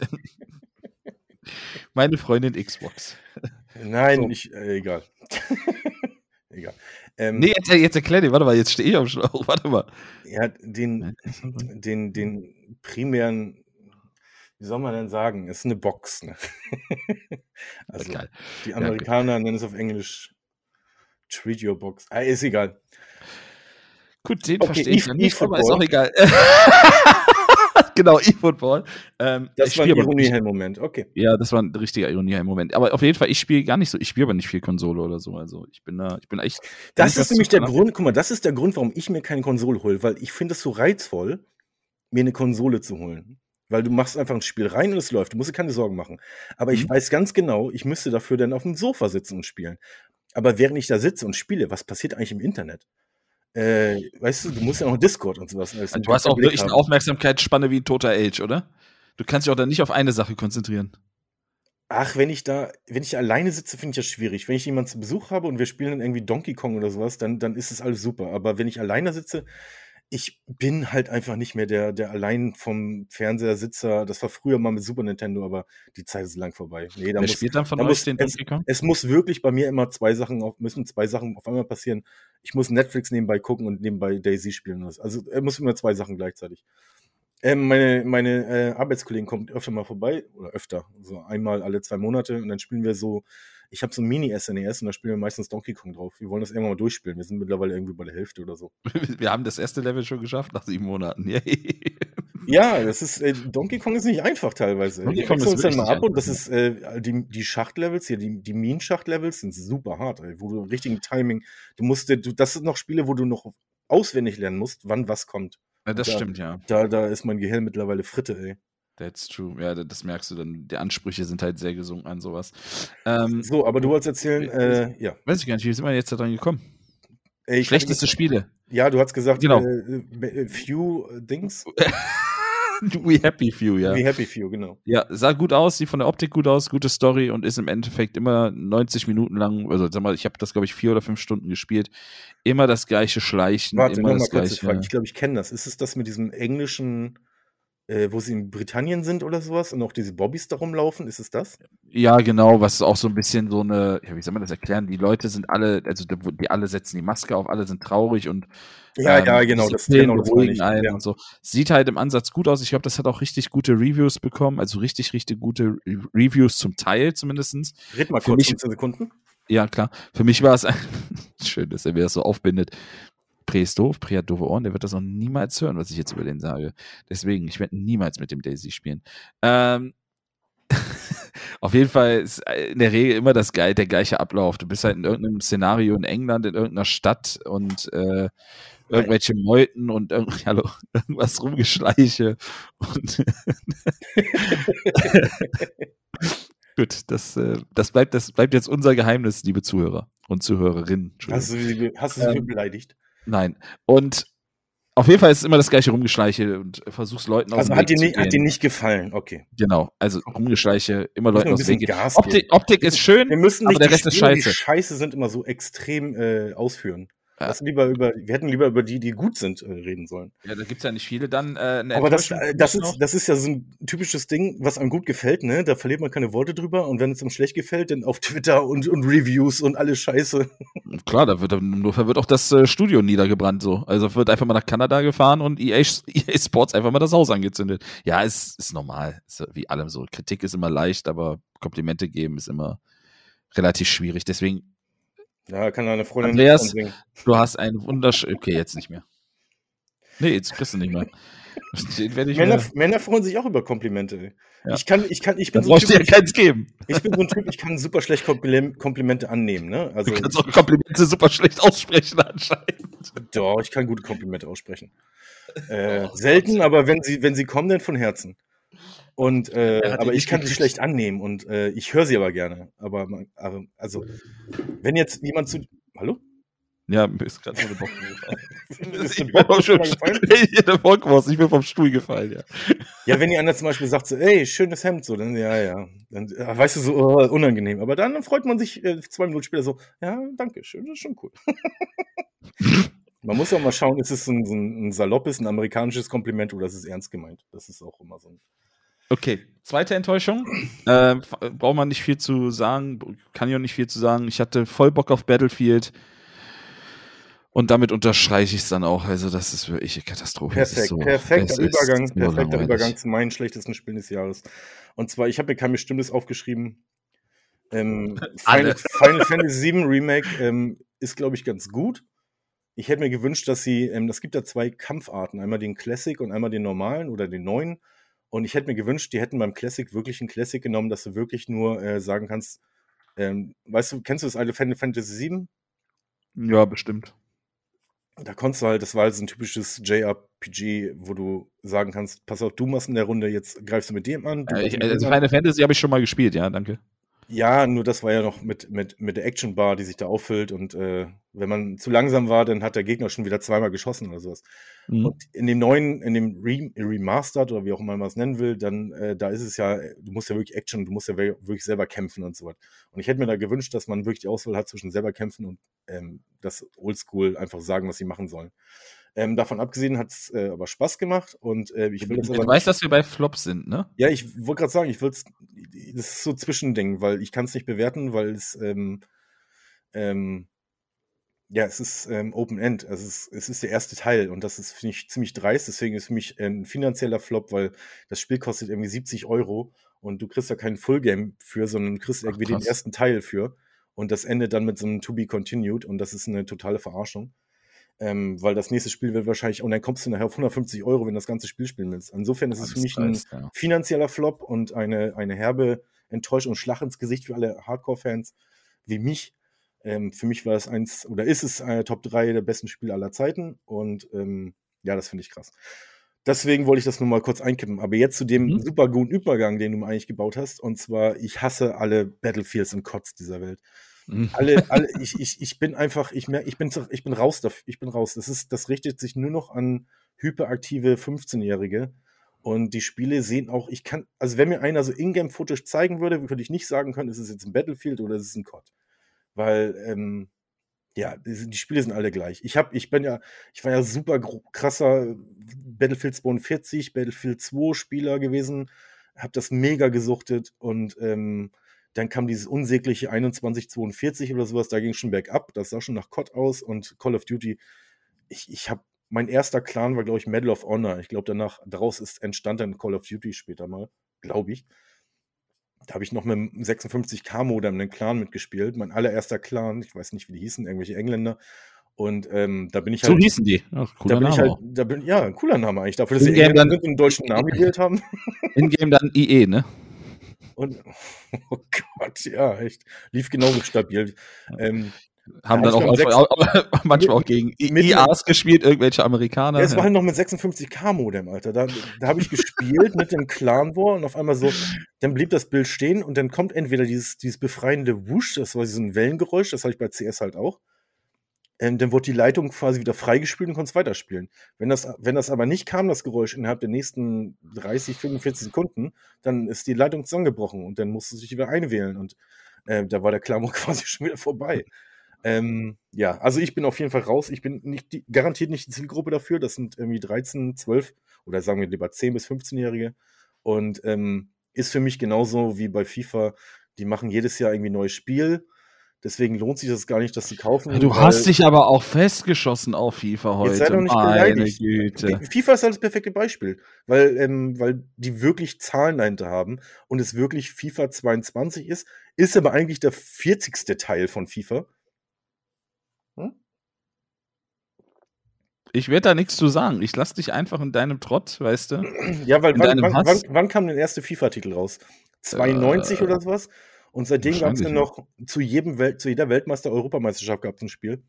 [SPEAKER 1] meine Freundin Xbox.
[SPEAKER 2] Nein, so. ich, äh, egal. egal.
[SPEAKER 1] Ähm, nee, jetzt, jetzt erklär dir, warte mal, jetzt stehe ich am Schlauch, warte mal.
[SPEAKER 2] Ja, den, den, den primären wie soll man denn sagen, ist eine Box. Ne? also Geil. die Amerikaner ja, nennen es auf Englisch Treat Your Box. Ah, ist egal.
[SPEAKER 1] Gut, den okay, verstehe ich e nicht, aber ist auch egal. Genau, E-Football. Ähm,
[SPEAKER 2] das war ein Ironie-Moment, okay.
[SPEAKER 1] Ja, das war ein richtiger Ironie-Moment. Aber auf jeden Fall, ich spiele gar nicht so, ich spiele aber nicht viel Konsole oder so. Also ich bin da, ich bin echt.
[SPEAKER 2] Das ist nämlich der Grund, guck mal, das ist der Grund, warum ich mir keine Konsole hole, weil ich finde es so reizvoll, mir eine Konsole zu holen. Weil du machst einfach ein Spiel rein und es läuft. Du musst dir keine Sorgen machen. Aber mhm. ich weiß ganz genau, ich müsste dafür dann auf dem Sofa sitzen und spielen. Aber während ich da sitze und spiele, was passiert eigentlich im Internet? Äh, weißt du, du musst ja auch Discord und sowas.
[SPEAKER 1] Also du hast auch wirklich eine Aufmerksamkeitsspanne wie ein toter Age, oder? Du kannst dich auch dann nicht auf eine Sache konzentrieren.
[SPEAKER 2] Ach, wenn ich da, wenn ich alleine sitze, finde ich das schwierig. Wenn ich jemanden zu Besuch habe und wir spielen dann irgendwie Donkey Kong oder sowas, dann, dann ist es alles super. Aber wenn ich alleine sitze, ich bin halt einfach nicht mehr der, der allein vom Fernseher Sitzer. Das war früher mal mit Super Nintendo, aber die Zeit ist lang vorbei.
[SPEAKER 1] Nee, da Wer muss, spielt dann von
[SPEAKER 2] da muss, den es, es muss wirklich bei mir immer zwei Sachen auf, müssen zwei Sachen auf einmal passieren. Ich muss Netflix nebenbei gucken und nebenbei Daisy spielen. Also es muss immer zwei Sachen gleichzeitig. Ähm, meine meine äh, Arbeitskollegen kommen öfter mal vorbei, oder öfter, so einmal alle zwei Monate und dann spielen wir so ich habe so ein Mini-SNES und da spielen wir meistens Donkey Kong drauf. Wir wollen das irgendwann mal durchspielen. Wir sind mittlerweile irgendwie bei der Hälfte oder so.
[SPEAKER 1] Wir haben das erste Level schon geschafft nach sieben Monaten.
[SPEAKER 2] ja, das ist, äh, Donkey Kong ist nicht einfach teilweise. Donkey Kong ist uns dann mal ab und das ist, äh, die, die Schachtlevels hier, die, die Minen-Schachtlevels sind super hart, ey, wo du richtigen Timing, du musst, du, das sind noch Spiele, wo du noch auswendig lernen musst, wann was kommt.
[SPEAKER 1] Ja, das da, stimmt, ja.
[SPEAKER 2] Da, da ist mein Gehirn mittlerweile Fritte, ey.
[SPEAKER 1] That's true. Ja, das merkst du dann. Die Ansprüche sind halt sehr gesunken an sowas.
[SPEAKER 2] Ähm, so, aber du wolltest erzählen, äh, ja.
[SPEAKER 1] Weiß ich gar nicht, wie sind wir jetzt da dran gekommen? Ey, Schlechteste Spiele.
[SPEAKER 2] Ja, du hast gesagt, genau. Äh, äh few Dings.
[SPEAKER 1] We Happy Few, ja.
[SPEAKER 2] We Happy Few, genau.
[SPEAKER 1] Ja, sah gut aus, sieht von der Optik gut aus, gute Story und ist im Endeffekt immer 90 Minuten lang, also sag mal, ich habe das, glaube ich, vier oder fünf Stunden gespielt. Immer das gleiche Schleichen,
[SPEAKER 2] Warte,
[SPEAKER 1] immer
[SPEAKER 2] das gleiche. Ich glaube, ich kenne das. Ist es das mit diesem englischen äh, wo sie in Britannien sind oder sowas und auch diese Bobbys da rumlaufen, ist es das?
[SPEAKER 1] Ja, genau, was auch so ein bisschen so eine, ja, wie soll man das erklären? Die Leute sind alle, also die, die alle setzen die Maske auf, alle sind traurig und
[SPEAKER 2] ja, ähm, ja, genau, das genau
[SPEAKER 1] beruhigen einen ja. und so. Sieht halt im Ansatz gut aus. Ich glaube, das hat auch richtig gute Reviews bekommen, also richtig, richtig gute Reviews zum Teil zumindestens.
[SPEAKER 2] Red mal kurz mich, 15 Sekunden.
[SPEAKER 1] Ja, klar. Für mich war es schön, dass er mir das so aufbindet. Pre ist doof, Pre hat doofe Ohren, der wird das noch niemals hören, was ich jetzt über den sage. Deswegen, ich werde niemals mit dem Daisy spielen. Ähm, auf jeden Fall ist in der Regel immer das geil, der gleiche Ablauf. Du bist halt in irgendeinem Szenario in England, in irgendeiner Stadt und äh, irgendwelche Meuten und irgend, hallo, irgendwas rumgeschleiche. Und Gut, das, äh, das, bleibt, das bleibt jetzt unser Geheimnis, liebe Zuhörer und Zuhörerinnen.
[SPEAKER 2] Hast du sie, hast du sie ähm, beleidigt?
[SPEAKER 1] Nein. Und auf jeden Fall ist es immer das gleiche Rumgeschleiche und versuchst Leuten
[SPEAKER 2] aus also dem Weg zu gehen. Also hat dir nicht gefallen, okay.
[SPEAKER 1] Genau, also Rumgeschleiche, immer Leuten aus dem Weg Optik, Optik, ist schön,
[SPEAKER 2] wir müssen nicht aber der Rest ist scheiße. Die Scheiße sind immer so extrem äh, ausführen. Ja. lieber über, wir hätten lieber über die, die gut sind, äh, reden sollen.
[SPEAKER 1] Ja, da gibt's ja nicht viele dann. Äh,
[SPEAKER 2] Aber das, äh, das, ist, das ist ja so ein typisches Ding, was einem gut gefällt, ne? Da verliert man keine Worte drüber und wenn es einem schlecht gefällt, dann auf Twitter und, und Reviews und alles Scheiße.
[SPEAKER 1] Klar, da wird, da wird auch das äh, Studio niedergebrannt so. Also wird einfach mal nach Kanada gefahren und EA, EA Sports einfach mal das Haus angezündet. Ja, ist, ist normal. Ist wie allem so. Kritik ist immer leicht, aber Komplimente geben ist immer relativ schwierig. Deswegen
[SPEAKER 2] ja, kann deine Freundin
[SPEAKER 1] Andreas, du hast einen wunderschönen. Okay, jetzt nicht mehr. Nee, jetzt kriegst du nicht mehr.
[SPEAKER 2] Männer, mehr. Männer, freuen sich auch über Komplimente. Ja. Ich kann, ich kann, ich bin
[SPEAKER 1] so ein typ, keins geben.
[SPEAKER 2] Ich bin so ein Typ, ich kann super schlecht Komplimente annehmen. Ne?
[SPEAKER 1] Also, du kannst auch Komplimente super schlecht aussprechen anscheinend.
[SPEAKER 2] Doch, ich kann gute Komplimente aussprechen. Äh, selten, aber wenn sie, wenn sie kommen, dann von Herzen. Und äh, aber ich kann sie schlecht annehmen und äh, ich höre sie aber gerne. Aber, aber also, wenn jetzt jemand zu. Hallo?
[SPEAKER 1] Ja, mir ist gerade so eine Bock gefallen. ich bin vom Stuhl gefallen. der ich bin vom Stuhl gefallen, ja.
[SPEAKER 2] Ja, wenn die andere zum Beispiel sagt so, ey, schönes Hemd, so, dann ja, ja. Dann äh, weißt du, so oh, unangenehm. Aber dann freut man sich äh, zwei Minuten später so, ja, danke schön, das ist schon cool. man muss auch mal schauen, ist es ein, ein, ein saloppes, ein amerikanisches Kompliment oder ist es ernst gemeint? Das ist auch immer so ein.
[SPEAKER 1] Okay, zweite Enttäuschung. Äh, braucht man nicht viel zu sagen, kann ich auch nicht viel zu sagen. Ich hatte voll Bock auf Battlefield. Und damit unterstreiche ich es dann auch. Also, das ist wirklich eine Katastrophe.
[SPEAKER 2] Perfekt, so, perfekter Übergang, perfekter Übergang zu meinen schlechtesten Spielen des Jahres. Und zwar, ich habe mir kein bestimmtes aufgeschrieben. Ähm, Final, Final, Fantasy VII Remake ähm, ist, glaube ich, ganz gut. Ich hätte mir gewünscht, dass sie, ähm, es gibt da zwei Kampfarten, einmal den Classic und einmal den normalen oder den neuen. Und ich hätte mir gewünscht, die hätten beim Classic wirklich einen Classic genommen, dass du wirklich nur äh, sagen kannst, ähm, weißt du, kennst du das alte Final Fantasy VII?
[SPEAKER 1] Ja, bestimmt.
[SPEAKER 2] Da konntest du halt, das war halt so ein typisches JRPG, wo du sagen kannst, pass auf, du machst in der Runde, jetzt greifst du mit dem an.
[SPEAKER 1] Ja, ich, also Final Fantasy habe ich schon mal gespielt, ja, danke.
[SPEAKER 2] Ja, nur das war ja noch mit, mit, mit der Action Bar, die sich da auffüllt. Und äh, wenn man zu langsam war, dann hat der Gegner schon wieder zweimal geschossen oder sowas. Mhm. Und in dem neuen, in dem Re Remastered oder wie auch immer man es nennen will, dann äh, da ist es ja, du musst ja wirklich Action, du musst ja wirklich selber kämpfen und so was. Und ich hätte mir da gewünscht, dass man wirklich die Auswahl hat zwischen selber kämpfen und ähm, das Oldschool einfach sagen, was sie machen sollen. Ähm, davon abgesehen hat es äh, aber Spaß gemacht und äh, ich will
[SPEAKER 1] das aber. Du weißt, dass wir bei Flops sind, ne?
[SPEAKER 2] Ja, ich wollte gerade sagen, ich will es. Das ist so Zwischending, weil ich kann es nicht bewerten, weil es. Ähm, ähm, ja, es ist ähm, Open End. Also es, ist, es ist der erste Teil und das ist, finde ich, ziemlich dreist. Deswegen ist für mich ein finanzieller Flop, weil das Spiel kostet irgendwie 70 Euro und du kriegst ja keinen Fullgame für, sondern du kriegst irgendwie Ach, den ersten Teil für. Und das endet dann mit so einem To Be Continued und das ist eine totale Verarschung. Ähm, weil das nächste Spiel wird wahrscheinlich, und dann kommst du nachher auf 150 Euro, wenn du das ganze Spiel spielen willst. Insofern ist es für mich ein finanzieller Flop und eine, eine herbe Enttäuschung und Schlag ins Gesicht für alle Hardcore-Fans wie mich. Ähm, für mich war es eins, oder ist es eine Top 3 der besten Spiele aller Zeiten und ähm, ja, das finde ich krass. Deswegen wollte ich das nur mal kurz einkippen. Aber jetzt zu dem mhm. super guten Übergang, den du eigentlich gebaut hast. Und zwar, ich hasse alle Battlefields und Cots dieser Welt. Mhm. Alle, alle, ich, ich, ich bin einfach, ich, mer, ich, bin, ich bin raus ich bin raus. Das, ist, das richtet sich nur noch an hyperaktive 15-Jährige. Und die Spiele sehen auch, ich kann, also wenn mir einer so Ingame-Footage zeigen würde, könnte ich nicht sagen können, ist es jetzt ein Battlefield oder ist es ein COD. Weil, ähm, ja, die, Spiele sind alle gleich. Ich habe, ich bin ja, ich war ja super krasser Battlefield 42, Battlefield 2 Spieler gewesen, habe das mega gesuchtet und ähm, dann kam dieses unsägliche 2142 oder sowas, da ging schon bergab, das sah schon nach COD aus und Call of Duty. Ich, ich habe, mein erster Clan war, glaube ich, Medal of Honor. Ich glaube, danach, daraus ist entstand dann Call of Duty später mal, glaube ich. Da habe ich noch mit dem 56K-Modem einen Clan mitgespielt. Mein allererster Clan, ich weiß nicht, wie die hießen, irgendwelche Engländer. Und ähm, da bin ich
[SPEAKER 1] halt. So hießen die.
[SPEAKER 2] Ach, cooler da bin Name. Ich halt, da bin, ja, ein cooler Name eigentlich. Dafür, dass sie dann, einen deutschen Namen gewählt haben.
[SPEAKER 1] In-game dann IE, ne?
[SPEAKER 2] Und, oh Gott, ja, echt. Lief genauso stabil. Ähm,
[SPEAKER 1] haben dann auch, auch manchmal auch gegen IAs gespielt, irgendwelche Amerikaner.
[SPEAKER 2] Ja, es war halt noch mit 56K-Modem, Alter. Da, da habe ich gespielt mit dem Clan War und auf einmal so, dann blieb das Bild stehen und dann kommt entweder dieses, dieses befreiende Wusch, das war so ein Wellengeräusch, das hatte ich bei CS halt auch. Ähm, dann wurde die Leitung quasi wieder freigespielt und konnte es weiterspielen. Wenn das, wenn das aber nicht kam, das Geräusch innerhalb der nächsten 30, 45 Sekunden, dann ist die Leitung zusammengebrochen und dann musste sich wieder einwählen und äh, da war der Klammer quasi schon wieder vorbei. Ähm, ja, also ich bin auf jeden Fall raus. Ich bin nicht die, garantiert nicht die Zielgruppe dafür. Das sind irgendwie 13, 12 oder sagen wir lieber 10 bis 15-Jährige. Und ähm, ist für mich genauso wie bei FIFA. Die machen jedes Jahr irgendwie ein neues Spiel. Deswegen lohnt sich das gar nicht, das zu kaufen.
[SPEAKER 1] Du hast dich aber auch festgeschossen auf FIFA heute. Jetzt sei doch nicht
[SPEAKER 2] beleidigt. Güte. FIFA ist halt das perfekte Beispiel, weil, ähm, weil die wirklich Zahlen dahinter haben und es wirklich FIFA 22 ist, ist aber eigentlich der 40. Teil von FIFA.
[SPEAKER 1] Ich werde da nichts zu sagen. Ich lasse dich einfach in deinem Trott, weißt du?
[SPEAKER 2] Ja, weil wann, wann, wann, wann, kam der erste FIFA-Titel raus? 92 äh, oder sowas? Und seitdem gab es ja noch zu, jedem Welt, zu jeder Weltmeister-Europameisterschaft gab es ein Spiel.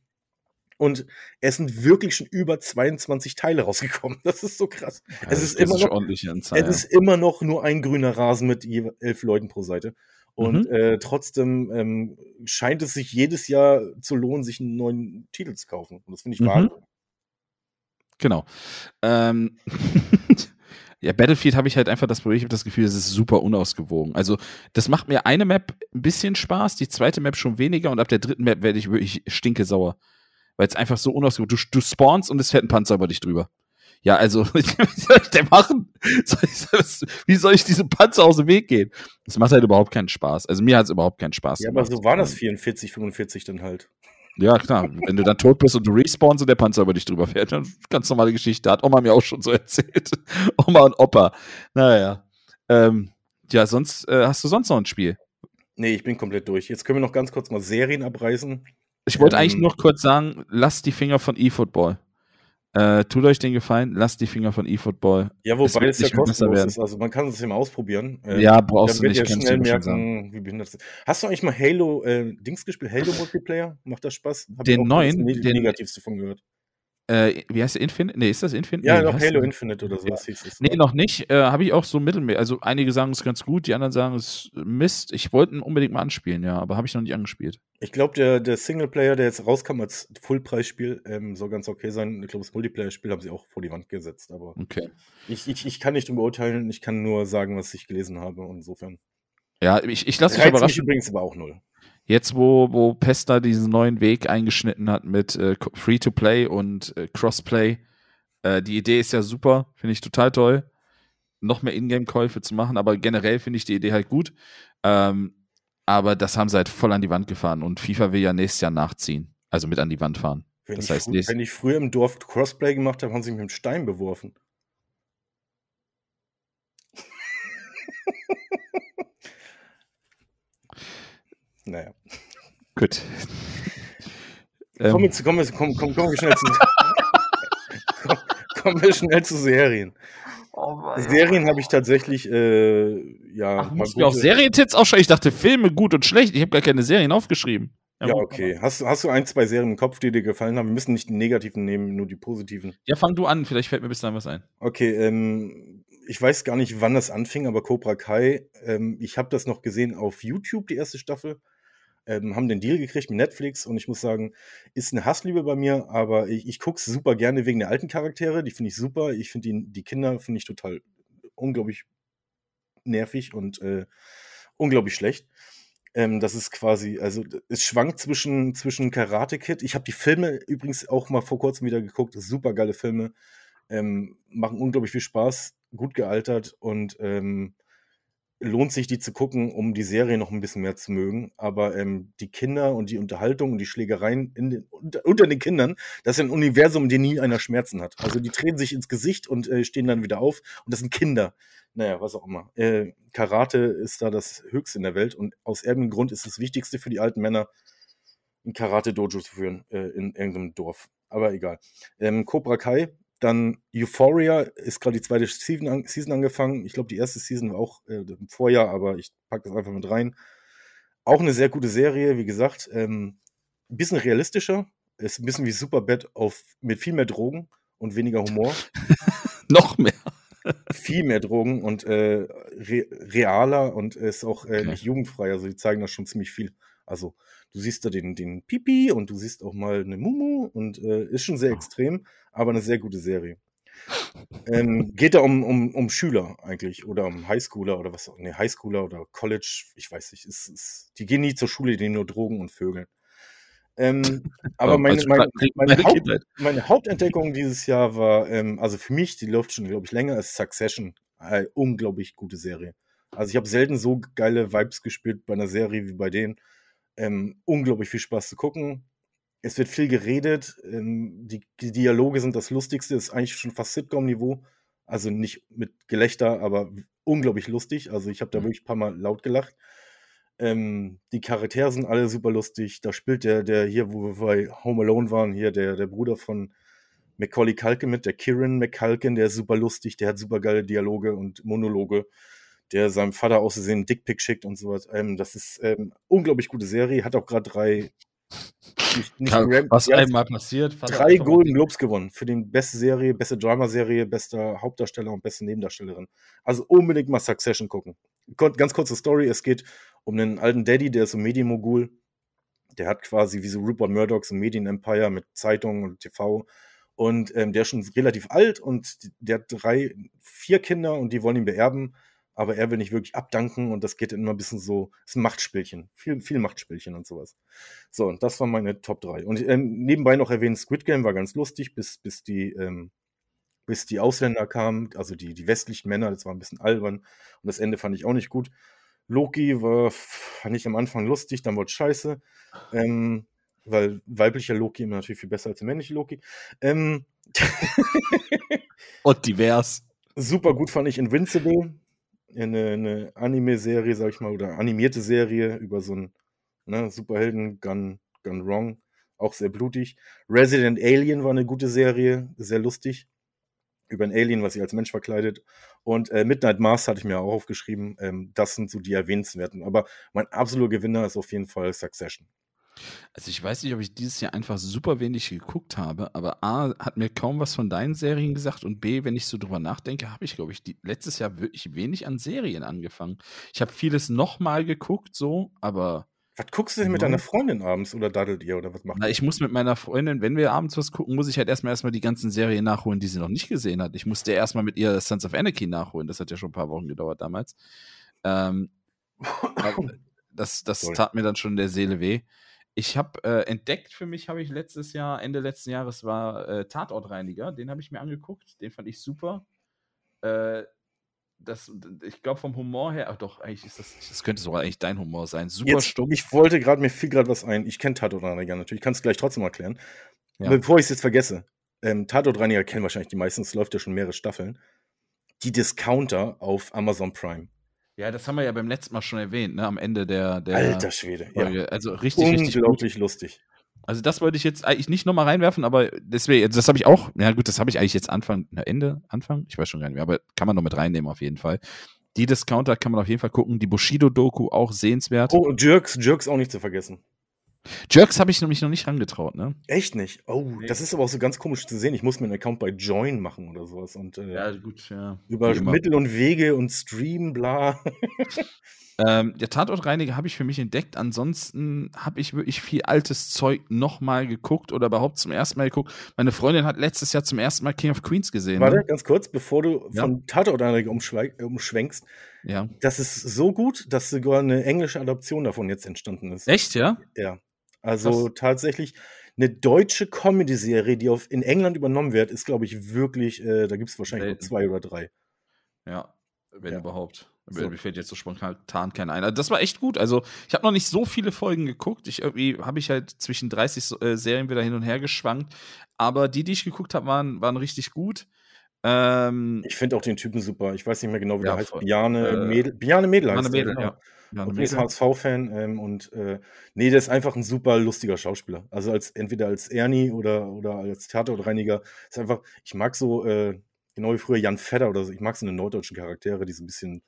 [SPEAKER 2] Und es sind wirklich schon über 22 Teile rausgekommen. Das ist so krass. Ja, es ist, immer noch, Anzahl, es ist immer noch nur ein grüner Rasen mit elf Leuten pro Seite. Und mhm. äh, trotzdem ähm, scheint es sich jedes Jahr zu lohnen, sich einen neuen Titel zu kaufen. Und das finde ich mhm. wahr.
[SPEAKER 1] Genau. Ähm, ja, Battlefield habe ich halt einfach das Problem, ich habe das Gefühl, es ist super unausgewogen. Also, das macht mir eine Map ein bisschen Spaß, die zweite Map schon weniger und ab der dritten Map werde ich wirklich stinke sauer. Weil es einfach so unausgewogen du, du spawnst und es fährt ein Panzer über dich drüber. Ja, also, wie soll ich denn machen? wie soll ich diesem Panzer aus dem Weg gehen? Das macht halt überhaupt keinen Spaß. Also, mir hat es überhaupt keinen Spaß
[SPEAKER 2] ja, gemacht. Ja, aber so war das 44, 45 dann halt.
[SPEAKER 1] Ja, klar. Wenn du dann tot bist und du respawnst und der Panzer über dich drüber fährt, dann ganz normale Geschichte. Hat Oma mir auch schon so erzählt. Oma und Opa. Naja. Ähm, ja, sonst, äh, hast du sonst noch ein Spiel?
[SPEAKER 2] Nee, ich bin komplett durch. Jetzt können wir noch ganz kurz mal Serien abreißen.
[SPEAKER 1] Ich wollte ähm, eigentlich noch kurz sagen, lass die Finger von eFootball. Äh, tut euch den Gefallen, lasst die Finger von eFootball.
[SPEAKER 2] Ja, wobei es, es ja kostenlos ist. Also man kann es ja mal ausprobieren.
[SPEAKER 1] Äh, ja, brauchst du nicht. Ja schnell merken,
[SPEAKER 2] wie behindert es ist. Hast du eigentlich mal Halo äh, Dings gespielt? Halo Multiplayer? Macht das Spaß?
[SPEAKER 1] Hab den neuen?
[SPEAKER 2] Den Negativste von gehört
[SPEAKER 1] äh, wie heißt der Infinite? Nee, ist das Infinite?
[SPEAKER 2] Ja,
[SPEAKER 1] nee,
[SPEAKER 2] noch Halo Infinite oder sowas hieß es.
[SPEAKER 1] Nee, noch nicht. Äh, Habe ich auch so mittelmäßig. Also einige sagen es ist ganz gut, die anderen sagen es ist Mist. Ich wollte ihn unbedingt mal anspielen, ja, aber habe ich noch nicht angespielt.
[SPEAKER 2] Ich glaube, der, der Singleplayer, der jetzt rauskam als Fullpreisspiel, ähm, soll ganz okay sein. Ich glaube, das Multiplayer-Spiel haben sie auch vor die Wand gesetzt, aber
[SPEAKER 1] okay.
[SPEAKER 2] ich, ich, ich kann nicht beurteilen, ich kann nur sagen, was ich gelesen habe und insofern.
[SPEAKER 1] Ja, ich, ich lasse mich überraschen.
[SPEAKER 2] Mich übrigens aber auch null.
[SPEAKER 1] Jetzt, wo, wo Pesta diesen neuen Weg eingeschnitten hat mit äh, Free-to-Play und äh, Crossplay, äh, die Idee ist ja super, finde ich total toll, noch mehr Ingame-Käufe zu machen, aber generell finde ich die Idee halt gut. Ähm, aber das haben sie halt voll an die Wand gefahren und FIFA will ja nächstes Jahr nachziehen, also mit an die Wand fahren.
[SPEAKER 2] Wenn, das heißt, ich, wenn ich früher im Dorf Crossplay gemacht habe, haben sie mich mit einem Stein beworfen. Naja.
[SPEAKER 1] Gut.
[SPEAKER 2] Kommen wir, wir, kommen, kommen, kommen wir schnell zu kommen wir schnell zu Serien. Oh Serien habe ich tatsächlich, äh, ja.
[SPEAKER 1] Ach, musst du auch Serientits aufschreiben? Ich dachte, Filme gut und schlecht. Ich habe gar keine Serien aufgeschrieben.
[SPEAKER 2] Ja, ja okay. Hast, hast du ein, zwei Serien im Kopf, die dir gefallen haben? Wir müssen nicht die negativen nehmen, nur die positiven.
[SPEAKER 1] Ja, fang du an, vielleicht fällt mir bis dahin was ein.
[SPEAKER 2] Okay, ähm, ich weiß gar nicht, wann das anfing, aber Cobra Kai, ähm, ich habe das noch gesehen auf YouTube, die erste Staffel. Ähm, haben den Deal gekriegt mit Netflix und ich muss sagen, ist eine Hassliebe bei mir, aber ich, ich gucke es super gerne wegen der alten Charaktere, die finde ich super. Ich finde die, die Kinder finde ich total unglaublich nervig und äh, unglaublich schlecht. Ähm, das ist quasi, also es schwankt zwischen, zwischen Karate Kid. Ich habe die Filme übrigens auch mal vor kurzem wieder geguckt. Super geile Filme. Ähm, machen unglaublich viel Spaß, gut gealtert und ähm, lohnt sich, die zu gucken, um die Serie noch ein bisschen mehr zu mögen. Aber ähm, die Kinder und die Unterhaltung und die Schlägereien den, unter, unter, den Kindern, das ist ein Universum, in dem nie einer Schmerzen hat. Also die treten sich ins Gesicht und äh, stehen dann wieder auf. Und das sind Kinder. Naja, was auch immer. Äh, Karate ist da das Höchste in der Welt. Und aus irgendeinem Grund ist das Wichtigste für die alten Männer, ein Karate-Dojo zu führen äh, in irgendeinem Dorf. Aber egal. Ähm, Cobra Kai dann Euphoria ist gerade die zweite Season, an, Season angefangen. Ich glaube, die erste Season war auch äh, im Vorjahr, aber ich packe das einfach mit rein. Auch eine sehr gute Serie, wie gesagt. Ähm, ein bisschen realistischer. Ist ein bisschen wie Superbad auf, mit viel mehr Drogen und weniger Humor.
[SPEAKER 1] Noch mehr.
[SPEAKER 2] viel mehr Drogen und äh, re realer und ist auch äh, nicht jugendfrei. Also die zeigen da schon ziemlich viel. Also du siehst da den, den Pipi und du siehst auch mal eine Mumu und äh, ist schon sehr extrem, aber eine sehr gute Serie. Ähm, geht da um, um, um Schüler eigentlich oder um Highschooler oder was auch, ne, Highschooler oder College, ich weiß nicht. Ist, ist, die gehen nie zur Schule, die nehmen nur Drogen und Vögeln. Ähm, aber meine, meine, meine, Haupt, meine, Hauptentdeckung dieses Jahr war, ähm, also für mich, die läuft schon, glaube ich, länger, ist Succession. Eine unglaublich gute Serie. Also ich habe selten so geile Vibes gespürt bei einer Serie wie bei denen. Ähm, unglaublich viel Spaß zu gucken. Es wird viel geredet. Ähm, die, die, Dialoge sind das Lustigste. Ist eigentlich schon fast Sitcom-Niveau. Also nicht mit Gelächter, aber unglaublich lustig. Also ich habe da mhm. wirklich ein paar Mal laut gelacht. Ähm, die Charaktere sind alle super lustig. Da spielt der, der hier, wo wir bei Home Alone waren, hier der, der Bruder von Macaulay Culkin mit, der Kieran McCulkin, der ist super lustig, der hat super geile Dialoge und Monologe der seinem Vater auszusehen einen Dickpick schickt und sowas. Ähm, das ist ähm, unglaublich gute Serie. Hat auch gerade drei.
[SPEAKER 1] Nicht, nicht Ram, was ja, einmal passiert.
[SPEAKER 2] Drei Golden Globes gewonnen für die beste Serie, beste Drama-Serie, bester Hauptdarsteller und beste Nebendarstellerin. Also unbedingt mal Succession gucken. Ganz kurze Story: Es geht um einen alten Daddy, der ist so ein Medienmogul. Der hat quasi wie so Rupert Murdoch so ein Medienempire mit Zeitungen und TV. Und ähm, der ist schon relativ alt und der hat drei, vier Kinder und die wollen ihn beerben aber er will nicht wirklich abdanken und das geht immer ein bisschen so, ist ein Machtspielchen, viel, viel Machtspielchen und sowas. So, und das waren meine Top 3. Und äh, nebenbei noch erwähnt, Squid Game war ganz lustig, bis, bis die, ähm, bis die Ausländer kamen, also die, die westlichen Männer, das war ein bisschen albern und das Ende fand ich auch nicht gut. Loki war, fand ich am Anfang lustig, dann wurde scheiße, ähm, weil weiblicher Loki immer natürlich viel besser als der männliche Loki. Ähm,
[SPEAKER 1] und divers.
[SPEAKER 2] Super gut fand ich Invincible eine, eine Anime-Serie, sag ich mal, oder animierte Serie über so einen ne, Superhelden Gun, Gun Wrong, auch sehr blutig. Resident Alien war eine gute Serie, sehr lustig. Über ein Alien, was sich als Mensch verkleidet. Und äh, Midnight Mars hatte ich mir auch aufgeschrieben. Ähm, das sind so die erwähnenswerten. Aber mein absoluter Gewinner ist auf jeden Fall Succession.
[SPEAKER 1] Also ich weiß nicht, ob ich dieses Jahr einfach super wenig geguckt habe, aber A, hat mir kaum was von deinen Serien gesagt und B, wenn ich so drüber nachdenke, habe ich, glaube ich, die, letztes Jahr wirklich wenig an Serien angefangen. Ich habe vieles nochmal geguckt, so, aber.
[SPEAKER 2] Was guckst du denn mit deiner Freundin abends oder daddelt ihr oder was macht
[SPEAKER 1] Na, ich muss mit meiner Freundin, wenn wir abends was gucken, muss ich halt erstmal erstmal die ganzen Serien nachholen, die sie noch nicht gesehen hat. Ich musste erstmal mit ihr Sons of Anarchy nachholen. Das hat ja schon ein paar Wochen gedauert damals. Ähm, das das tat mir dann schon in der Seele weh. Ich habe äh, entdeckt für mich, habe ich letztes Jahr, Ende letzten Jahres war äh, Tatortreiniger. Den habe ich mir angeguckt. Den fand ich super. Äh, das, ich glaube vom Humor her, ach doch, eigentlich ist das, das könnte sogar eigentlich dein Humor sein. Super
[SPEAKER 2] Jetzt, stumm. Ich wollte gerade, mir fiel gerade was ein. Ich kenne Tatortreiniger natürlich. Ich kann es gleich trotzdem erklären. Ja. Bevor ich es jetzt vergesse. Ähm, Tatortreiniger kennen wahrscheinlich die meisten. Es läuft ja schon mehrere Staffeln. Die Discounter auf Amazon Prime.
[SPEAKER 1] Ja, das haben wir ja beim letzten Mal schon erwähnt, ne? Am Ende der. der
[SPEAKER 2] Alter Schwede,
[SPEAKER 1] ja. Also richtig,
[SPEAKER 2] Unglaublich richtig lustig.
[SPEAKER 1] Also das wollte ich jetzt eigentlich nicht nochmal reinwerfen, aber deswegen, das habe ich auch, ja gut, das habe ich eigentlich jetzt Anfang, na Ende, Anfang, ich weiß schon gar nicht mehr, aber kann man noch mit reinnehmen auf jeden Fall. Die Discounter kann man auf jeden Fall gucken, die Bushido-Doku auch sehenswert.
[SPEAKER 2] Oh, Jerks, Jerks auch nicht zu vergessen.
[SPEAKER 1] Jerks habe ich nämlich noch nicht rangetraut, ne?
[SPEAKER 2] Echt nicht? Oh, nee. das ist aber auch so ganz komisch zu sehen. Ich muss mir einen Account bei Join machen oder sowas und
[SPEAKER 1] äh, ja, gut, ja.
[SPEAKER 2] über Mittel und Wege und Stream, bla.
[SPEAKER 1] ähm, der Tatortreiniger habe ich für mich entdeckt. Ansonsten habe ich wirklich viel altes Zeug nochmal geguckt oder überhaupt zum ersten Mal geguckt. Meine Freundin hat letztes Jahr zum ersten Mal King of Queens gesehen.
[SPEAKER 2] Warte, ne? ganz kurz, bevor du ja. von Tatortreiniger umschwenkst.
[SPEAKER 1] Ja.
[SPEAKER 2] Das ist so gut, dass sogar eine englische Adaption davon jetzt entstanden ist.
[SPEAKER 1] Echt, ja?
[SPEAKER 2] Ja. Also Krass. tatsächlich eine deutsche Comedy-Serie, die auf, in England übernommen wird, ist, glaube ich, wirklich, äh, da gibt es wahrscheinlich nur zwei oder drei.
[SPEAKER 1] Ja, wenn ja. überhaupt. So. Mir fällt jetzt so spontan keiner ein. Also das war echt gut. Also, ich habe noch nicht so viele Folgen geguckt. Ich irgendwie habe ich halt zwischen 30 äh, Serien wieder hin und her geschwankt. Aber die, die ich geguckt habe, waren, waren richtig gut. Ähm,
[SPEAKER 2] ich finde auch den Typen super. Ich weiß nicht mehr genau, wie ja, der heißt. Biane äh, Mädel. Biane Mädel heißt
[SPEAKER 1] Mädel, genau. ja.
[SPEAKER 2] Ja, okay, ist HSV-Fan ähm, und äh, nee, der ist einfach ein super lustiger Schauspieler. Also als entweder als Ernie oder, oder als Theaterreiniger. Ist einfach, ich mag so, äh, genau wie früher Jan Fedder oder so, ich mag so eine norddeutschen Charaktere, die so ein bisschen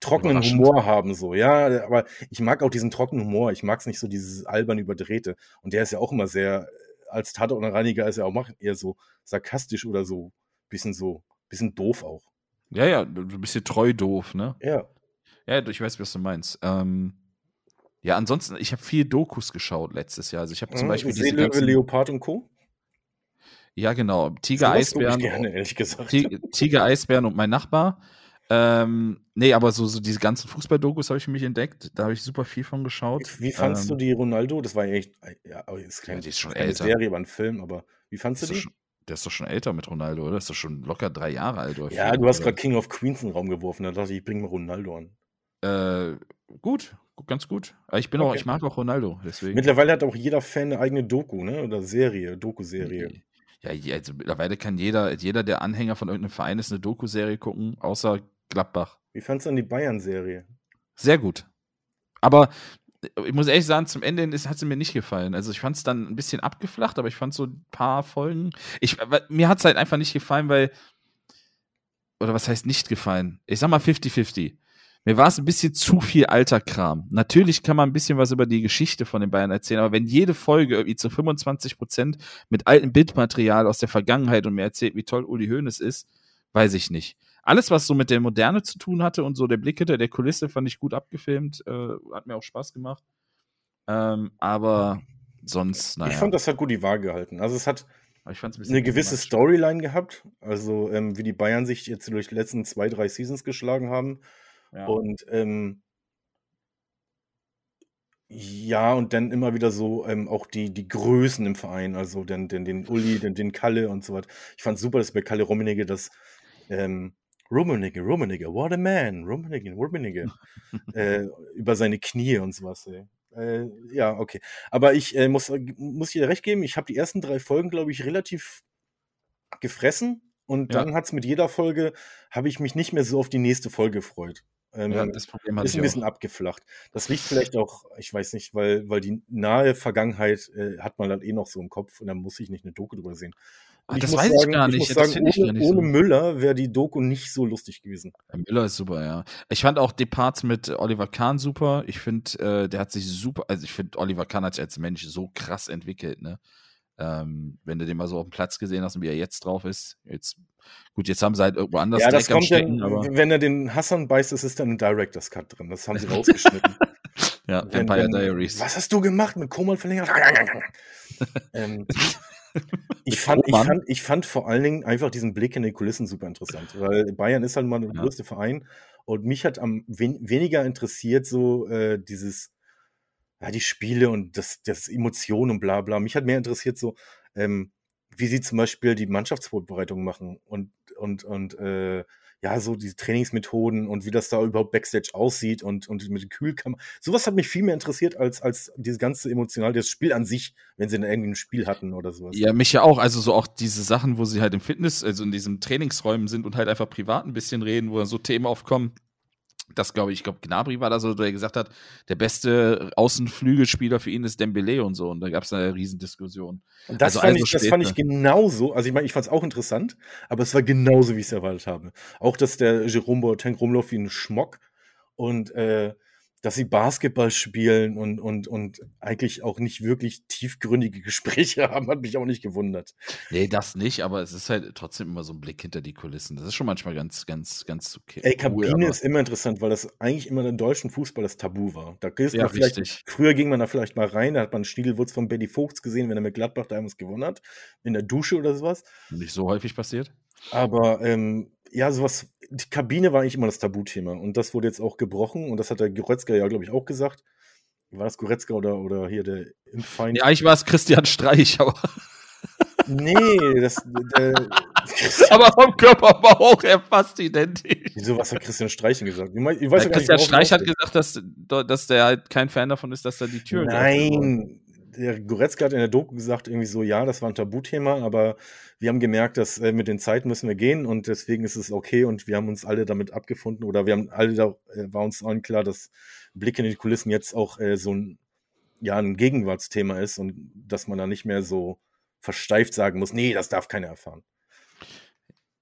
[SPEAKER 2] trockenen Humor haben, so, ja, aber ich mag auch diesen trockenen Humor. Ich mag es nicht so dieses albern überdrehte. Und der ist ja auch immer sehr, als Tatortreiniger ist er auch eher so sarkastisch oder so, bisschen so, bisschen doof auch.
[SPEAKER 1] Ja, ja, du bist hier treu doof, ne?
[SPEAKER 2] Ja.
[SPEAKER 1] Ja, ich weiß, was du meinst. Ähm, ja, ansonsten, ich habe viel Dokus geschaut letztes Jahr. Also ich habe zum mhm, Beispiel
[SPEAKER 2] diese ganzen, Leopard und Co.
[SPEAKER 1] Ja, genau. Tiger, Eisbären.
[SPEAKER 2] Gerne, ehrlich gesagt.
[SPEAKER 1] Tiger, Eisbären und mein Nachbar. Ähm, nee, aber so, so diese ganzen Fußball-Dokus habe ich für mich entdeckt. Da habe ich super viel von geschaut.
[SPEAKER 2] Wie fandst ähm, du die Ronaldo? Das war ja echt, ja, ist keine, ja,
[SPEAKER 1] die ist schon älter.
[SPEAKER 2] Serie, aber ein Film, aber wie fandst ist du die?
[SPEAKER 1] Schon, der ist doch schon älter mit Ronaldo, oder? Ist doch schon locker drei Jahre alt. Oder
[SPEAKER 2] ja, du hast gerade King of Queens in den Raum geworfen. Da dachte ich, ich bringe mal Ronaldo an.
[SPEAKER 1] Äh, gut, ganz gut. Ich bin okay. auch, ich mag auch Ronaldo, deswegen.
[SPEAKER 2] Mittlerweile hat auch jeder Fan eine eigene Doku, ne? Oder Serie, Doku-Serie.
[SPEAKER 1] Ja, also mittlerweile kann jeder, jeder, der Anhänger von irgendeinem Verein ist, eine Doku-Serie gucken, außer Gladbach.
[SPEAKER 2] Wie fandest du an die Bayern-Serie?
[SPEAKER 1] Sehr gut. Aber ich muss ehrlich sagen, zum Ende hat sie mir nicht gefallen. Also ich fand es dann ein bisschen abgeflacht, aber ich fand so ein paar Folgen. Ich, mir hat es halt einfach nicht gefallen, weil. Oder was heißt nicht gefallen? Ich sag mal 50-50. Mir war es ein bisschen zu viel alter Kram. Natürlich kann man ein bisschen was über die Geschichte von den Bayern erzählen, aber wenn jede Folge irgendwie zu 25 Prozent mit altem Bildmaterial aus der Vergangenheit und mir erzählt, wie toll Uli Hoeneß ist, weiß ich nicht. Alles, was so mit der Moderne zu tun hatte und so der Blick hinter der Kulisse, fand ich gut abgefilmt. Äh, hat mir auch Spaß gemacht. Ähm, aber sonst,
[SPEAKER 2] naja. Ich fand, das hat gut die Waage gehalten. Also es hat ein eine gewisse Storyline gehabt. Also ähm, wie die Bayern sich jetzt durch die letzten zwei, drei Seasons geschlagen haben ja. Und ähm, ja, und dann immer wieder so ähm, auch die, die Größen im Verein, also den, den, den Uli, den, den Kalle und so weiter. Ich fand super, dass bei Kalle Rummenigge das ähm, Rummenigge, Rummenigge, what a man, Rummenigge, Rummenigge, äh, über seine Knie und sowas. Ey. Äh, ja, okay. Aber ich äh, muss, muss dir recht geben, ich habe die ersten drei Folgen, glaube ich, relativ gefressen. Und dann ja. hat es mit jeder Folge, habe ich mich nicht mehr so auf die nächste Folge gefreut.
[SPEAKER 1] Ähm, ja, das Problem ist
[SPEAKER 2] ein bisschen auch. abgeflacht. Das liegt vielleicht auch, ich weiß nicht, weil, weil die nahe Vergangenheit äh, hat man dann eh noch so im Kopf und dann muss ich nicht eine Doku drüber sehen.
[SPEAKER 1] Ach, das weiß sagen, ich gar nicht.
[SPEAKER 2] Ich muss sagen, ohne, nicht ohne so. Müller wäre die Doku nicht so lustig gewesen.
[SPEAKER 1] Ja, Müller ist super, ja. Ich fand auch Departs mit Oliver Kahn super. Ich finde, äh, der hat sich super, also ich finde, Oliver Kahn hat sich als Mensch so krass entwickelt, ne? Ähm, wenn du den mal so auf dem Platz gesehen hast und wie er jetzt drauf ist, jetzt, gut, jetzt haben sie halt irgendwo anders
[SPEAKER 2] ja, das kommt Stecken, dann, Wenn er den Hassan beißt, ist es dann ein Director's Cut drin. Das haben sie rausgeschnitten.
[SPEAKER 1] ja, wenn, Vampire wenn, Diaries.
[SPEAKER 2] Was hast du gemacht mit Komal verlängert? ähm, ich, fand, ich, fand, ich fand vor allen Dingen einfach diesen Blick in die Kulissen super interessant, weil Bayern ist halt mal der ja. größte Verein und mich hat am wen, weniger interessiert so äh, dieses ja, die Spiele und das, das Emotionen und bla bla. Mich hat mehr interessiert so, ähm, wie sie zum Beispiel die Mannschaftsvorbereitung machen und, und, und äh, ja, so diese Trainingsmethoden und wie das da überhaupt Backstage aussieht und, und mit den Kühlkammern. Sowas hat mich viel mehr interessiert als, als dieses ganze emotional, das Spiel an sich, wenn sie dann irgendwie ein Spiel hatten oder sowas.
[SPEAKER 1] Ja, mich ja auch. Also so auch diese Sachen, wo sie halt im Fitness, also in diesen Trainingsräumen sind und halt einfach privat ein bisschen reden, wo dann so Themen aufkommen das glaube ich, ich glaube, Gnabry war da so, der gesagt hat, der beste Außenflügelspieler für ihn ist Dembele und so. Und da gab es eine Riesendiskussion.
[SPEAKER 2] Und das, also fand, ich, das fand ich genauso. Also ich meine, ich fand es auch interessant, aber es war genauso, wie ich es erwartet habe. Auch, dass der Jerome Boateng rumläuft wie ein Schmock und äh, dass sie Basketball spielen und, und, und eigentlich auch nicht wirklich tiefgründige Gespräche haben, hat mich auch nicht gewundert.
[SPEAKER 1] Nee, das nicht, aber es ist halt trotzdem immer so ein Blick hinter die Kulissen. Das ist schon manchmal ganz, ganz, ganz okay.
[SPEAKER 2] Ey, Kabine cool, ist immer interessant, weil das eigentlich immer im deutschen Fußball das Tabu war. Da ja, richtig. Früher ging man da vielleicht mal rein, da hat man Schniedelwurz von Betty Vogts gesehen, wenn er mit Gladbach damals gewonnen hat, in der Dusche oder sowas.
[SPEAKER 1] Nicht so häufig passiert.
[SPEAKER 2] Aber ähm, ja, sowas, die Kabine war eigentlich immer das Tabuthema. Und das wurde jetzt auch gebrochen. Und das hat der Goretzka ja, glaube ich, auch gesagt. War das Goretzka oder, oder hier der
[SPEAKER 1] Impfeind? Ja, eigentlich war es Christian Streich, aber.
[SPEAKER 2] Nee, das. Der,
[SPEAKER 1] aber vom Körper war auch er fast identisch.
[SPEAKER 2] Wieso, was hat Christian Streich gesagt?
[SPEAKER 1] Ich, weiß ja, ja Christian Streich hat gesagt, dass, dass der halt kein Fan davon ist, dass da die Tür.
[SPEAKER 2] Nein, der Goretzka hat in der Doku gesagt, irgendwie so, ja, das war ein Tabuthema, aber wir haben gemerkt, dass äh, mit den Zeiten müssen wir gehen und deswegen ist es okay und wir haben uns alle damit abgefunden oder wir haben alle da, äh, war uns allen klar, dass Blick in die Kulissen jetzt auch äh, so ein, ja, ein Gegenwartsthema ist und dass man da nicht mehr so versteift sagen muss, nee, das darf keiner erfahren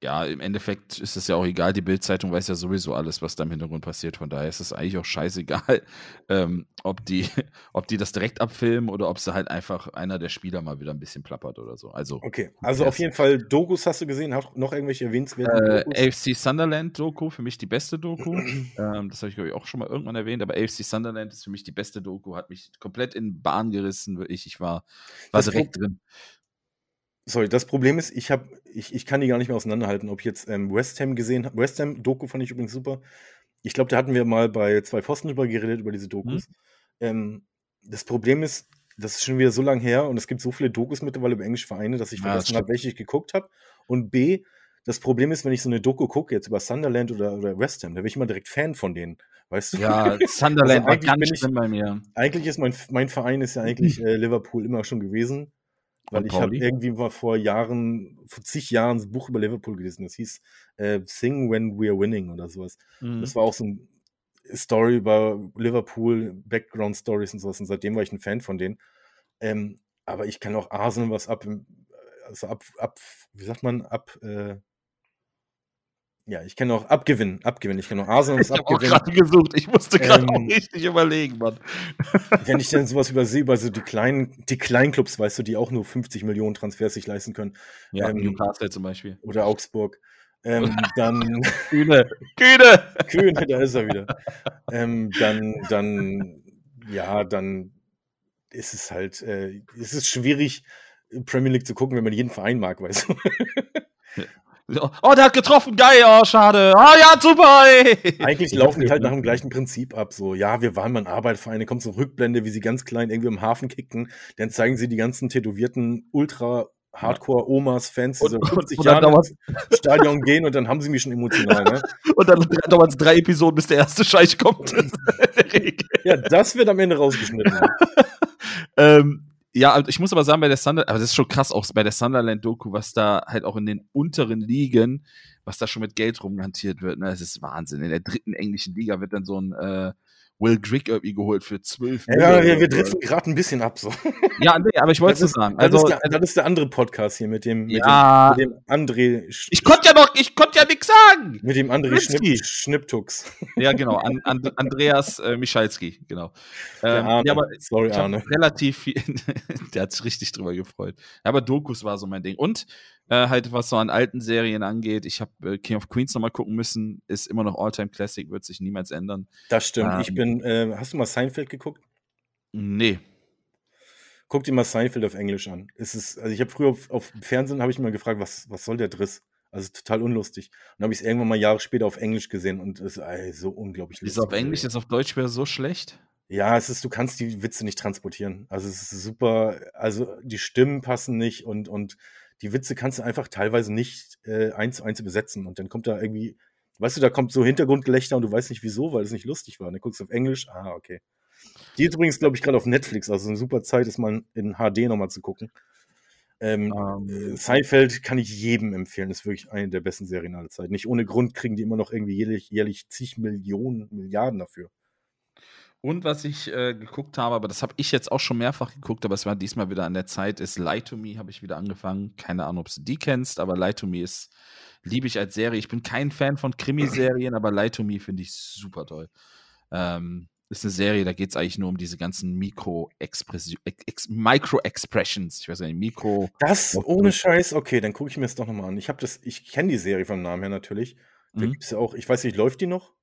[SPEAKER 1] ja, im Endeffekt ist es ja auch egal, die Bildzeitung weiß ja sowieso alles, was da im Hintergrund passiert. Von daher ist es eigentlich auch scheißegal, ähm, ob, die, ob die das direkt abfilmen oder ob sie halt einfach einer der Spieler mal wieder ein bisschen plappert oder so. Also,
[SPEAKER 2] okay, also auf jeden Fall Dokus hast du gesehen, hast noch irgendwelche erwähnenswerten
[SPEAKER 1] äh, AFC Sunderland Doku, für mich die beste Doku. ähm, das habe ich, glaube ich, auch schon mal irgendwann erwähnt, aber AFC Sunderland ist für mich die beste Doku, hat mich komplett in Bahn gerissen, wirklich. Ich war, war direkt drin.
[SPEAKER 2] Sorry, das Problem ist, ich habe, ich, ich kann die gar nicht mehr auseinanderhalten, ob ich jetzt ähm, West Ham gesehen habe. West Ham Doku fand ich übrigens super. Ich glaube, da hatten wir mal bei zwei Pfosten drüber geredet, über diese Dokus. Mhm. Ähm, das Problem ist, das ist schon wieder so lange her und es gibt so viele Dokus mittlerweile über englische Vereine, dass ich ja, vergessen habe, welche ich geguckt habe. Und B, das Problem ist, wenn ich so eine Doku gucke, jetzt über Sunderland oder, oder West Ham, da bin ich immer direkt Fan von denen. Weißt du?
[SPEAKER 1] Ja, Sunderland also war ganz schlimm bei mir.
[SPEAKER 2] Eigentlich ist mein, mein Verein ist ja eigentlich äh, Liverpool immer schon gewesen. Weil ich habe irgendwie mal vor Jahren, vor zig Jahren ein Buch über Liverpool gelesen. Das hieß äh, Sing When We Are Winning oder sowas. Mhm. Das war auch so ein Story über Liverpool, Background Stories und sowas. Und seitdem war ich ein Fan von denen. Ähm, aber ich kann auch Arsenal was ab, also ab, ab, wie sagt man, ab, äh, ja, ich kann auch abgewinnen, abgewinnen. Ich kann auch Arsenal
[SPEAKER 1] was abgewinnen. Ich habe gerade gesucht. Ich musste gerade ähm, auch richtig überlegen, Mann.
[SPEAKER 2] Wenn ich dann sowas übersehe, über so die kleinen, die kleinen Clubs, weißt du, die auch nur 50 Millionen Transfers sich leisten können.
[SPEAKER 1] Ja, ähm, Newcastle zum Beispiel.
[SPEAKER 2] Oder Augsburg. Ähm, dann.
[SPEAKER 1] Kühne, Kühne!
[SPEAKER 2] Kühne, da ist er wieder. Ähm, dann, dann, ja, dann ist es halt, äh, ist es schwierig, Premier League zu gucken, wenn man jeden Verein mag, weißt du.
[SPEAKER 1] Oh, der hat getroffen, geil, oh, schade. Ah, oh, ja, super, ey.
[SPEAKER 2] Eigentlich laufen die halt nach dem gleichen Prinzip ab. So, ja, wir waren mal ein Arbeiterverein, kommt so Rückblende, wie sie ganz klein irgendwie im Hafen kicken. Dann zeigen sie die ganzen tätowierten Ultra Hardcore-Omas-Fans, die so 50 Jahre ins Stadion gehen und dann haben sie mich schon emotional. Ne?
[SPEAKER 1] und dann dauert es drei Episoden, bis der erste Scheich kommt.
[SPEAKER 2] ja, das wird am Ende rausgeschnitten.
[SPEAKER 1] ähm, ja, ich muss aber sagen, bei der Sunderland, aber das ist schon krass auch bei der Sunderland-Doku, was da halt auch in den unteren Ligen, was da schon mit Geld rumhantiert wird, ne, das ist Wahnsinn. In der dritten englischen Liga wird dann so ein äh, Will Grigg irgendwie geholt für 12
[SPEAKER 2] Ja, wir, wir driften gerade ein bisschen ab so.
[SPEAKER 1] Ja, nee, aber ich wollte es sagen.
[SPEAKER 2] Also, das ist, der, das ist der andere Podcast hier mit dem, mit
[SPEAKER 1] ja,
[SPEAKER 2] dem, mit dem André.
[SPEAKER 1] Ich konnte ja noch, ich konnte ja nichts sagen.
[SPEAKER 2] Mit dem André Schnipp, Schnipptux.
[SPEAKER 1] Ja, genau. An, an, Andreas äh, Michalski, genau.
[SPEAKER 2] Ähm, Arne. Ja, aber
[SPEAKER 1] Sorry, Arne. Relativ viel, der hat sich richtig drüber gefreut. Aber Dokus war so mein Ding. Und äh, halt was so an alten Serien angeht. Ich habe äh, King of Queens nochmal gucken müssen, ist immer noch Alltime Classic, wird sich niemals ändern.
[SPEAKER 2] Das stimmt. Ähm, ich bin, äh, hast du mal Seinfeld geguckt?
[SPEAKER 1] Nee.
[SPEAKER 2] Guck dir mal Seinfeld auf Englisch an. Es ist, also ich habe früher auf, auf Fernsehen habe ich mal gefragt, was, was soll der Driss? Also total unlustig. Und dann habe ich es irgendwann mal Jahre später auf Englisch gesehen und es ist so unglaublich
[SPEAKER 1] lustig. Ist auf Englisch, ist auf Deutsch wäre so schlecht?
[SPEAKER 2] Ja, es ist, du kannst die Witze nicht transportieren. Also es ist super, also die Stimmen passen nicht und, und die Witze kannst du einfach teilweise nicht äh, eins zu eins besetzen. Und dann kommt da irgendwie, weißt du, da kommt so Hintergrundgelächter und du weißt nicht wieso, weil es nicht lustig war. Und dann guckst du auf Englisch, ah, okay. Die ist übrigens, glaube ich, gerade auf Netflix, also eine super Zeit, ist mal in HD nochmal zu gucken. Ähm, um, ähm. Seinfeld kann ich jedem empfehlen, ist wirklich eine der besten Serien aller Zeit. Nicht ohne Grund kriegen die immer noch irgendwie jährlich, jährlich zig Millionen, Milliarden dafür.
[SPEAKER 1] Und was ich äh, geguckt habe, aber das habe ich jetzt auch schon mehrfach geguckt, aber es war diesmal wieder an der Zeit, ist Lie to Me, habe ich wieder angefangen. Keine Ahnung, ob du die kennst, aber Lie to Me ist, liebe ich als Serie. Ich bin kein Fan von Krimiserien, aber Lie to Me finde ich super toll. Ähm, ist eine Serie, da geht es eigentlich nur um diese ganzen Micro-Expressions. Ich weiß nicht, Mikro.
[SPEAKER 2] Das ohne Scheiß, okay, dann gucke ich mir das doch nochmal an. Ich habe das, ich kenne die Serie vom Namen her natürlich. Da mhm. gibt es ja auch, ich weiß nicht, läuft die noch?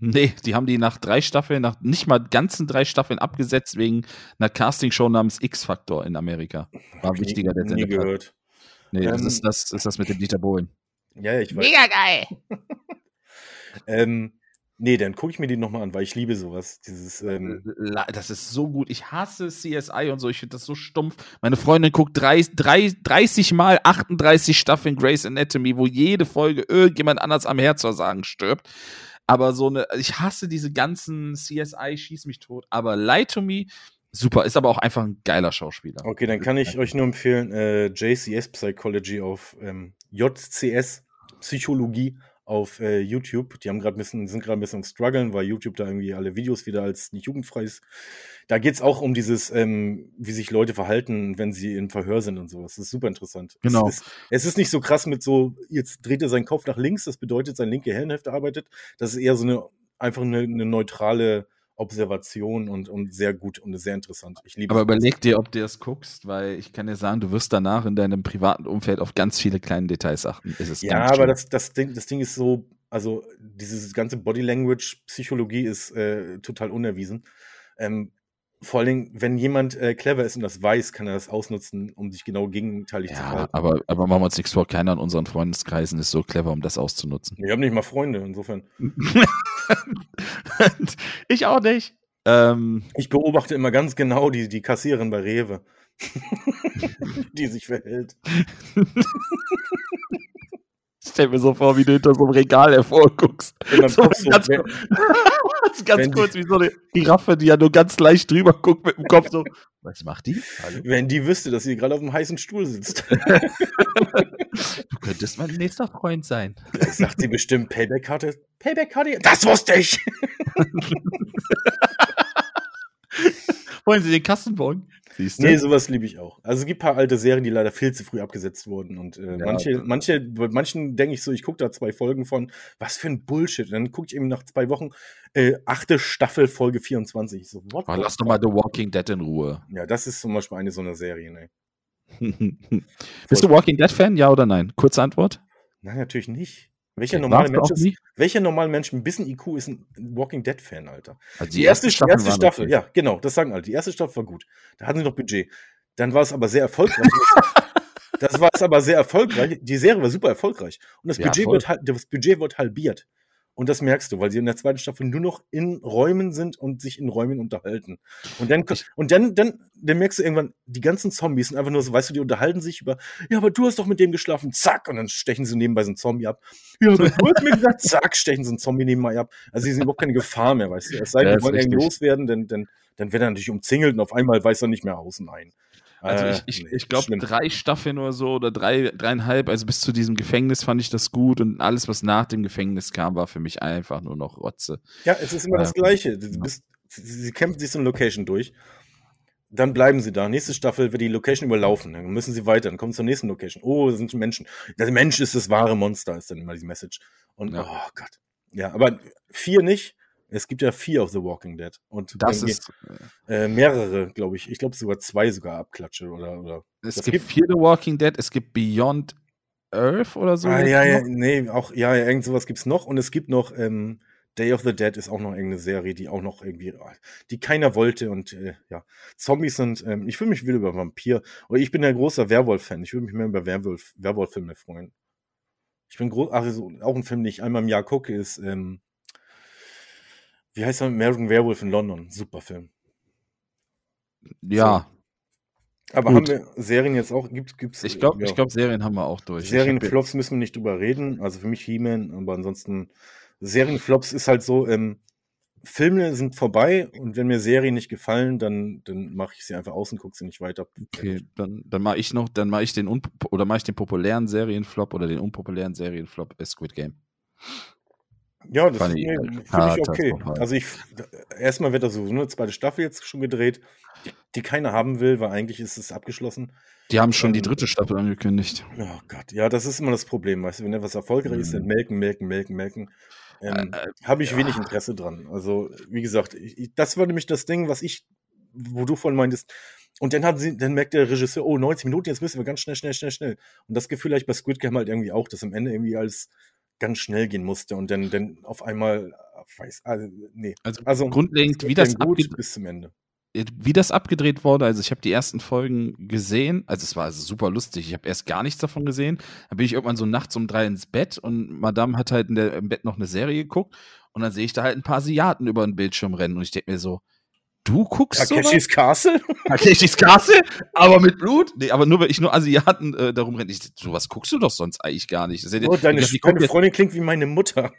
[SPEAKER 1] Nee, die haben die nach drei Staffeln, nach nicht mal ganzen drei Staffeln abgesetzt wegen einer Castingshow namens X-Factor in Amerika. War wichtiger,
[SPEAKER 2] der nie gehört.
[SPEAKER 1] Nee, ähm, das, ist das ist das mit dem Dieter Bohlen.
[SPEAKER 2] Ja, ich weiß.
[SPEAKER 3] Mega geil!
[SPEAKER 2] ähm, Nee, dann gucke ich mir die nochmal an, weil ich liebe sowas. Dieses, ähm
[SPEAKER 1] das ist so gut. Ich hasse CSI und so. Ich finde das so stumpf. Meine Freundin guckt 30, 30 mal 38 Staffeln Grey's Anatomy, wo jede Folge irgendjemand anders am Herzversagen stirbt. Aber so eine, ich hasse diese ganzen CSI, schieß mich tot. Aber Lie to Me, super. Ist aber auch einfach ein geiler Schauspieler.
[SPEAKER 2] Okay, dann kann ich euch nur empfehlen, äh, JCS Psychology auf ähm, JCS Psychologie auf äh, YouTube. Die haben gerade ein bisschen, sind gerade ein bisschen strugglen, weil YouTube da irgendwie alle Videos wieder als nicht jugendfrei ist. Da geht es auch um dieses, ähm, wie sich Leute verhalten, wenn sie im Verhör sind und so. Das ist super interessant.
[SPEAKER 1] Genau.
[SPEAKER 2] Es ist, es ist nicht so krass mit so, jetzt dreht er seinen Kopf nach links, das bedeutet, seine linke Hirnhälfte arbeitet. Das ist eher so eine, einfach eine, eine neutrale Observation und, und sehr gut und sehr interessant. Ich liebe
[SPEAKER 1] Aber überleg dir, ob du das guckst, weil ich kann dir sagen, du wirst danach in deinem privaten Umfeld auf ganz viele kleine Details achten.
[SPEAKER 2] ja, aber das, das, Ding, das Ding ist so, also dieses ganze Body Language Psychologie ist äh, total unerwiesen. Ähm, vor allen Dingen, wenn jemand äh, clever ist und das weiß, kann er das ausnutzen, um sich genau gegenteilig
[SPEAKER 1] ja,
[SPEAKER 2] zu verhalten.
[SPEAKER 1] Aber, aber machen wir uns nichts vor, keiner in unseren Freundeskreisen ist so clever, um das auszunutzen.
[SPEAKER 2] Wir haben nicht mal Freunde, insofern.
[SPEAKER 1] ich auch nicht.
[SPEAKER 2] Ähm, ich beobachte immer ganz genau die, die Kassiererin bei Rewe, die sich verhält.
[SPEAKER 1] Stell mir so vor, wie du hinter so einem Regal hervorguckst. So ganz, wenn, ganz kurz wie so eine Giraffe, die ja nur ganz leicht drüber guckt mit dem Kopf so. Was macht die?
[SPEAKER 2] Hallo? Wenn die wüsste, dass sie gerade auf einem heißen Stuhl sitzt.
[SPEAKER 1] du könntest mein nächster Freund sein.
[SPEAKER 2] Vielleicht sagt sie bestimmt Payback-Karte. Payback-Karte? Das wusste ich!
[SPEAKER 1] Wollen Sie den Kassenbon?
[SPEAKER 2] Siehst du? Nee, sowas liebe ich auch. Also es gibt ein paar alte Serien, die leider viel zu früh abgesetzt wurden. Und äh, ja, manche, manche, bei manchen denke ich so, ich gucke da zwei Folgen von, was für ein Bullshit. Und dann gucke ich eben nach zwei Wochen, äh, achte Staffel, Folge 24. So,
[SPEAKER 1] what oh, lass doch mal The Walking Dead in Ruhe.
[SPEAKER 2] Ja, das ist zum Beispiel eine so eine Serie, ne?
[SPEAKER 1] Bist du Walking Dead-Fan, ja oder nein? Kurze Antwort.
[SPEAKER 2] Nein, natürlich nicht. Welcher normale, Mensch ist, welcher normale Mensch mit ein bisschen IQ ist ein Walking Dead-Fan, Alter? Also die, die, erste, Staffel, erste Staffel ja, genau, das sagen alle. Die erste Staffel war gut. Da hatten sie noch Budget. Dann war es aber sehr erfolgreich. das war es aber sehr erfolgreich. Die Serie war super erfolgreich. Und das, ja, Budget, wird, das Budget wird halbiert. Und das merkst du, weil sie in der zweiten Staffel nur noch in Räumen sind und sich in Räumen unterhalten. Und dann, und dann, dann, dann merkst du irgendwann, die ganzen Zombies sind einfach nur so, weißt du, die unterhalten sich über, ja, aber du hast doch mit dem geschlafen, zack, und dann stechen sie nebenbei so einen Zombie ab. Ja, aber du hast mir gesagt, zack, stechen sie einen Zombie nebenbei ab. Also sie sind überhaupt keine Gefahr mehr, weißt du. Es sei denn, die wollen irgendwie loswerden, denn, denn, dann wird er natürlich umzingelt und auf einmal weiß er nicht mehr aus und ein.
[SPEAKER 1] Also ich, ich, äh, ich glaube, drei Staffeln oder so oder drei, dreieinhalb, also bis zu diesem Gefängnis fand ich das gut und alles, was nach dem Gefängnis kam, war für mich einfach nur noch Rotze.
[SPEAKER 2] Ja, es ist immer äh, das Gleiche. Bist, sie kämpfen sich so eine Location durch. Dann bleiben sie da. Nächste Staffel wird die Location überlaufen. Dann müssen sie weiter. Dann kommen sie zur nächsten Location. Oh, das sind Menschen. Der Mensch ist das wahre Monster, ist dann immer die Message. Und ja. oh Gott. Ja, aber vier nicht. Es gibt ja vier auf The Walking Dead. Und
[SPEAKER 1] das ist
[SPEAKER 2] äh, mehrere, glaube ich. Ich glaube sogar zwei sogar abklatsche oder. oder
[SPEAKER 1] es gibt, gibt vier The Walking Dead. Es gibt Beyond Earth oder so.
[SPEAKER 2] Ah, ja, ja, nee, auch, ja, ja, irgend sowas gibt's noch. Und es gibt noch ähm, Day of the Dead ist auch noch irgendeine Serie, die auch noch irgendwie, die keiner wollte und äh, ja, Zombies sind, ähm, ich fühle mich wieder über Vampir, oder ich bin ein großer Werwolf-Fan, ich würde mich mehr über Werwolf, Werwolf-Filme freuen. Ich bin groß, also auch ein Film, den ich einmal im Jahr gucke, ist ähm, wie heißt er? American Werewolf in London. Super Film.
[SPEAKER 1] Ja.
[SPEAKER 2] So. Aber Gut. haben wir Serien jetzt auch? Gibt, gibt's,
[SPEAKER 1] ich glaube, ja. glaub, Serien haben wir auch durch.
[SPEAKER 2] Serienflops müssen wir nicht drüber reden. Also für mich He-Man, aber ansonsten Serienflops ist halt so, ähm, Filme sind vorbei und wenn mir Serien nicht gefallen, dann, dann mache ich sie einfach aus und gucke sie nicht weiter.
[SPEAKER 1] Okay, dann, dann mache ich noch, dann mache ich den oder mache ich den populären Serienflop oder den unpopulären Serienflop Squid Game.
[SPEAKER 2] Ja, das nee, finde ich okay. Also ich erstmal wird da so eine zweite Staffel jetzt schon gedreht, die, die keiner haben will, weil eigentlich ist es abgeschlossen.
[SPEAKER 1] Die haben schon ähm, die dritte Staffel angekündigt.
[SPEAKER 2] Oh Gott, ja, das ist immer das Problem, weißt du, wenn etwas erfolgreich mhm. ist, dann melken, melken, melken, melken. ähm, äh, habe ich ja. wenig Interesse dran. Also, wie gesagt, ich, das war nämlich das Ding, was ich, wo du vorhin meintest, und dann, hat sie, dann merkt der Regisseur, oh, 90 Minuten, jetzt müssen wir ganz schnell, schnell, schnell, schnell. Und das Gefühl habe ich bei Squid Game halt irgendwie auch, dass am Ende irgendwie alles ganz schnell gehen musste und dann, dann auf einmal, weiß, also, nee.
[SPEAKER 1] Also, also grundlegend, wie das
[SPEAKER 2] abgeht bis zum Ende.
[SPEAKER 1] Wie das abgedreht wurde, also ich habe die ersten Folgen gesehen, also es war also super lustig, ich habe erst gar nichts davon gesehen, dann bin ich irgendwann so nachts um drei ins Bett und Madame hat halt in der, im Bett noch eine Serie geguckt und dann sehe ich da halt ein paar Asiaten über den Bildschirm rennen und ich denke mir so, Du guckst
[SPEAKER 2] Takeshis Castle?
[SPEAKER 1] Takeshis Castle? Aber mit Blut? Nee, aber nur weil ich nur Asiaten äh, darum renne. Ich, sowas guckst du doch sonst eigentlich gar nicht.
[SPEAKER 2] Ja, oh, deine, dachte, deine Freundin klingt wie meine Mutter.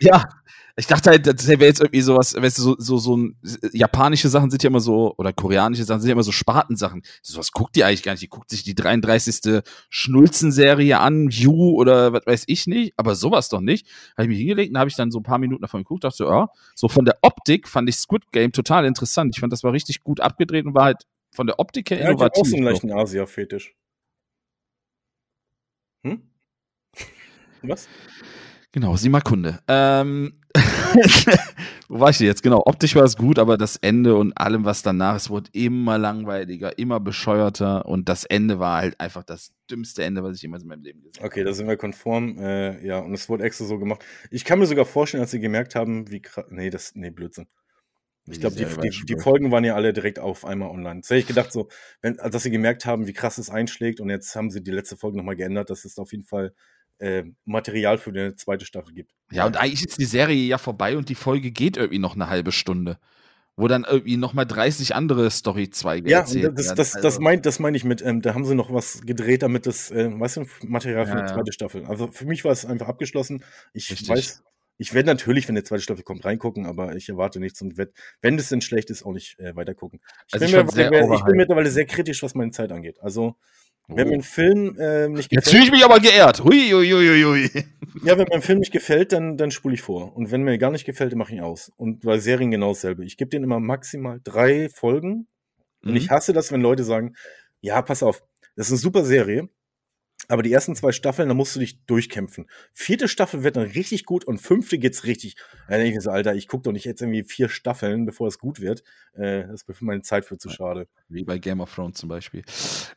[SPEAKER 1] ja, ich dachte halt, das wäre jetzt irgendwie sowas, weißt du, so, so, so ein, japanische Sachen sind ja immer so, oder koreanische Sachen sind ja immer so Spatensachen. Sowas guckt die eigentlich gar nicht. Die guckt sich die 33. Schnulzen-Serie an, You oder was weiß ich nicht, aber sowas doch nicht. Habe ich mich hingelegt und habe ich dann so ein paar Minuten davon geguckt, dachte, ja, so von der Optik fand ich Squid Game total interessant. Ich fand, das war richtig gut abgedreht und war halt von der Optik her
[SPEAKER 2] ja, innovativ. Ja, auch so einen leichten Asia-Fetisch.
[SPEAKER 1] Hm? Was? Genau, sieh mal Kunde. Ähm, wo war ich denn jetzt? Genau, optisch war es gut, aber das Ende und allem, was danach, es wurde immer langweiliger, immer bescheuerter und das Ende war halt einfach das dümmste Ende, was ich jemals in meinem Leben gesehen
[SPEAKER 2] habe. Okay, da sind wir konform, äh, ja, und es wurde extra so gemacht. Ich kann mir sogar vorstellen, als sie gemerkt haben, wie krass, nee, das, nee, Blödsinn. Ich glaube, die, die, die, Folgen waren ja alle direkt auf einmal online. Das hätte ich gedacht, so, wenn, dass sie gemerkt haben, wie krass es einschlägt und jetzt haben sie die letzte Folge nochmal geändert, dass es auf jeden Fall äh, Material für eine zweite Staffel gibt.
[SPEAKER 1] Ja, und eigentlich ist die Serie ja vorbei und die Folge geht irgendwie noch eine halbe Stunde. Wo dann irgendwie nochmal 30 andere Story-Zweige
[SPEAKER 2] ja, erzählt das, werden. Das, also. das, mein, das meine ich mit, ähm, da haben sie noch was gedreht, damit das, äh, weißt du, Material für ja, eine zweite. Staffel. Also für mich war es einfach abgeschlossen. Ich Richtig. weiß, ich werde natürlich, wenn eine zweite Staffel kommt, reingucken, aber ich erwarte nichts und werd, wenn das denn schlecht ist, auch nicht äh, weitergucken. Ich, also bin ich, mir, ich bin mittlerweile sehr kritisch, was meine Zeit angeht. Also wenn mir ein Film äh, nicht
[SPEAKER 1] gefällt. Jetzt fühle ich mich aber geehrt. Hui, hui, hui, hui.
[SPEAKER 2] Ja, wenn mir ein Film nicht gefällt, dann, dann spule ich vor. Und wenn mir gar nicht gefällt, dann mache ich ihn aus. Und bei Serien genau dasselbe. Ich gebe denen immer maximal drei Folgen. Und mhm. ich hasse das, wenn Leute sagen, ja, pass auf, das ist eine super Serie. Aber die ersten zwei Staffeln, da musst du dich durchkämpfen. Vierte Staffel wird dann richtig gut und fünfte geht's richtig. Da denke ich so, Alter, ich gucke doch nicht jetzt irgendwie vier Staffeln, bevor es gut wird. Äh, das ist mir für meine Zeit für zu schade.
[SPEAKER 1] Wie bei Game of Thrones zum Beispiel.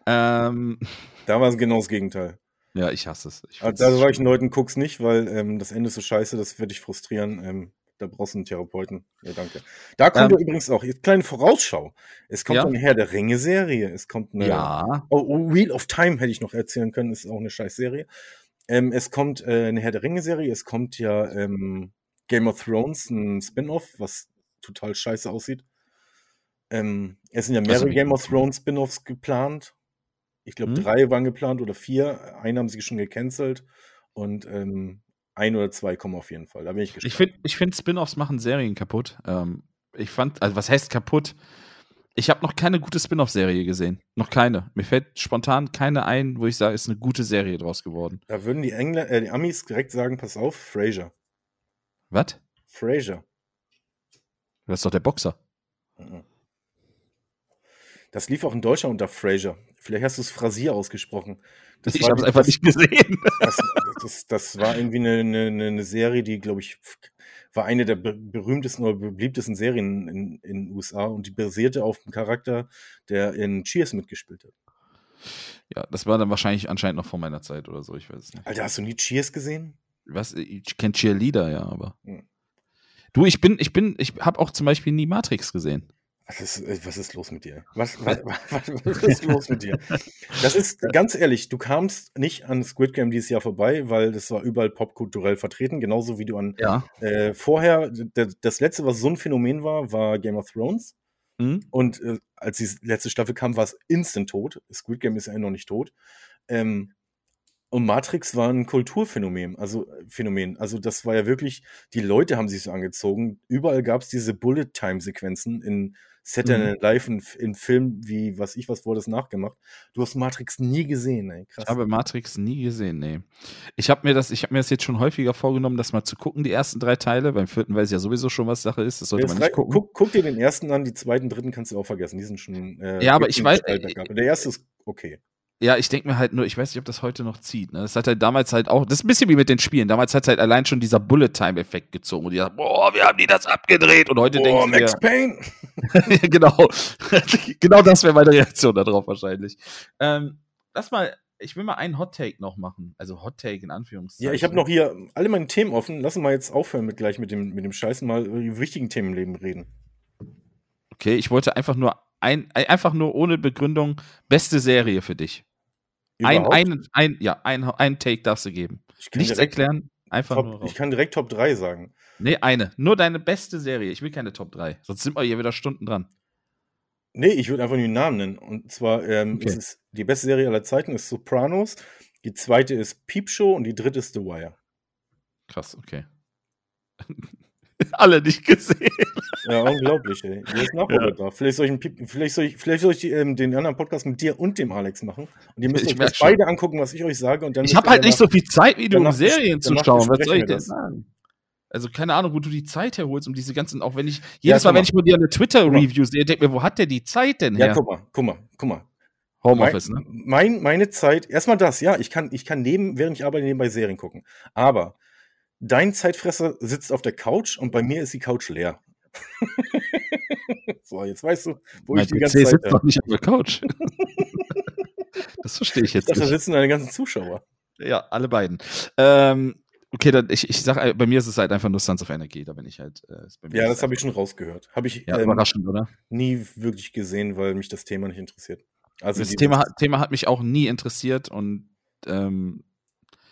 [SPEAKER 1] Ähm.
[SPEAKER 2] Da war es genau das Gegenteil.
[SPEAKER 1] Ja, ich hasse es.
[SPEAKER 2] Ich also, da sage ich den Leuten, guck's nicht, weil ähm, das Ende ist so scheiße, das wird dich frustrieren. Ähm, da brauchst du einen Therapeuten. Ja, danke. Da kommt ähm, übrigens auch, jetzt kleine Vorausschau. Es kommt ja. eine Herr der Ringe-Serie. Es kommt eine.
[SPEAKER 1] Ja.
[SPEAKER 2] Oh, oh, Wheel of Time hätte ich noch erzählen können, ist auch eine scheiß Serie. Ähm, es kommt äh, eine Herr der Ringe-Serie. Es kommt ja ähm, Game of Thrones, ein Spin-off, was total scheiße aussieht. Ähm, es sind ja mehrere also, Game of Thrones Spin-offs geplant. Ich glaube, hm? drei waren geplant oder vier. Einen haben sie schon gecancelt. Und ähm, ein oder zwei kommen auf jeden Fall. Da bin ich gespannt.
[SPEAKER 1] Ich finde, ich find, Spin-offs machen Serien kaputt. Ähm, ich fand, also was heißt kaputt? Ich habe noch keine gute Spin-off-Serie gesehen. Noch keine. Mir fällt spontan keine ein, wo ich sage, ist eine gute Serie draus geworden.
[SPEAKER 2] Da würden die Engländer, äh, die Amis direkt sagen, pass auf, Fraser.
[SPEAKER 1] Was?
[SPEAKER 2] Fraser.
[SPEAKER 1] Das ist doch der Boxer. Mhm.
[SPEAKER 2] Das lief auch in Deutschland unter Fraser. Vielleicht hast du es Frasier ausgesprochen.
[SPEAKER 1] Das ich habe es einfach nicht gesehen.
[SPEAKER 2] Das, das, das, war irgendwie eine, eine, eine Serie, die, glaube ich, war eine der berühmtesten oder beliebtesten Serien in den USA und die basierte auf einem Charakter, der in Cheers mitgespielt hat.
[SPEAKER 1] Ja, das war dann wahrscheinlich anscheinend noch vor meiner Zeit oder so, ich weiß es nicht.
[SPEAKER 2] Alter, hast du nie Cheers gesehen?
[SPEAKER 1] Was? Ich kenne Cheerleader, ja, aber. Hm. Du, ich bin, ich bin, ich habe auch zum Beispiel nie Matrix gesehen.
[SPEAKER 2] Was ist, äh, was ist los mit dir? Was, was, was, was ist los mit dir? Das ist ganz ehrlich, du kamst nicht an Squid Game dieses Jahr vorbei, weil das war überall popkulturell vertreten, genauso wie du an
[SPEAKER 1] ja.
[SPEAKER 2] äh, vorher, das letzte, was so ein Phänomen war, war Game of Thrones. Mhm. Und äh, als die letzte Staffel kam, war es instant tot. Squid Game ist ja noch nicht tot. Ähm, und Matrix war ein Kulturphänomen, also Phänomen. Also das war ja wirklich, die Leute haben sich so angezogen. Überall gab es diese Bullet-Time-Sequenzen in Saturday Night mhm. Live in, in Film wie, was ich was, wurde es nachgemacht. Du hast Matrix nie gesehen, ey.
[SPEAKER 1] Krass. Ich habe Matrix nie gesehen, nee. Ich habe mir das, ich habe mir das jetzt schon häufiger vorgenommen, das mal zu gucken, die ersten drei Teile. Beim vierten weiß ich ja sowieso schon, was Sache ist. Das sollte man nicht gucken.
[SPEAKER 2] Guck, guck, dir den ersten an, die zweiten, dritten kannst du auch vergessen. Die sind schon.
[SPEAKER 1] Äh, ja, aber ich weiß.
[SPEAKER 2] Äh, der erste ist okay.
[SPEAKER 1] ja, ich denke mir halt nur, ich weiß nicht, ob das heute noch zieht. Ne? Das hat halt damals halt auch, das ist ein bisschen wie mit den Spielen. Damals hat halt allein schon dieser Bullet-Time-Effekt gezogen. Und die dachten, boah, wir haben die das abgedreht. Und heute denken
[SPEAKER 2] Max wir, Payne.
[SPEAKER 1] genau. genau das wäre meine Reaktion darauf wahrscheinlich. Ähm, lass mal, ich will mal einen Hot-Take noch machen. Also Hot-Take in Anführungszeichen.
[SPEAKER 2] Ja, ich habe noch hier alle meine Themen offen. Lass uns mal jetzt aufhören mit gleich mit dem, mit dem Scheißen mal über die wichtigen Themen im Leben reden.
[SPEAKER 1] Okay, ich wollte einfach nur ein, einfach nur ohne Begründung beste Serie für dich. Ein, ein, ein, ja, ein, ein Take darfst du geben. Nichts erklären, einfach
[SPEAKER 2] Top,
[SPEAKER 1] nur.
[SPEAKER 2] Raus. Ich kann direkt Top 3 sagen.
[SPEAKER 1] Nee, eine. Nur deine beste Serie. Ich will keine Top 3. Sonst sind wir hier wieder Stunden dran.
[SPEAKER 2] Nee, ich würde einfach nur den Namen nennen. Und zwar ähm, okay. ist es die beste Serie aller Zeiten ist Sopranos. Die zweite ist Peep Show und die dritte ist The Wire.
[SPEAKER 1] Krass, okay. Alle nicht gesehen.
[SPEAKER 2] Ja, unglaublich, ey. Ist Nachholbedarf? Ja. Vielleicht soll ich, einen, vielleicht soll ich, vielleicht soll ich ähm, den anderen Podcast mit dir und dem Alex machen. Und ihr müsst ich euch beide angucken, was ich euch sage. Und dann
[SPEAKER 1] ich habe halt nicht so viel Zeit, wie du, um Serien zu schauen. Was soll ich denn sagen? Also keine Ahnung, wo du die Zeit herholst, um diese ganzen, auch wenn ich, jedes ja, Mal, wenn ich mir dir eine Twitter-Review sehe, denke mir, wo hat der die Zeit denn her?
[SPEAKER 2] Ja, guck mal, guck mal, guck mal.
[SPEAKER 1] Homeoffice,
[SPEAKER 2] mein, ne? Mein, meine Zeit, erstmal das, ja, ich kann, ich kann neben, während ich arbeite, nebenbei Serien gucken. Aber dein Zeitfresser sitzt auf der Couch und bei mir ist die Couch leer. so, jetzt weißt du, wo mein ich die ganze PC Zeit
[SPEAKER 1] sitzt doch nicht auf der Couch. das verstehe ich jetzt
[SPEAKER 2] ich dachte, nicht. Da sitzen deine ganzen Zuschauer.
[SPEAKER 1] Ja, alle beiden. Ähm, okay, dann ich, ich sag, äh, bei mir ist es halt einfach nur Sons of Energy, da bin ich halt.
[SPEAKER 2] Äh, ja, das habe ich schon rausgehört. Habe ich
[SPEAKER 1] ja, ähm, überraschend, oder?
[SPEAKER 2] nie wirklich gesehen, weil mich das Thema nicht interessiert.
[SPEAKER 1] Also das Thema, Thema hat mich auch nie interessiert und ähm,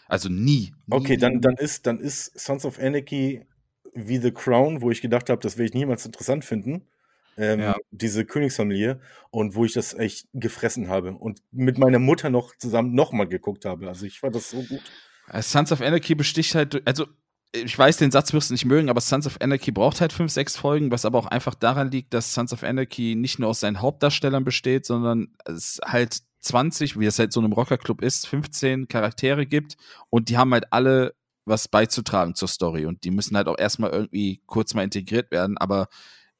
[SPEAKER 1] also nie.
[SPEAKER 2] Okay, dann, dann, ist, dann ist Sons of Anarchy wie The Crown, wo ich gedacht habe, das werde ich niemals interessant finden. Ähm, ja. Diese Königsfamilie und wo ich das echt gefressen habe und mit meiner Mutter noch zusammen nochmal geguckt habe. Also ich fand das so gut.
[SPEAKER 1] Äh, Sons of Anarchy besticht halt, also ich weiß, den Satz wirst du nicht mögen, aber Sons of Anarchy braucht halt fünf, sechs Folgen, was aber auch einfach daran liegt, dass Sons of Anarchy nicht nur aus seinen Hauptdarstellern besteht, sondern es halt 20, wie es halt so einem Rockerclub ist, 15 Charaktere gibt und die haben halt alle was beizutragen zur Story und die müssen halt auch erstmal irgendwie kurz mal integriert werden, aber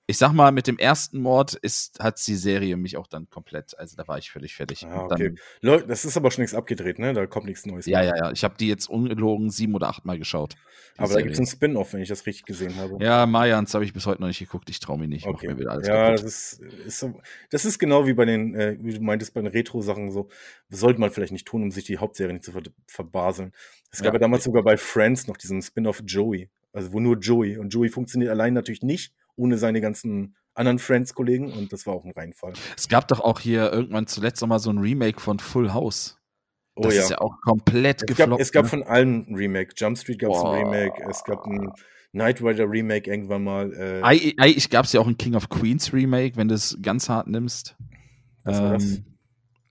[SPEAKER 1] ich sag mal, mit dem ersten Mord ist, hat die Serie mich auch dann komplett, also da war ich völlig fertig.
[SPEAKER 2] Ah, okay. Leute, das ist aber schon nichts abgedreht, ne? Da kommt nichts Neues.
[SPEAKER 1] Ja, mehr. ja, ja. Ich habe die jetzt ungelogen sieben oder acht Mal geschaut.
[SPEAKER 2] Aber Serie. da gibt es einen Spin-off, wenn ich das richtig gesehen habe.
[SPEAKER 1] Ja, Mayans habe ich bis heute noch nicht geguckt. Ich traue mich nicht.
[SPEAKER 2] Okay. mir wieder alles ja, das ist, ist so, das ist genau wie bei den, äh, wie du meintest, bei den Retro-Sachen so. Sollte man vielleicht nicht tun, um sich die Hauptserie nicht zu ver verbaseln. Es gab ja, ja damals sogar bei Friends noch diesen Spin-off Joey. Also wo nur Joey. Und Joey funktioniert allein natürlich nicht ohne seine ganzen anderen Friends-Kollegen und das war auch ein Reinfall.
[SPEAKER 1] Es gab doch auch hier irgendwann zuletzt noch mal so ein Remake von Full House.
[SPEAKER 2] Oh das
[SPEAKER 1] ja. ist ja auch komplett
[SPEAKER 2] es
[SPEAKER 1] gefloppt.
[SPEAKER 2] Gab, es gab ne? von allen ein Remake. Jump Street gab es ein Remake, es gab ein Knight Rider Remake irgendwann mal.
[SPEAKER 1] Äh I, I, ich gab es ja auch ein King of Queens Remake, wenn du es ganz hart nimmst. Was war das? Ähm,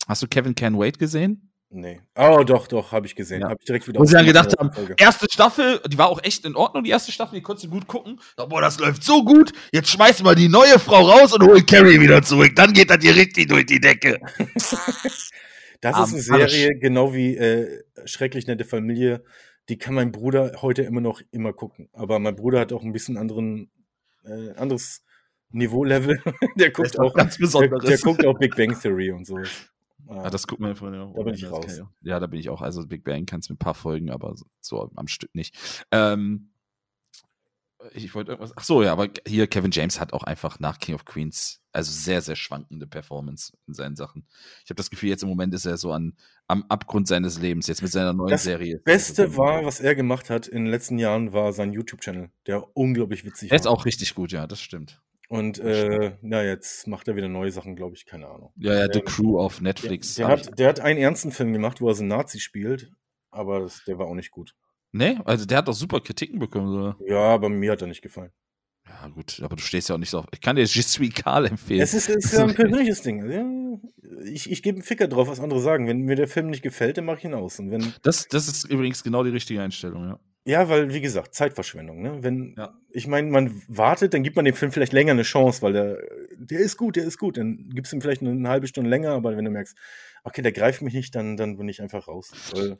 [SPEAKER 1] hast du Kevin Can Wait gesehen?
[SPEAKER 2] Nee. Oh, doch, doch, habe ich gesehen. Ja. Habe ich direkt wieder
[SPEAKER 1] Wo sie dann gedacht haben, erste Staffel, die war auch echt in Ordnung, die erste Staffel, die konntest du gut gucken. Boah, das läuft so gut, jetzt schmeißen wir die neue Frau raus und holen Carrie wieder zurück. Dann geht das hier richtig durch die Decke.
[SPEAKER 2] das ist eine Serie, genau wie äh, Schrecklich nette Familie. Die kann mein Bruder heute immer noch immer gucken. Aber mein Bruder hat auch ein bisschen anderen, äh, anderes Niveau-Level. der guckt auch. Der, der guckt auch Big Bang Theory und so.
[SPEAKER 1] Ja, das guckt man vorhin
[SPEAKER 2] auch. Da bin ich raus.
[SPEAKER 1] Ja, da bin ich auch. Also Big Bang kannst mit ein paar Folgen, aber so am Stück nicht. Ähm, ich wollte irgendwas. Ach so, ja, aber hier Kevin James hat auch einfach nach King of Queens also sehr, sehr schwankende Performance in seinen Sachen. Ich habe das Gefühl, jetzt im Moment ist er so an, am Abgrund seines Lebens, jetzt mit seiner neuen
[SPEAKER 2] das
[SPEAKER 1] Serie.
[SPEAKER 2] Das Beste war, was er gemacht hat in den letzten Jahren, war sein YouTube-Channel, der unglaublich witzig
[SPEAKER 1] war. Er ist auch richtig gut, ja, das stimmt.
[SPEAKER 2] Und äh, na, jetzt macht er wieder neue Sachen, glaube ich, keine Ahnung.
[SPEAKER 1] Ja, ja, The ähm, Crew auf Netflix.
[SPEAKER 2] Der, der hat, der hat einen ernsten Film gemacht, wo er so einen Nazi spielt, aber das, der war auch nicht gut.
[SPEAKER 1] Nee, also der hat doch super Kritiken bekommen. So.
[SPEAKER 2] Ja, aber mir hat er nicht gefallen.
[SPEAKER 1] Ja, gut, aber du stehst ja auch nicht so auf. Ich kann dir Je suis Karl empfehlen.
[SPEAKER 2] Es ist, ist ja ein persönliches Ding. Ich, ich gebe einen Ficker drauf, was andere sagen. Wenn mir der Film nicht gefällt, dann mache ich ihn aus. Und wenn
[SPEAKER 1] das, das ist übrigens genau die richtige Einstellung, ja.
[SPEAKER 2] Ja, weil, wie gesagt, Zeitverschwendung, ne? Wenn, ja. ich meine, man wartet, dann gibt man dem Film vielleicht länger eine Chance, weil der, der ist gut, der ist gut. Dann gibst du ihm vielleicht eine halbe Stunde länger, aber wenn du merkst, okay, der greift mich nicht, dann, dann bin ich einfach raus.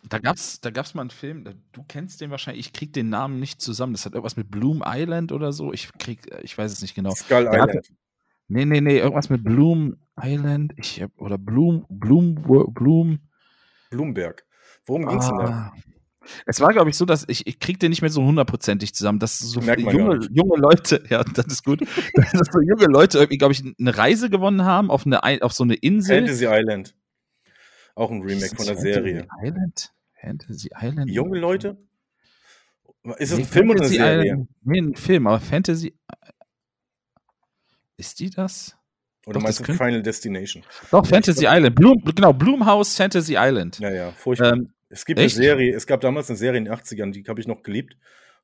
[SPEAKER 1] Da gab's, da gab's mal einen Film, du kennst den wahrscheinlich, ich krieg den Namen nicht zusammen. Das hat irgendwas mit Bloom Island oder so. Ich krieg, ich weiß es nicht genau.
[SPEAKER 2] Skull Island.
[SPEAKER 1] Hatte, nee, nee, nee, irgendwas mit Bloom Island, ich hab, oder Bloom, Bloom, Bloom.
[SPEAKER 2] Bloomberg. Worum ging's denn da?
[SPEAKER 1] Es war, glaube ich, so, dass ich, ich krieg den nicht mehr so hundertprozentig zusammen, dass so junge, junge Leute, ja, das ist gut, dass so junge Leute irgendwie, glaube ich, eine Reise gewonnen haben auf, eine, auf so eine Insel.
[SPEAKER 2] Fantasy Island. Auch ein Remake von der Serie.
[SPEAKER 1] Island? Fantasy Island?
[SPEAKER 2] Junge Leute? Ist das nee, ein Film oder eine Serie? Island,
[SPEAKER 1] nee, ein Film, aber Fantasy. Ist die das?
[SPEAKER 2] Oder Doch, meinst du Final Destination?
[SPEAKER 1] Doch, Fantasy Island. Bloom, genau, Bloomhouse Fantasy Island.
[SPEAKER 2] Ja, ja, furchtbar. Ähm, es gibt echt? eine Serie, es gab damals eine Serie in den 80ern, die habe ich noch geliebt.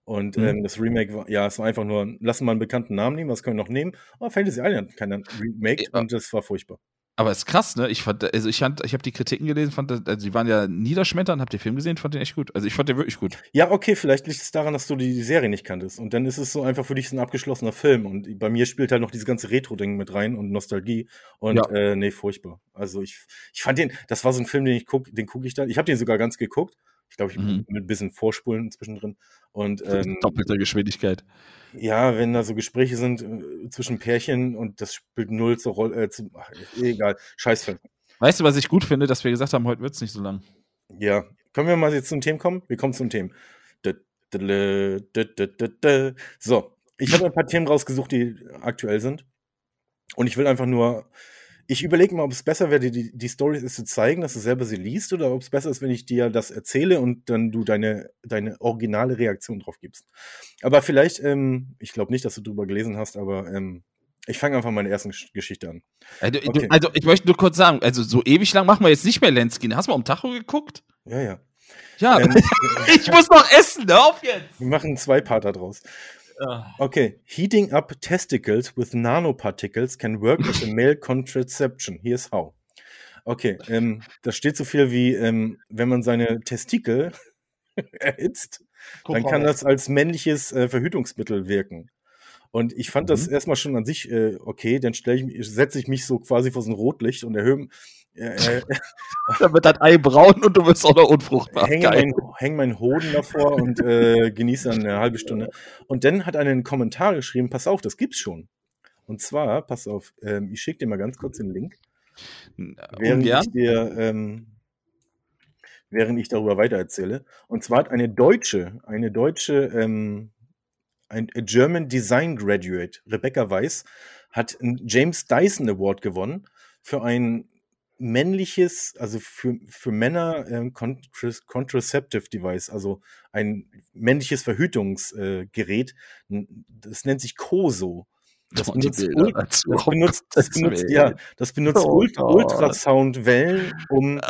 [SPEAKER 2] Und mhm. ähm, das Remake war, ja, es war einfach nur, lassen wir einen bekannten Namen nehmen, was können wir noch nehmen? Oh, Fantasy Island, kein Remake ja. und das war furchtbar.
[SPEAKER 1] Aber ist krass, ne? Ich fand, also ich fand, ich habe die Kritiken gelesen, fand, also die waren ja niederschmetternd, habt den Film gesehen, fand den echt gut. Also ich fand den wirklich gut.
[SPEAKER 2] Ja, okay, vielleicht liegt es daran, dass du die, die, Serie nicht kanntest. Und dann ist es so einfach für dich ein abgeschlossener Film. Und bei mir spielt halt noch dieses ganze Retro-Ding mit rein und Nostalgie. Und ja. äh, nee, furchtbar. Also ich, ich fand den, das war so ein Film, den ich guck, den gucke ich da. Ich habe den sogar ganz geguckt. Ich glaube, ich mhm. mit ein bisschen Vorspulen zwischendrin. Und, ähm,
[SPEAKER 1] Doppelte Geschwindigkeit.
[SPEAKER 2] Ja, wenn da so Gespräche sind äh, zwischen Pärchen und das spielt null zur Rolle, äh, zu, ach, egal, Scheißfilm.
[SPEAKER 1] Weißt du, was ich gut finde, dass wir gesagt haben, heute wird es nicht so lang.
[SPEAKER 2] Ja, können wir mal jetzt zum Thema kommen? Wir kommen zum Thema. So, ich habe ein paar Themen rausgesucht, die aktuell sind. Und ich will einfach nur ich überlege mal, ob es besser wäre, die, die Story zu zeigen, dass du selber sie liest, oder ob es besser ist, wenn ich dir das erzähle und dann du deine, deine originale Reaktion drauf gibst. Aber vielleicht, ähm, ich glaube nicht, dass du drüber gelesen hast, aber ähm, ich fange einfach meine erste Geschichte an.
[SPEAKER 1] Also, okay. also, ich möchte nur kurz sagen, also so ewig lang machen wir jetzt nicht mehr Lenskin. Hast du mal um Tacho geguckt?
[SPEAKER 2] Ja, ja.
[SPEAKER 1] Ja, ähm, ich muss noch essen, hör auf jetzt!
[SPEAKER 2] Wir machen zwei Parter draus. Okay. Heating up testicles with nanoparticles can work as a male contraception. Here's how. Okay, ähm, da steht so viel wie, ähm, wenn man seine Testikel erhitzt, dann kann das als männliches äh, Verhütungsmittel wirken. Und ich fand mhm. das erstmal schon an sich äh, okay, dann stelle ich setze ich mich so quasi vor so ein Rotlicht und erhöhe
[SPEAKER 1] äh, dann wird dein Ei braun und du wirst auch noch unfruchtbar.
[SPEAKER 2] Hänge mein, häng meinen Hoden davor und äh, genieße dann eine halbe Stunde. Und dann hat einer einen Kommentar geschrieben, pass auf, das gibt's schon. Und zwar, pass auf, ähm, ich schicke dir mal ganz kurz den Link. Während ich dir, ähm, während ich darüber weitererzähle. Und zwar hat eine deutsche, eine deutsche, ähm, ein German Design Graduate, Rebecca Weiss, hat einen James Dyson Award gewonnen für ein männliches, also für, für Männer ähm, Contraceptive Device, also ein männliches Verhütungsgerät. Äh, das nennt sich COSO. Das oh, benutzt, das benutzt, das benutzt, ja, das benutzt oh, Ult Ultrasoundwellen, um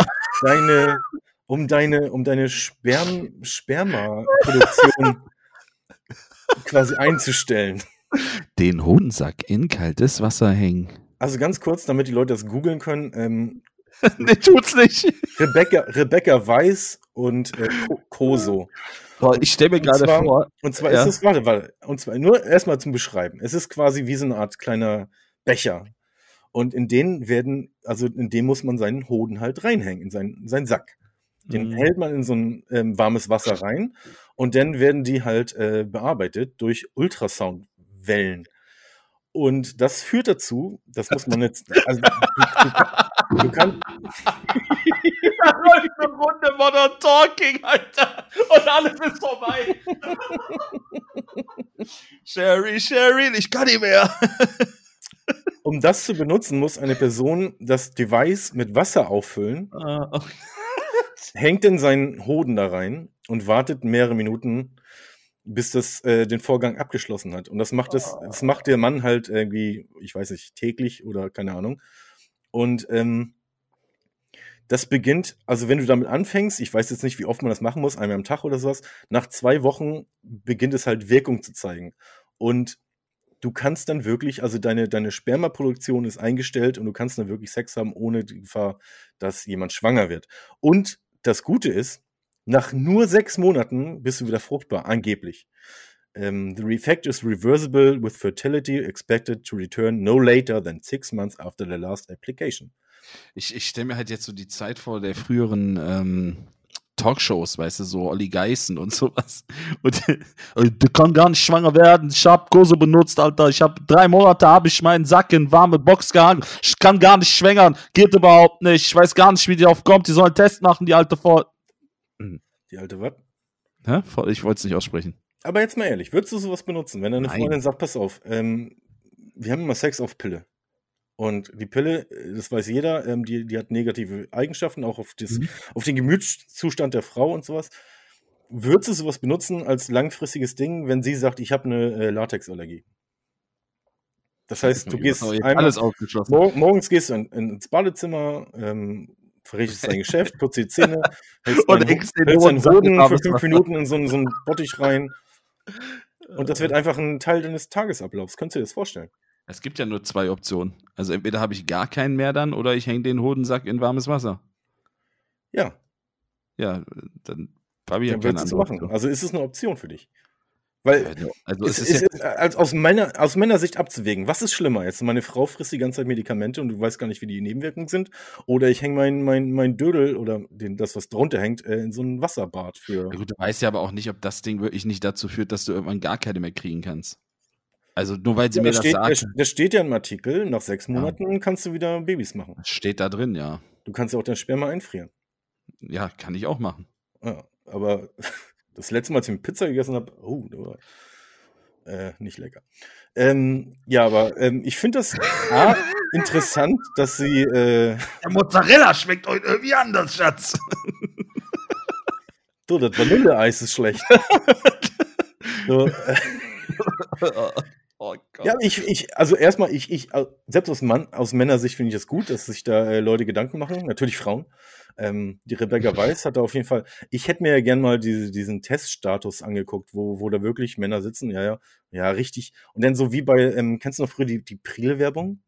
[SPEAKER 2] deine, um deine, um deine Sperm, Spermaproduktion quasi einzustellen.
[SPEAKER 1] Den Hodensack in kaltes Wasser hängen.
[SPEAKER 2] Also ganz kurz, damit die Leute das googeln können. Ähm,
[SPEAKER 1] nee, tut's nicht.
[SPEAKER 2] Rebecca, Rebecca Weiß und äh, Koso.
[SPEAKER 1] Boah, ich stelle mir gerade vor.
[SPEAKER 2] Und zwar ja. ist es, warte, warte, und zwar nur erstmal zum Beschreiben. Es ist quasi wie so eine Art kleiner Becher. Und in den werden, also in den muss man seinen Hoden halt reinhängen, in seinen, in seinen Sack. Den mhm. hält man in so ein ähm, warmes Wasser rein und dann werden die halt äh, bearbeitet durch Ultrasoundwellen. Und das führt dazu, das muss man jetzt, also, du, du, du kannst.
[SPEAKER 1] da läuft eine Runde Modern Talking, Alter. Und alles ist vorbei. Sherry, Sherry, ich kann nicht mehr.
[SPEAKER 2] um das zu benutzen, muss eine Person das Device mit Wasser auffüllen, uh, okay. Hängt in seinen Hoden da rein und wartet mehrere Minuten, bis das äh, den Vorgang abgeschlossen hat. Und das macht das, das macht der Mann halt irgendwie, ich weiß nicht, täglich oder keine Ahnung. Und ähm, das beginnt, also wenn du damit anfängst, ich weiß jetzt nicht, wie oft man das machen muss, einmal am Tag oder sowas, nach zwei Wochen beginnt es halt Wirkung zu zeigen. Und du kannst dann wirklich, also deine, deine Spermaproduktion ist eingestellt und du kannst dann wirklich Sex haben, ohne die Gefahr, dass jemand schwanger wird. Und das Gute ist, nach nur sechs Monaten bist du wieder fruchtbar, angeblich. Um, ähm, the effect is reversible with fertility expected to return no later than six months after the last application.
[SPEAKER 1] Ich, ich stelle mir halt jetzt so die Zeit vor der früheren ähm, Talkshows, weißt du, so Olli Geißen und sowas. Und äh, der kann gar nicht schwanger werden. Ich habe Kurse benutzt, Alter. Ich habe drei Monate habe ich meinen Sack in warme Box gehangen. Ich kann gar nicht schwängern. Geht überhaupt nicht. Ich weiß gar nicht, wie die drauf kommt. Die sollen einen Test machen, die alte vor.
[SPEAKER 2] Die alte was?
[SPEAKER 1] Hä? Ich wollte es nicht aussprechen.
[SPEAKER 2] Aber jetzt mal ehrlich, würdest du sowas benutzen, wenn deine Nein. Freundin sagt, pass auf, ähm, wir haben immer Sex auf Pille. Und die Pille, äh, das weiß jeder, ähm, die, die hat negative Eigenschaften, auch auf, das, mhm. auf den Gemütszustand der Frau und sowas. Würdest du sowas benutzen als langfristiges Ding, wenn sie sagt, ich habe eine äh, Latexallergie? Das heißt, du gehst einmal,
[SPEAKER 1] alles aufgeschlossen.
[SPEAKER 2] Mor morgens gehst du in, in, ins Badezimmer, ähm, verrichtest dein Geschäft, putzt die Zähne, hältst deinen, hältst deinen Boden für fünf Minuten in so, so einen Bottich rein. Und das wird einfach ein Teil deines Tagesablaufs. Könntest du dir das vorstellen?
[SPEAKER 1] Es gibt ja nur zwei Optionen. Also entweder habe ich gar keinen mehr dann oder ich hänge den Hodensack in warmes Wasser.
[SPEAKER 2] Ja.
[SPEAKER 1] Ja, dann habe ich
[SPEAKER 2] ja keine andere machen. Also ist es eine Option für dich? Weil also, es, es, ist, ist ja als aus, Männer, aus Männersicht abzuwägen, was ist schlimmer jetzt? Meine Frau frisst die ganze Zeit Medikamente und du weißt gar nicht, wie die Nebenwirkungen sind. Oder ich hänge mein, mein, mein Dödel oder den, das, was drunter hängt, äh, in so ein Wasserbad für.
[SPEAKER 1] Ja, gut, du weißt ja aber auch nicht, ob das Ding wirklich nicht dazu führt, dass du irgendwann gar keine mehr kriegen kannst. Also nur weil sie ja, mir das
[SPEAKER 2] steht,
[SPEAKER 1] sagt.
[SPEAKER 2] Da steht ja im Artikel, nach sechs Monaten ja. kannst du wieder Babys machen. Das
[SPEAKER 1] steht da drin, ja.
[SPEAKER 2] Du kannst ja auch dein Sperma einfrieren.
[SPEAKER 1] Ja, kann ich auch machen.
[SPEAKER 2] Ja, aber das letzte Mal, als ich mit Pizza gegessen habe, oh, äh, nicht lecker. Ähm, ja, aber ähm, ich finde das A, interessant, dass sie. Äh,
[SPEAKER 1] Der Mozzarella schmeckt heute irgendwie anders, Schatz.
[SPEAKER 2] du, das Vanilleeis ist schlecht. so, äh, oh Gott. Ja, ich, ich, also erstmal, ich, ich, selbst aus, Mann, aus Männersicht finde ich es das gut, dass sich da äh, Leute Gedanken machen. Natürlich Frauen. Ähm, die Rebecca Weiss hat da auf jeden Fall, ich hätte mir ja gern mal diese, diesen Teststatus angeguckt, wo, wo da wirklich Männer sitzen, ja, ja, ja, richtig. Und dann so wie bei, ähm, kennst du noch früher die, die Priel-Werbung?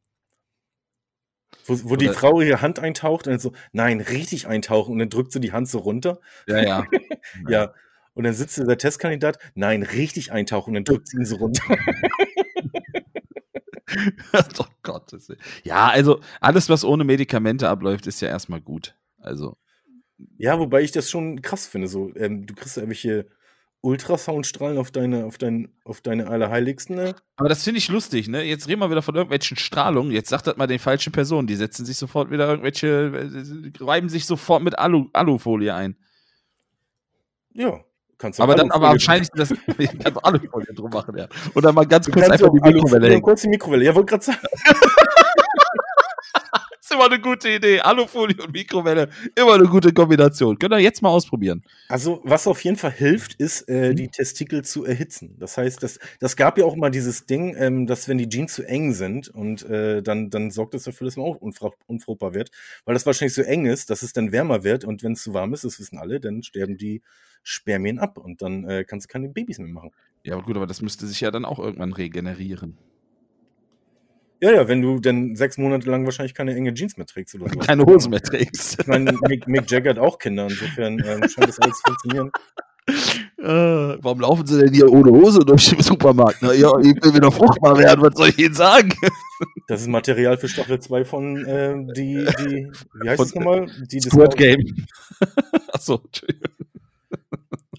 [SPEAKER 2] Wo, wo die Frau ihre Hand eintaucht und dann so, nein, richtig eintauchen und dann drückt sie die Hand so runter.
[SPEAKER 1] Ja, ja.
[SPEAKER 2] ja. Und dann sitzt der Testkandidat, nein, richtig eintauchen und dann drückt sie ihn so runter.
[SPEAKER 1] oh Gott. Ja, also alles, was ohne Medikamente abläuft, ist ja erstmal gut. Also.
[SPEAKER 2] Ja, wobei ich das schon krass finde. So, ähm, du kriegst ja irgendwelche Ultrasoundstrahlen auf deine, auf dein, auf deine Allerheiligsten. Ne?
[SPEAKER 1] Aber das finde ich lustig, ne? Jetzt reden wir wieder von irgendwelchen Strahlungen. Jetzt sagt das mal den falschen Personen. Die setzen sich sofort wieder irgendwelche, äh, reiben sich sofort mit Alu, Alufolie ein.
[SPEAKER 2] Ja.
[SPEAKER 1] Kannst du aber dann aber wahrscheinlich das kannst Alufolie drum machen, ja. Oder mal ganz kurz einfach die Mikrowelle hängen.
[SPEAKER 2] Kurz die Mikrowelle, ja, wollte gerade sagen.
[SPEAKER 1] ist immer eine gute Idee. Alufolie und Mikrowelle, immer eine gute Kombination. Könnt ihr jetzt mal ausprobieren.
[SPEAKER 2] Also, was auf jeden Fall hilft, ist, äh, mhm. die Testikel zu erhitzen. Das heißt, das, das gab ja auch mal dieses Ding, ähm, dass wenn die Jeans zu eng sind und äh, dann, dann sorgt das dafür, dass man auch unfruchtbar wird, weil das wahrscheinlich so eng ist, dass es dann wärmer wird und wenn es zu warm ist, das wissen alle, dann sterben die Spermien ab und dann äh, kannst du keine Babys mehr machen.
[SPEAKER 1] Ja, aber gut, aber das müsste sich ja dann auch irgendwann regenerieren.
[SPEAKER 2] Ja, ja, wenn du dann sechs Monate lang wahrscheinlich keine enge Jeans mehr trägst oder so.
[SPEAKER 1] Keine Hose mehr trägst.
[SPEAKER 2] Ich meine, Mick, Mick Jagger hat auch Kinder, insofern ähm, scheint das alles zu funktionieren.
[SPEAKER 1] Äh, warum laufen sie denn hier ohne Hose durch den Supermarkt? Na, ja, ich will wieder fruchtbar werden, was soll ich Ihnen sagen?
[SPEAKER 2] Das ist Material für Staffel 2 von äh, die, die, wie heißt es nochmal?
[SPEAKER 1] Die Squirt Game. Achso,
[SPEAKER 2] Entschuldigung.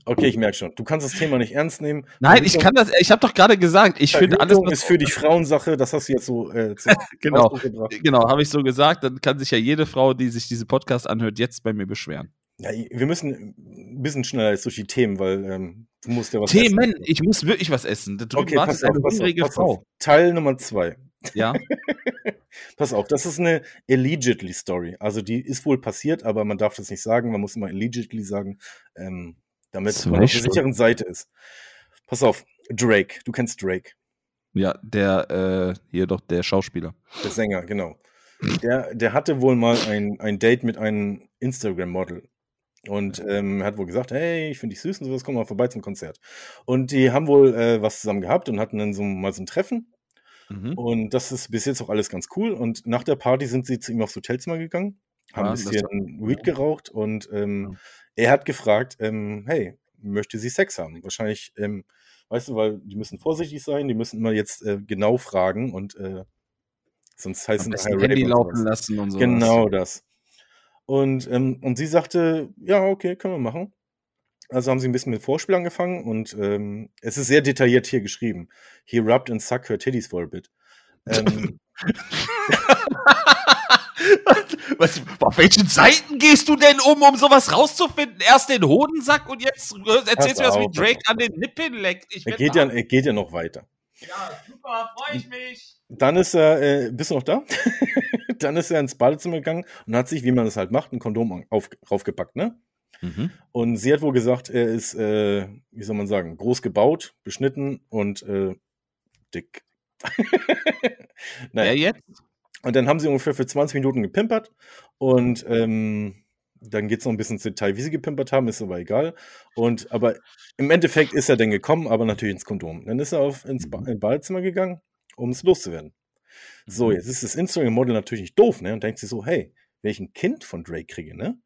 [SPEAKER 2] Okay, ich merke schon. Du kannst das Thema nicht ernst nehmen.
[SPEAKER 1] Nein, ich kann das. Ich habe doch gerade gesagt, ich finde alles.
[SPEAKER 2] Was ist für dich Frauensache. Das hast du jetzt so. Äh,
[SPEAKER 1] genau, genau, habe ich so gesagt. Dann kann sich ja jede Frau, die sich diesen Podcast anhört, jetzt bei mir beschweren.
[SPEAKER 2] Ja, wir müssen ein bisschen schneller jetzt durch die Themen, weil ähm, du musst ja was
[SPEAKER 1] Themen, essen. ich muss wirklich was essen.
[SPEAKER 2] Drüben okay, wartet eine hungrige Frau. Auf. Teil Nummer zwei.
[SPEAKER 1] Ja.
[SPEAKER 2] pass auf, das ist eine allegedly Story. Also die ist wohl passiert, aber man darf das nicht sagen. Man muss immer allegedly sagen. Ähm, damit Zwei man auf der sicheren Seite ist. Pass auf, Drake, du kennst Drake.
[SPEAKER 1] Ja, der, äh, hier doch der Schauspieler.
[SPEAKER 2] Der Sänger, genau. Der, der hatte wohl mal ein, ein Date mit einem Instagram-Model. Und ähm, hat wohl gesagt, hey, ich finde dich süß und sowas, komm mal vorbei zum Konzert. Und die haben wohl äh, was zusammen gehabt und hatten dann so mal so ein Treffen. Mhm. Und das ist bis jetzt auch alles ganz cool. Und nach der Party sind sie zu ihm aufs Hotelzimmer gegangen, haben ein bisschen Weed geraucht und ähm, ja er hat gefragt, ähm, hey, möchte sie Sex haben? Wahrscheinlich, ähm, weißt du, weil die müssen vorsichtig sein, die müssen immer jetzt äh, genau fragen und äh, sonst heißt es
[SPEAKER 1] Handy laufen lassen und so.
[SPEAKER 2] Genau das. Und, ähm, und sie sagte, ja, okay, können wir machen. Also haben sie ein bisschen mit Vorspiel angefangen und ähm, es ist sehr detailliert hier geschrieben. He rubbed and sucked her titties for a bit. Ähm,
[SPEAKER 1] Was, auf welchen Seiten gehst du denn um, um sowas rauszufinden? Erst den Hodensack und jetzt erzählst du was, wie Drake an den Nippeln leckt.
[SPEAKER 2] Ich er, geht ja, er geht ja noch weiter.
[SPEAKER 1] Ja, super, freue ich mich.
[SPEAKER 2] Dann ist er, äh, bist du noch da? dann ist er ins Badezimmer gegangen und hat sich, wie man das halt macht, ein Kondom auf, raufgepackt, ne? Mhm. Und sie hat wohl gesagt, er ist, äh, wie soll man sagen, groß gebaut, beschnitten und äh, dick.
[SPEAKER 1] naja. Ja, jetzt?
[SPEAKER 2] Und dann haben sie ungefähr für 20 Minuten gepimpert und ähm, dann geht es noch ein bisschen ins Detail, wie sie gepimpert haben, ist aber egal. Und aber im Endeffekt ist er dann gekommen, aber natürlich ins Kondom. Dann ist er auf, ins, ba ins Badezimmer gegangen, um es loszuwerden. So, mhm. jetzt ist das Instagram-Model natürlich nicht doof, ne? Und denkt sich so, hey, wenn ich ein Kind von Drake kriege, ne?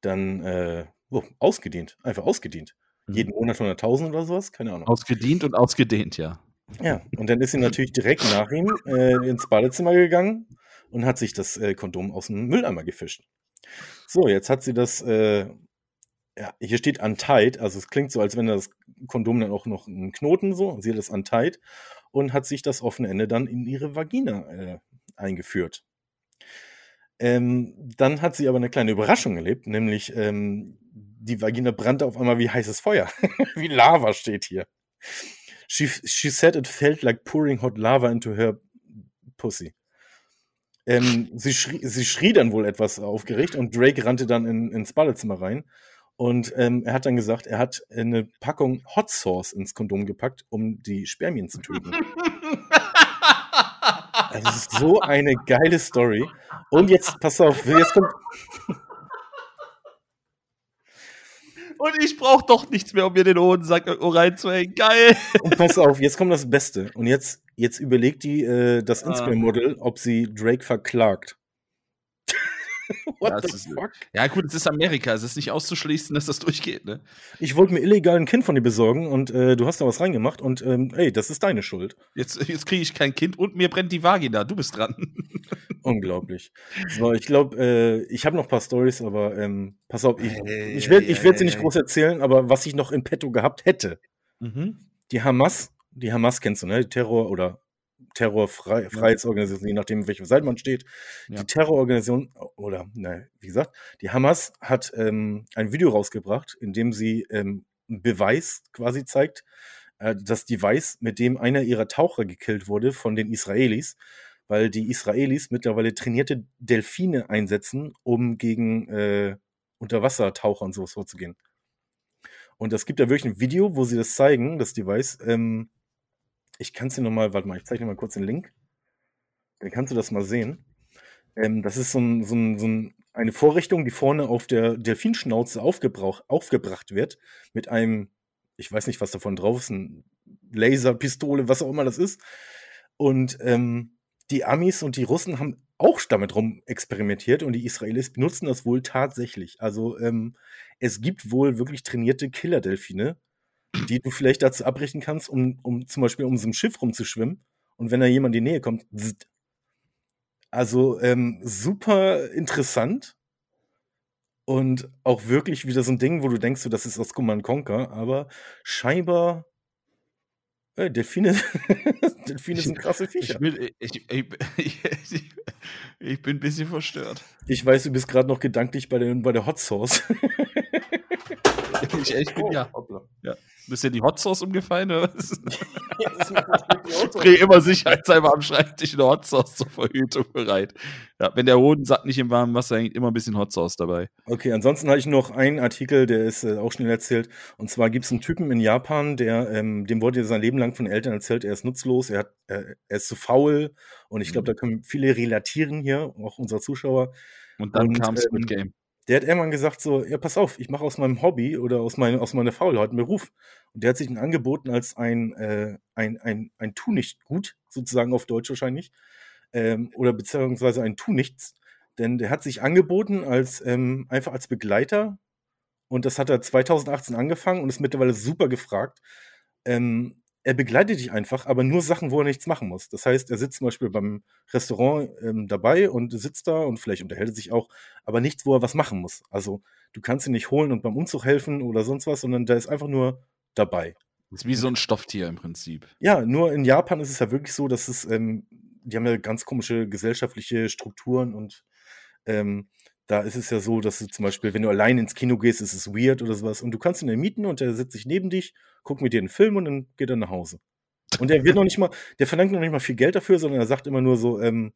[SPEAKER 2] Dann, äh, oh, ausgedient, einfach ausgedient. Mhm. Jeden Monat 100.000 oder sowas, keine Ahnung.
[SPEAKER 1] Ausgedient und ausgedehnt, ja.
[SPEAKER 2] Ja, und dann ist sie natürlich direkt nach ihm äh, ins Badezimmer gegangen und hat sich das äh, Kondom aus dem Mülleimer gefischt. So, jetzt hat sie das, äh, ja, hier steht untied, also es klingt so, als wenn das Kondom dann auch noch einen Knoten so, sie hat das untied und hat sich das offene Ende dann in ihre Vagina äh, eingeführt. Ähm, dann hat sie aber eine kleine Überraschung erlebt, nämlich ähm, die Vagina brannte auf einmal wie heißes Feuer. wie Lava steht hier. She, she said it felt like pouring hot lava into her pussy. Ähm, sie, schrie, sie schrie dann wohl etwas aufgeregt und Drake rannte dann in, ins Badezimmer rein. Und ähm, er hat dann gesagt, er hat eine Packung Hot Sauce ins Kondom gepackt, um die Spermien zu töten. das ist so eine geile Story. Und jetzt, pass auf, jetzt kommt.
[SPEAKER 1] Und ich brauche doch nichts mehr, um mir den Hodensack reinzuhängen. Geil.
[SPEAKER 2] Und pass auf, jetzt kommt das Beste. Und jetzt, jetzt überlegt die, äh, das ah. Instagram-Model, ob sie Drake verklagt.
[SPEAKER 1] What ja, the fuck? ja, gut, es ist Amerika. Es ist nicht auszuschließen, dass das durchgeht, ne?
[SPEAKER 2] Ich wollte mir illegal ein Kind von dir besorgen und äh, du hast da was reingemacht und ähm, ey, das ist deine Schuld.
[SPEAKER 1] Jetzt, jetzt kriege ich kein Kind und mir brennt die Vagina. Du bist dran.
[SPEAKER 2] Unglaublich. So, ich glaube, äh, ich habe noch ein paar Stories, aber ähm, pass auf, ich, hey, ich werde ich werd sie nicht groß erzählen, aber was ich noch in petto gehabt hätte. Mhm. Die Hamas, die Hamas kennst du, ne? Die Terror- oder Terrorfreiheitsorganisation, je nachdem, welche Seite man steht. Ja. Die Terrororganisation, oder, ne, wie gesagt, die Hamas hat ähm, ein Video rausgebracht, in dem sie ähm, einen Beweis quasi zeigt, äh, das Device, mit dem einer ihrer Taucher gekillt wurde von den Israelis, weil die Israelis mittlerweile trainierte Delfine einsetzen, um gegen äh, Unterwassertaucher und sowas vorzugehen. Und es gibt da wirklich ein Video, wo sie das zeigen, das Device, ähm, ich kann es dir nochmal, warte mal, ich zeige dir mal kurz den Link. Dann kannst du das mal sehen. Ähm, das ist so, ein, so, ein, so ein, eine Vorrichtung, die vorne auf der Delfinschnauze aufgebracht wird, mit einem, ich weiß nicht, was davon drauf ist, ein Laserpistole, was auch immer das ist. Und ähm, die Amis und die Russen haben auch damit rum experimentiert und die Israelis benutzen das wohl tatsächlich. Also ähm, es gibt wohl wirklich trainierte Killer-Delfine, die du vielleicht dazu abbrechen kannst, um, um zum Beispiel um so ein Schiff rumzuschwimmen. Und wenn da jemand in die Nähe kommt, zzzt. also ähm, super interessant und auch wirklich wieder so ein Ding, wo du denkst, so, das ist aus Command Conquer, aber scheinbar äh, Delfine, Delfine sind krasse Viecher.
[SPEAKER 1] Ich bin, ich, ich, ich, bin ein bisschen verstört.
[SPEAKER 2] Ich weiß, du bist gerade noch gedanklich bei der, bei der Hot Sauce.
[SPEAKER 1] ich bin, ja. ja. Bist du die Hot Sauce umgefallen oder was? Dreh immer sicherheitshalber am Schreibtisch eine Hot Sauce zur Verhütung bereit. Ja, wenn der Hodensack nicht im warmen Wasser hängt, immer ein bisschen Hot Sauce dabei.
[SPEAKER 2] Okay, ansonsten hatte ich noch einen Artikel, der ist äh, auch schnell erzählt. Und zwar gibt es einen Typen in Japan, der, ähm, dem wurde sein Leben lang von den Eltern erzählt, er ist nutzlos, er, hat, äh, er ist zu faul. Und ich glaube, mhm. da können viele relatieren hier, auch unsere Zuschauer.
[SPEAKER 1] Und dann kam Squid ähm, Game
[SPEAKER 2] der hat irgendwann gesagt so, ja, pass auf, ich mache aus meinem Hobby oder aus, mein, aus meiner Faulheit einen Beruf. Und der hat sich dann angeboten als ein, äh, ein, ein, ein Tu-nicht-Gut, sozusagen auf Deutsch wahrscheinlich, ähm, oder beziehungsweise ein Tu-nichts. Denn der hat sich angeboten als, ähm, einfach als Begleiter und das hat er 2018 angefangen und ist mittlerweile super gefragt. Ähm, er begleitet dich einfach, aber nur Sachen, wo er nichts machen muss. Das heißt, er sitzt zum Beispiel beim Restaurant ähm, dabei und sitzt da und vielleicht unterhält er sich auch, aber nichts, wo er was machen muss. Also du kannst ihn nicht holen und beim Umzug helfen oder sonst was, sondern der ist einfach nur dabei.
[SPEAKER 1] Das ist wie so ein Stofftier im Prinzip.
[SPEAKER 2] Ja, nur in Japan ist es ja wirklich so, dass es, ähm, die haben ja ganz komische gesellschaftliche Strukturen und ähm, da ist es ja so, dass du zum Beispiel, wenn du allein ins Kino gehst, ist es weird oder sowas. Und du kannst ihn ja mieten und der setzt sich neben dich, guckt mit dir einen Film und dann geht er nach Hause. Und der wird noch nicht mal, der verlangt noch nicht mal viel Geld dafür, sondern er sagt immer nur so, ähm,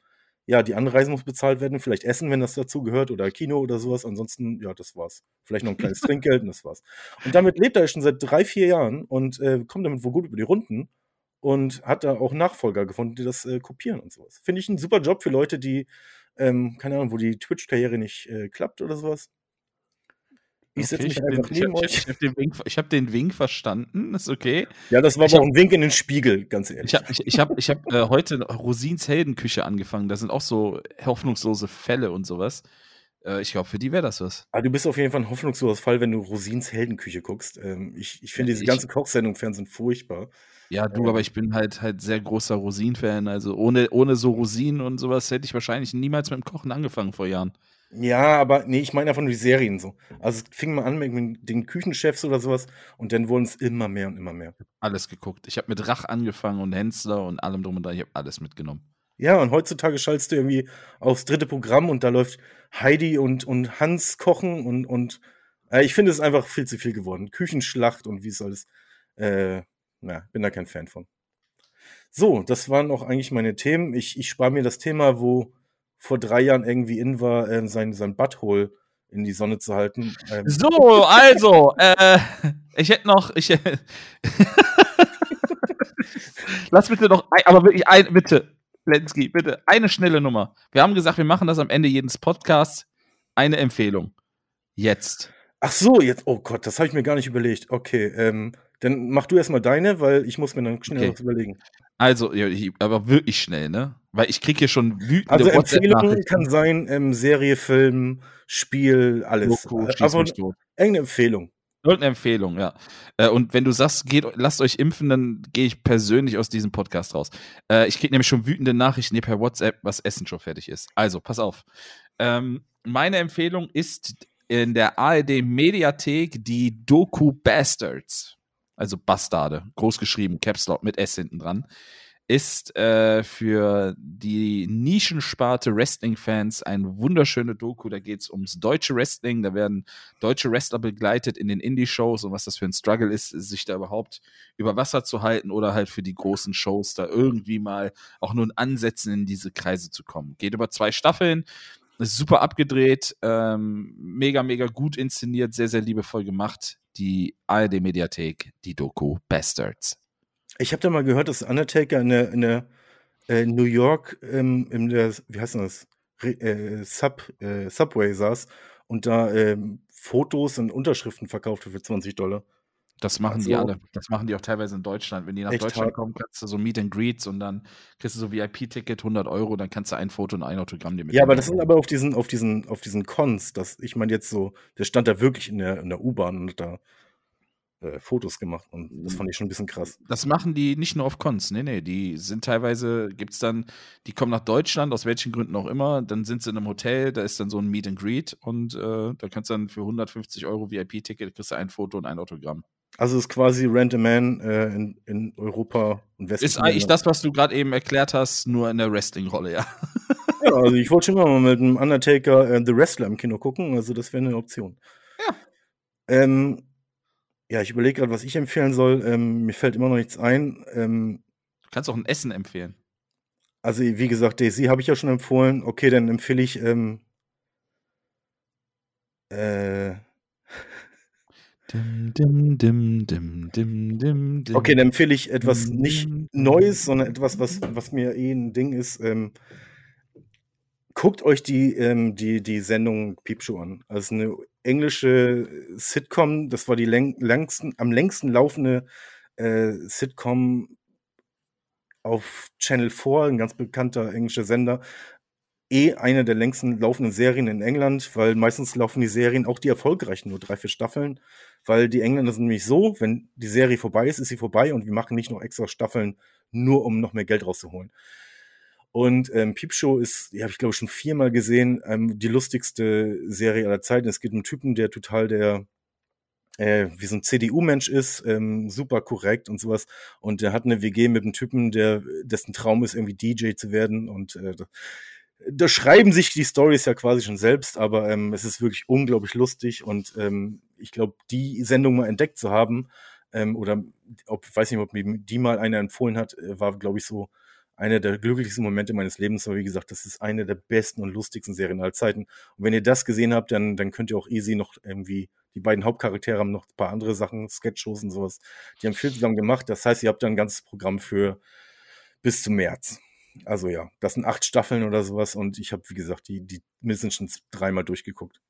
[SPEAKER 2] ja, die Anreise muss bezahlt werden, vielleicht Essen, wenn das dazu gehört, oder Kino oder sowas. Ansonsten, ja, das war's. Vielleicht noch ein kleines Trinkgeld und das war's. Und damit lebt er schon seit drei, vier Jahren und äh, kommt damit wohl gut über die Runden und hat da auch Nachfolger gefunden, die das äh, kopieren und sowas. Finde ich einen super Job für Leute, die ähm, keine Ahnung, wo die Twitch-Karriere nicht äh, klappt oder sowas.
[SPEAKER 1] Ich setze okay, mich einfach neben ich, euch. Ich, habe den, Wink, hab den Wink verstanden, ist okay.
[SPEAKER 2] Ja, das war ich aber auch ein Wink in den Spiegel, ganz ehrlich.
[SPEAKER 1] Ich habe ich, hab, hab, äh, heute Rosins Heldenküche angefangen. Da sind auch so hoffnungslose Fälle und sowas. Äh, ich glaube, für die wäre das was.
[SPEAKER 2] Aber ah, du bist auf jeden Fall ein hoffnungsloser Fall, wenn du Rosins Heldenküche guckst. Ähm, ich ich finde diese ganze Kochsendung Fernsehen furchtbar.
[SPEAKER 1] Ja, du, ähm, aber ich bin halt halt sehr großer Rosin-Fan. Also ohne, ohne so Rosinen und sowas hätte ich wahrscheinlich niemals mit dem Kochen angefangen vor Jahren.
[SPEAKER 2] Ja, aber nee, ich meine einfach nur die Serien so. Also es fing mal an mit den Küchenchefs oder sowas und dann wurden es immer mehr und immer mehr.
[SPEAKER 1] Alles geguckt. Ich habe mit Rach angefangen und Hensler und allem drum und dran. Ich habe alles mitgenommen.
[SPEAKER 2] Ja, und heutzutage schaltest du irgendwie aufs dritte Programm und da läuft Heidi und, und Hans kochen und, und äh, ich finde es einfach viel zu viel geworden. Küchenschlacht und wie es alles. Äh, na, bin da kein Fan von. So, das waren auch eigentlich meine Themen. Ich, ich spare mir das Thema, wo vor drei Jahren irgendwie in war, äh, sein, sein Butthole in die Sonne zu halten.
[SPEAKER 1] Ähm. So, also, äh, ich hätte noch, ich, lass bitte noch, ein, aber wirklich ein, bitte, Lenski, bitte, eine schnelle Nummer. Wir haben gesagt, wir machen das am Ende jedes Podcasts. Eine Empfehlung. Jetzt.
[SPEAKER 2] Ach so, jetzt, oh Gott, das habe ich mir gar nicht überlegt. Okay, ähm, dann mach du erstmal deine, weil ich muss mir dann schnell okay. was überlegen.
[SPEAKER 1] Also, aber wirklich schnell, ne? Weil ich kriege hier schon
[SPEAKER 2] wütende Also Empfehlungen kann sein, ähm, Serie, Film, Spiel, alles. Doku, also irgendeine Empfehlung.
[SPEAKER 1] Irgendeine Empfehlung, ja. Äh, und wenn du sagst, geht, lasst euch impfen, dann gehe ich persönlich aus diesem Podcast raus. Äh, ich kriege nämlich schon wütende Nachrichten per WhatsApp, was Essen schon fertig ist. Also, pass auf. Ähm, meine Empfehlung ist in der ARD Mediathek die Doku Bastards also Bastarde, groß geschrieben, Caps Lock mit S hinten dran, ist äh, für die Nischensparte Wrestling-Fans ein wunderschöne Doku. Da geht es ums deutsche Wrestling. Da werden deutsche Wrestler begleitet in den Indie-Shows und was das für ein Struggle ist, sich da überhaupt über Wasser zu halten oder halt für die großen Shows da irgendwie mal auch nur in Ansätzen in diese Kreise zu kommen. Geht über zwei Staffeln. Super abgedreht, ähm, mega, mega gut inszeniert, sehr, sehr liebevoll gemacht die ARD-Mediathek, die Doku Bastards.
[SPEAKER 2] Ich habe da mal gehört, dass Undertaker in der, in der äh, New York ähm, in der, wie heißt das, äh, Sub, äh, Subway saß und da ähm, Fotos und Unterschriften verkaufte für 20 Dollar.
[SPEAKER 1] Das machen also, die alle. Das machen die auch teilweise in Deutschland. Wenn die nach Deutschland hart. kommen, kannst du so Meet and Greets und dann kriegst du so VIP-Ticket, 100 Euro, dann kannst du ein Foto und ein Autogramm
[SPEAKER 2] dir mit. Ja, aber das sind aber auf diesen, auf diesen, auf diesen Cons, dass ich meine jetzt so, der stand da wirklich in der, in der U-Bahn und hat da äh, Fotos gemacht und das fand ich schon ein bisschen krass.
[SPEAKER 1] Das machen die nicht nur auf Cons, nee, nee, die sind teilweise, gibt es dann, die kommen nach Deutschland, aus welchen Gründen auch immer, dann sind sie in einem Hotel, da ist dann so ein Meet and Greet und äh, da kannst du dann für 150 Euro VIP-Ticket, kriegst du ein Foto und ein Autogramm.
[SPEAKER 2] Also ist quasi Rent a Man äh, in, in Europa
[SPEAKER 1] und Westen. Ist eigentlich das, was du gerade eben erklärt hast, nur in der Wrestling-Rolle, ja.
[SPEAKER 2] ja, also ich wollte schon mal mit einem Undertaker äh, The Wrestler im Kino gucken, also das wäre eine Option. Ja. Ähm, ja, ich überlege gerade, was ich empfehlen soll. Ähm, mir fällt immer noch nichts ein. Ähm,
[SPEAKER 1] du kannst auch ein Essen empfehlen.
[SPEAKER 2] Also, wie gesagt, Daisy habe ich ja schon empfohlen. Okay, dann empfehle ich ähm, äh, Dim, dim, dim, dim, dim, dim, dim. Okay, dann empfehle ich etwas nicht Neues, sondern etwas, was, was mir eh ein Ding ist. Ähm, guckt euch die, ähm, die, die Sendung Piepshow an. Also eine englische Sitcom, das war die längsten, am längsten laufende äh, Sitcom auf Channel 4, ein ganz bekannter englischer Sender. eh eine der längsten laufenden Serien in England, weil meistens laufen die Serien, auch die erfolgreichen, nur drei, vier Staffeln, weil die Engländer sind nämlich so, wenn die Serie vorbei ist, ist sie vorbei und wir machen nicht noch extra Staffeln, nur um noch mehr Geld rauszuholen. Und ähm, Peep Show ist, die habe ich glaube schon viermal gesehen, ähm, die lustigste Serie aller Zeiten. Es geht um einen Typen, der total der äh, wie so ein CDU-Mensch ist, ähm, super korrekt und sowas. Und der hat eine WG mit einem Typen, der dessen Traum ist, irgendwie DJ zu werden. Und äh, da schreiben sich die Stories ja quasi schon selbst, aber ähm, es ist wirklich unglaublich lustig und ähm, ich glaube, die Sendung mal entdeckt zu haben, ähm, oder ob, weiß nicht, ob mir die mal einer empfohlen hat, äh, war, glaube ich, so einer der glücklichsten Momente meines Lebens. Aber wie gesagt, das ist eine der besten und lustigsten Serien aller Zeiten. Und wenn ihr das gesehen habt, dann, dann könnt ihr auch easy noch irgendwie, die beiden Hauptcharaktere haben noch ein paar andere Sachen, Sketchshows und sowas. Die haben viel zusammen gemacht. Das heißt, ihr habt da ein ganzes Programm für bis zum März. Also ja, das sind acht Staffeln oder sowas und ich habe, wie gesagt, die, die mindestens dreimal durchgeguckt.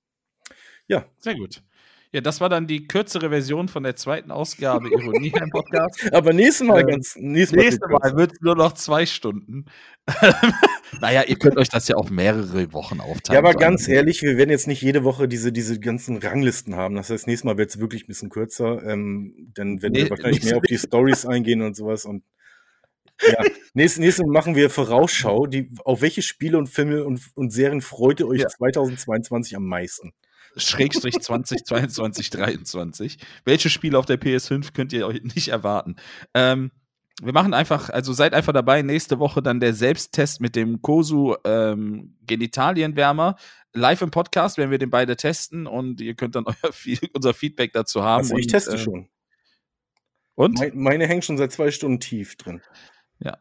[SPEAKER 1] Ja. Sehr gut. Ja, das war dann die kürzere Version von der zweiten Ausgabe Ironie im Podcast.
[SPEAKER 2] Aber nächstes Mal ganz.
[SPEAKER 1] Nächstes Mal, nächste Mal wird es nur noch zwei Stunden. naja, ihr könnt euch das ja auf mehrere Wochen aufteilen.
[SPEAKER 2] Ja, aber ganz ehrlich, wir werden jetzt nicht jede Woche diese, diese ganzen Ranglisten haben. Das heißt, nächstes Mal wird es wirklich ein bisschen kürzer. Ähm, dann werden nee, wir wahrscheinlich mehr auf die Stories eingehen und sowas. Und ja, nächstes Mal machen wir Vorausschau. Die, auf welche Spiele und Filme und, und Serien freut ihr euch ja. 2022 am meisten?
[SPEAKER 1] Schrägstrich 2022, 23. Welche Spiele auf der PS5 könnt ihr euch nicht erwarten? Ähm, wir machen einfach, also seid einfach dabei. Nächste Woche dann der Selbsttest mit dem Kosu ähm, Genitalienwärmer. Live im Podcast werden wir den beide testen und ihr könnt dann euer, unser Feedback dazu haben.
[SPEAKER 2] Also ich
[SPEAKER 1] und,
[SPEAKER 2] teste äh, schon. Und? Meine, meine hängt schon seit zwei Stunden tief drin.
[SPEAKER 1] Ja.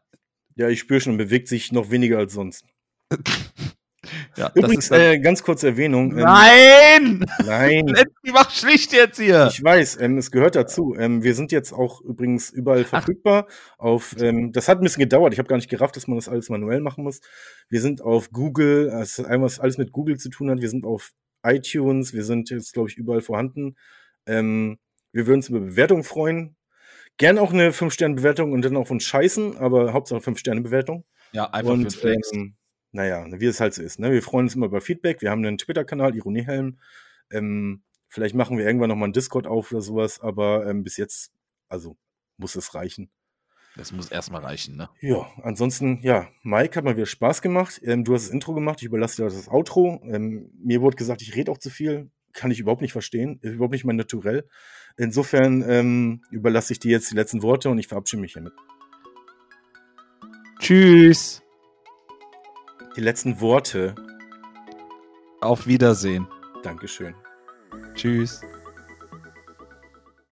[SPEAKER 2] Ja, ich spüre schon, bewegt sich noch weniger als sonst.
[SPEAKER 1] Ja,
[SPEAKER 2] Übrigens, äh, ganz kurze Erwähnung.
[SPEAKER 1] Ähm, nein!
[SPEAKER 2] Nein!
[SPEAKER 1] Die macht schlicht jetzt hier.
[SPEAKER 2] Ich weiß, ähm, es gehört dazu. Ähm, wir sind jetzt auch übrigens überall verfügbar. Auf, ähm, das hat ein bisschen gedauert. Ich habe gar nicht gerafft, dass man das alles manuell machen muss. Wir sind auf Google, das einmal alles mit Google zu tun hat. Wir sind auf iTunes. Wir sind jetzt, glaube ich, überall vorhanden. Ähm, wir würden uns über Bewertungen freuen. Gern auch eine 5-Sterne-Bewertung und dann auch von Scheißen, aber Hauptsache 5-Sterne-Bewertung.
[SPEAKER 1] Ja, einfach und, für Flex. Ähm,
[SPEAKER 2] naja, wie es halt so ist. Ne? Wir freuen uns immer über Feedback. Wir haben einen Twitter-Kanal, Ironiehelm. Ähm, vielleicht machen wir irgendwann nochmal einen Discord auf oder sowas, aber ähm, bis jetzt, also muss es reichen.
[SPEAKER 1] Das muss erstmal reichen, ne?
[SPEAKER 2] Ja, ansonsten, ja, Mike hat mal wieder Spaß gemacht. Ähm, du hast das Intro gemacht, ich überlasse dir das Outro. Ähm, mir wurde gesagt, ich rede auch zu viel. Kann ich überhaupt nicht verstehen. Ist überhaupt nicht mein Naturell. Insofern ähm, überlasse ich dir jetzt die letzten Worte und ich verabschiede mich hiermit.
[SPEAKER 1] Tschüss
[SPEAKER 2] die letzten Worte.
[SPEAKER 1] Auf Wiedersehen.
[SPEAKER 2] Dankeschön.
[SPEAKER 1] Tschüss.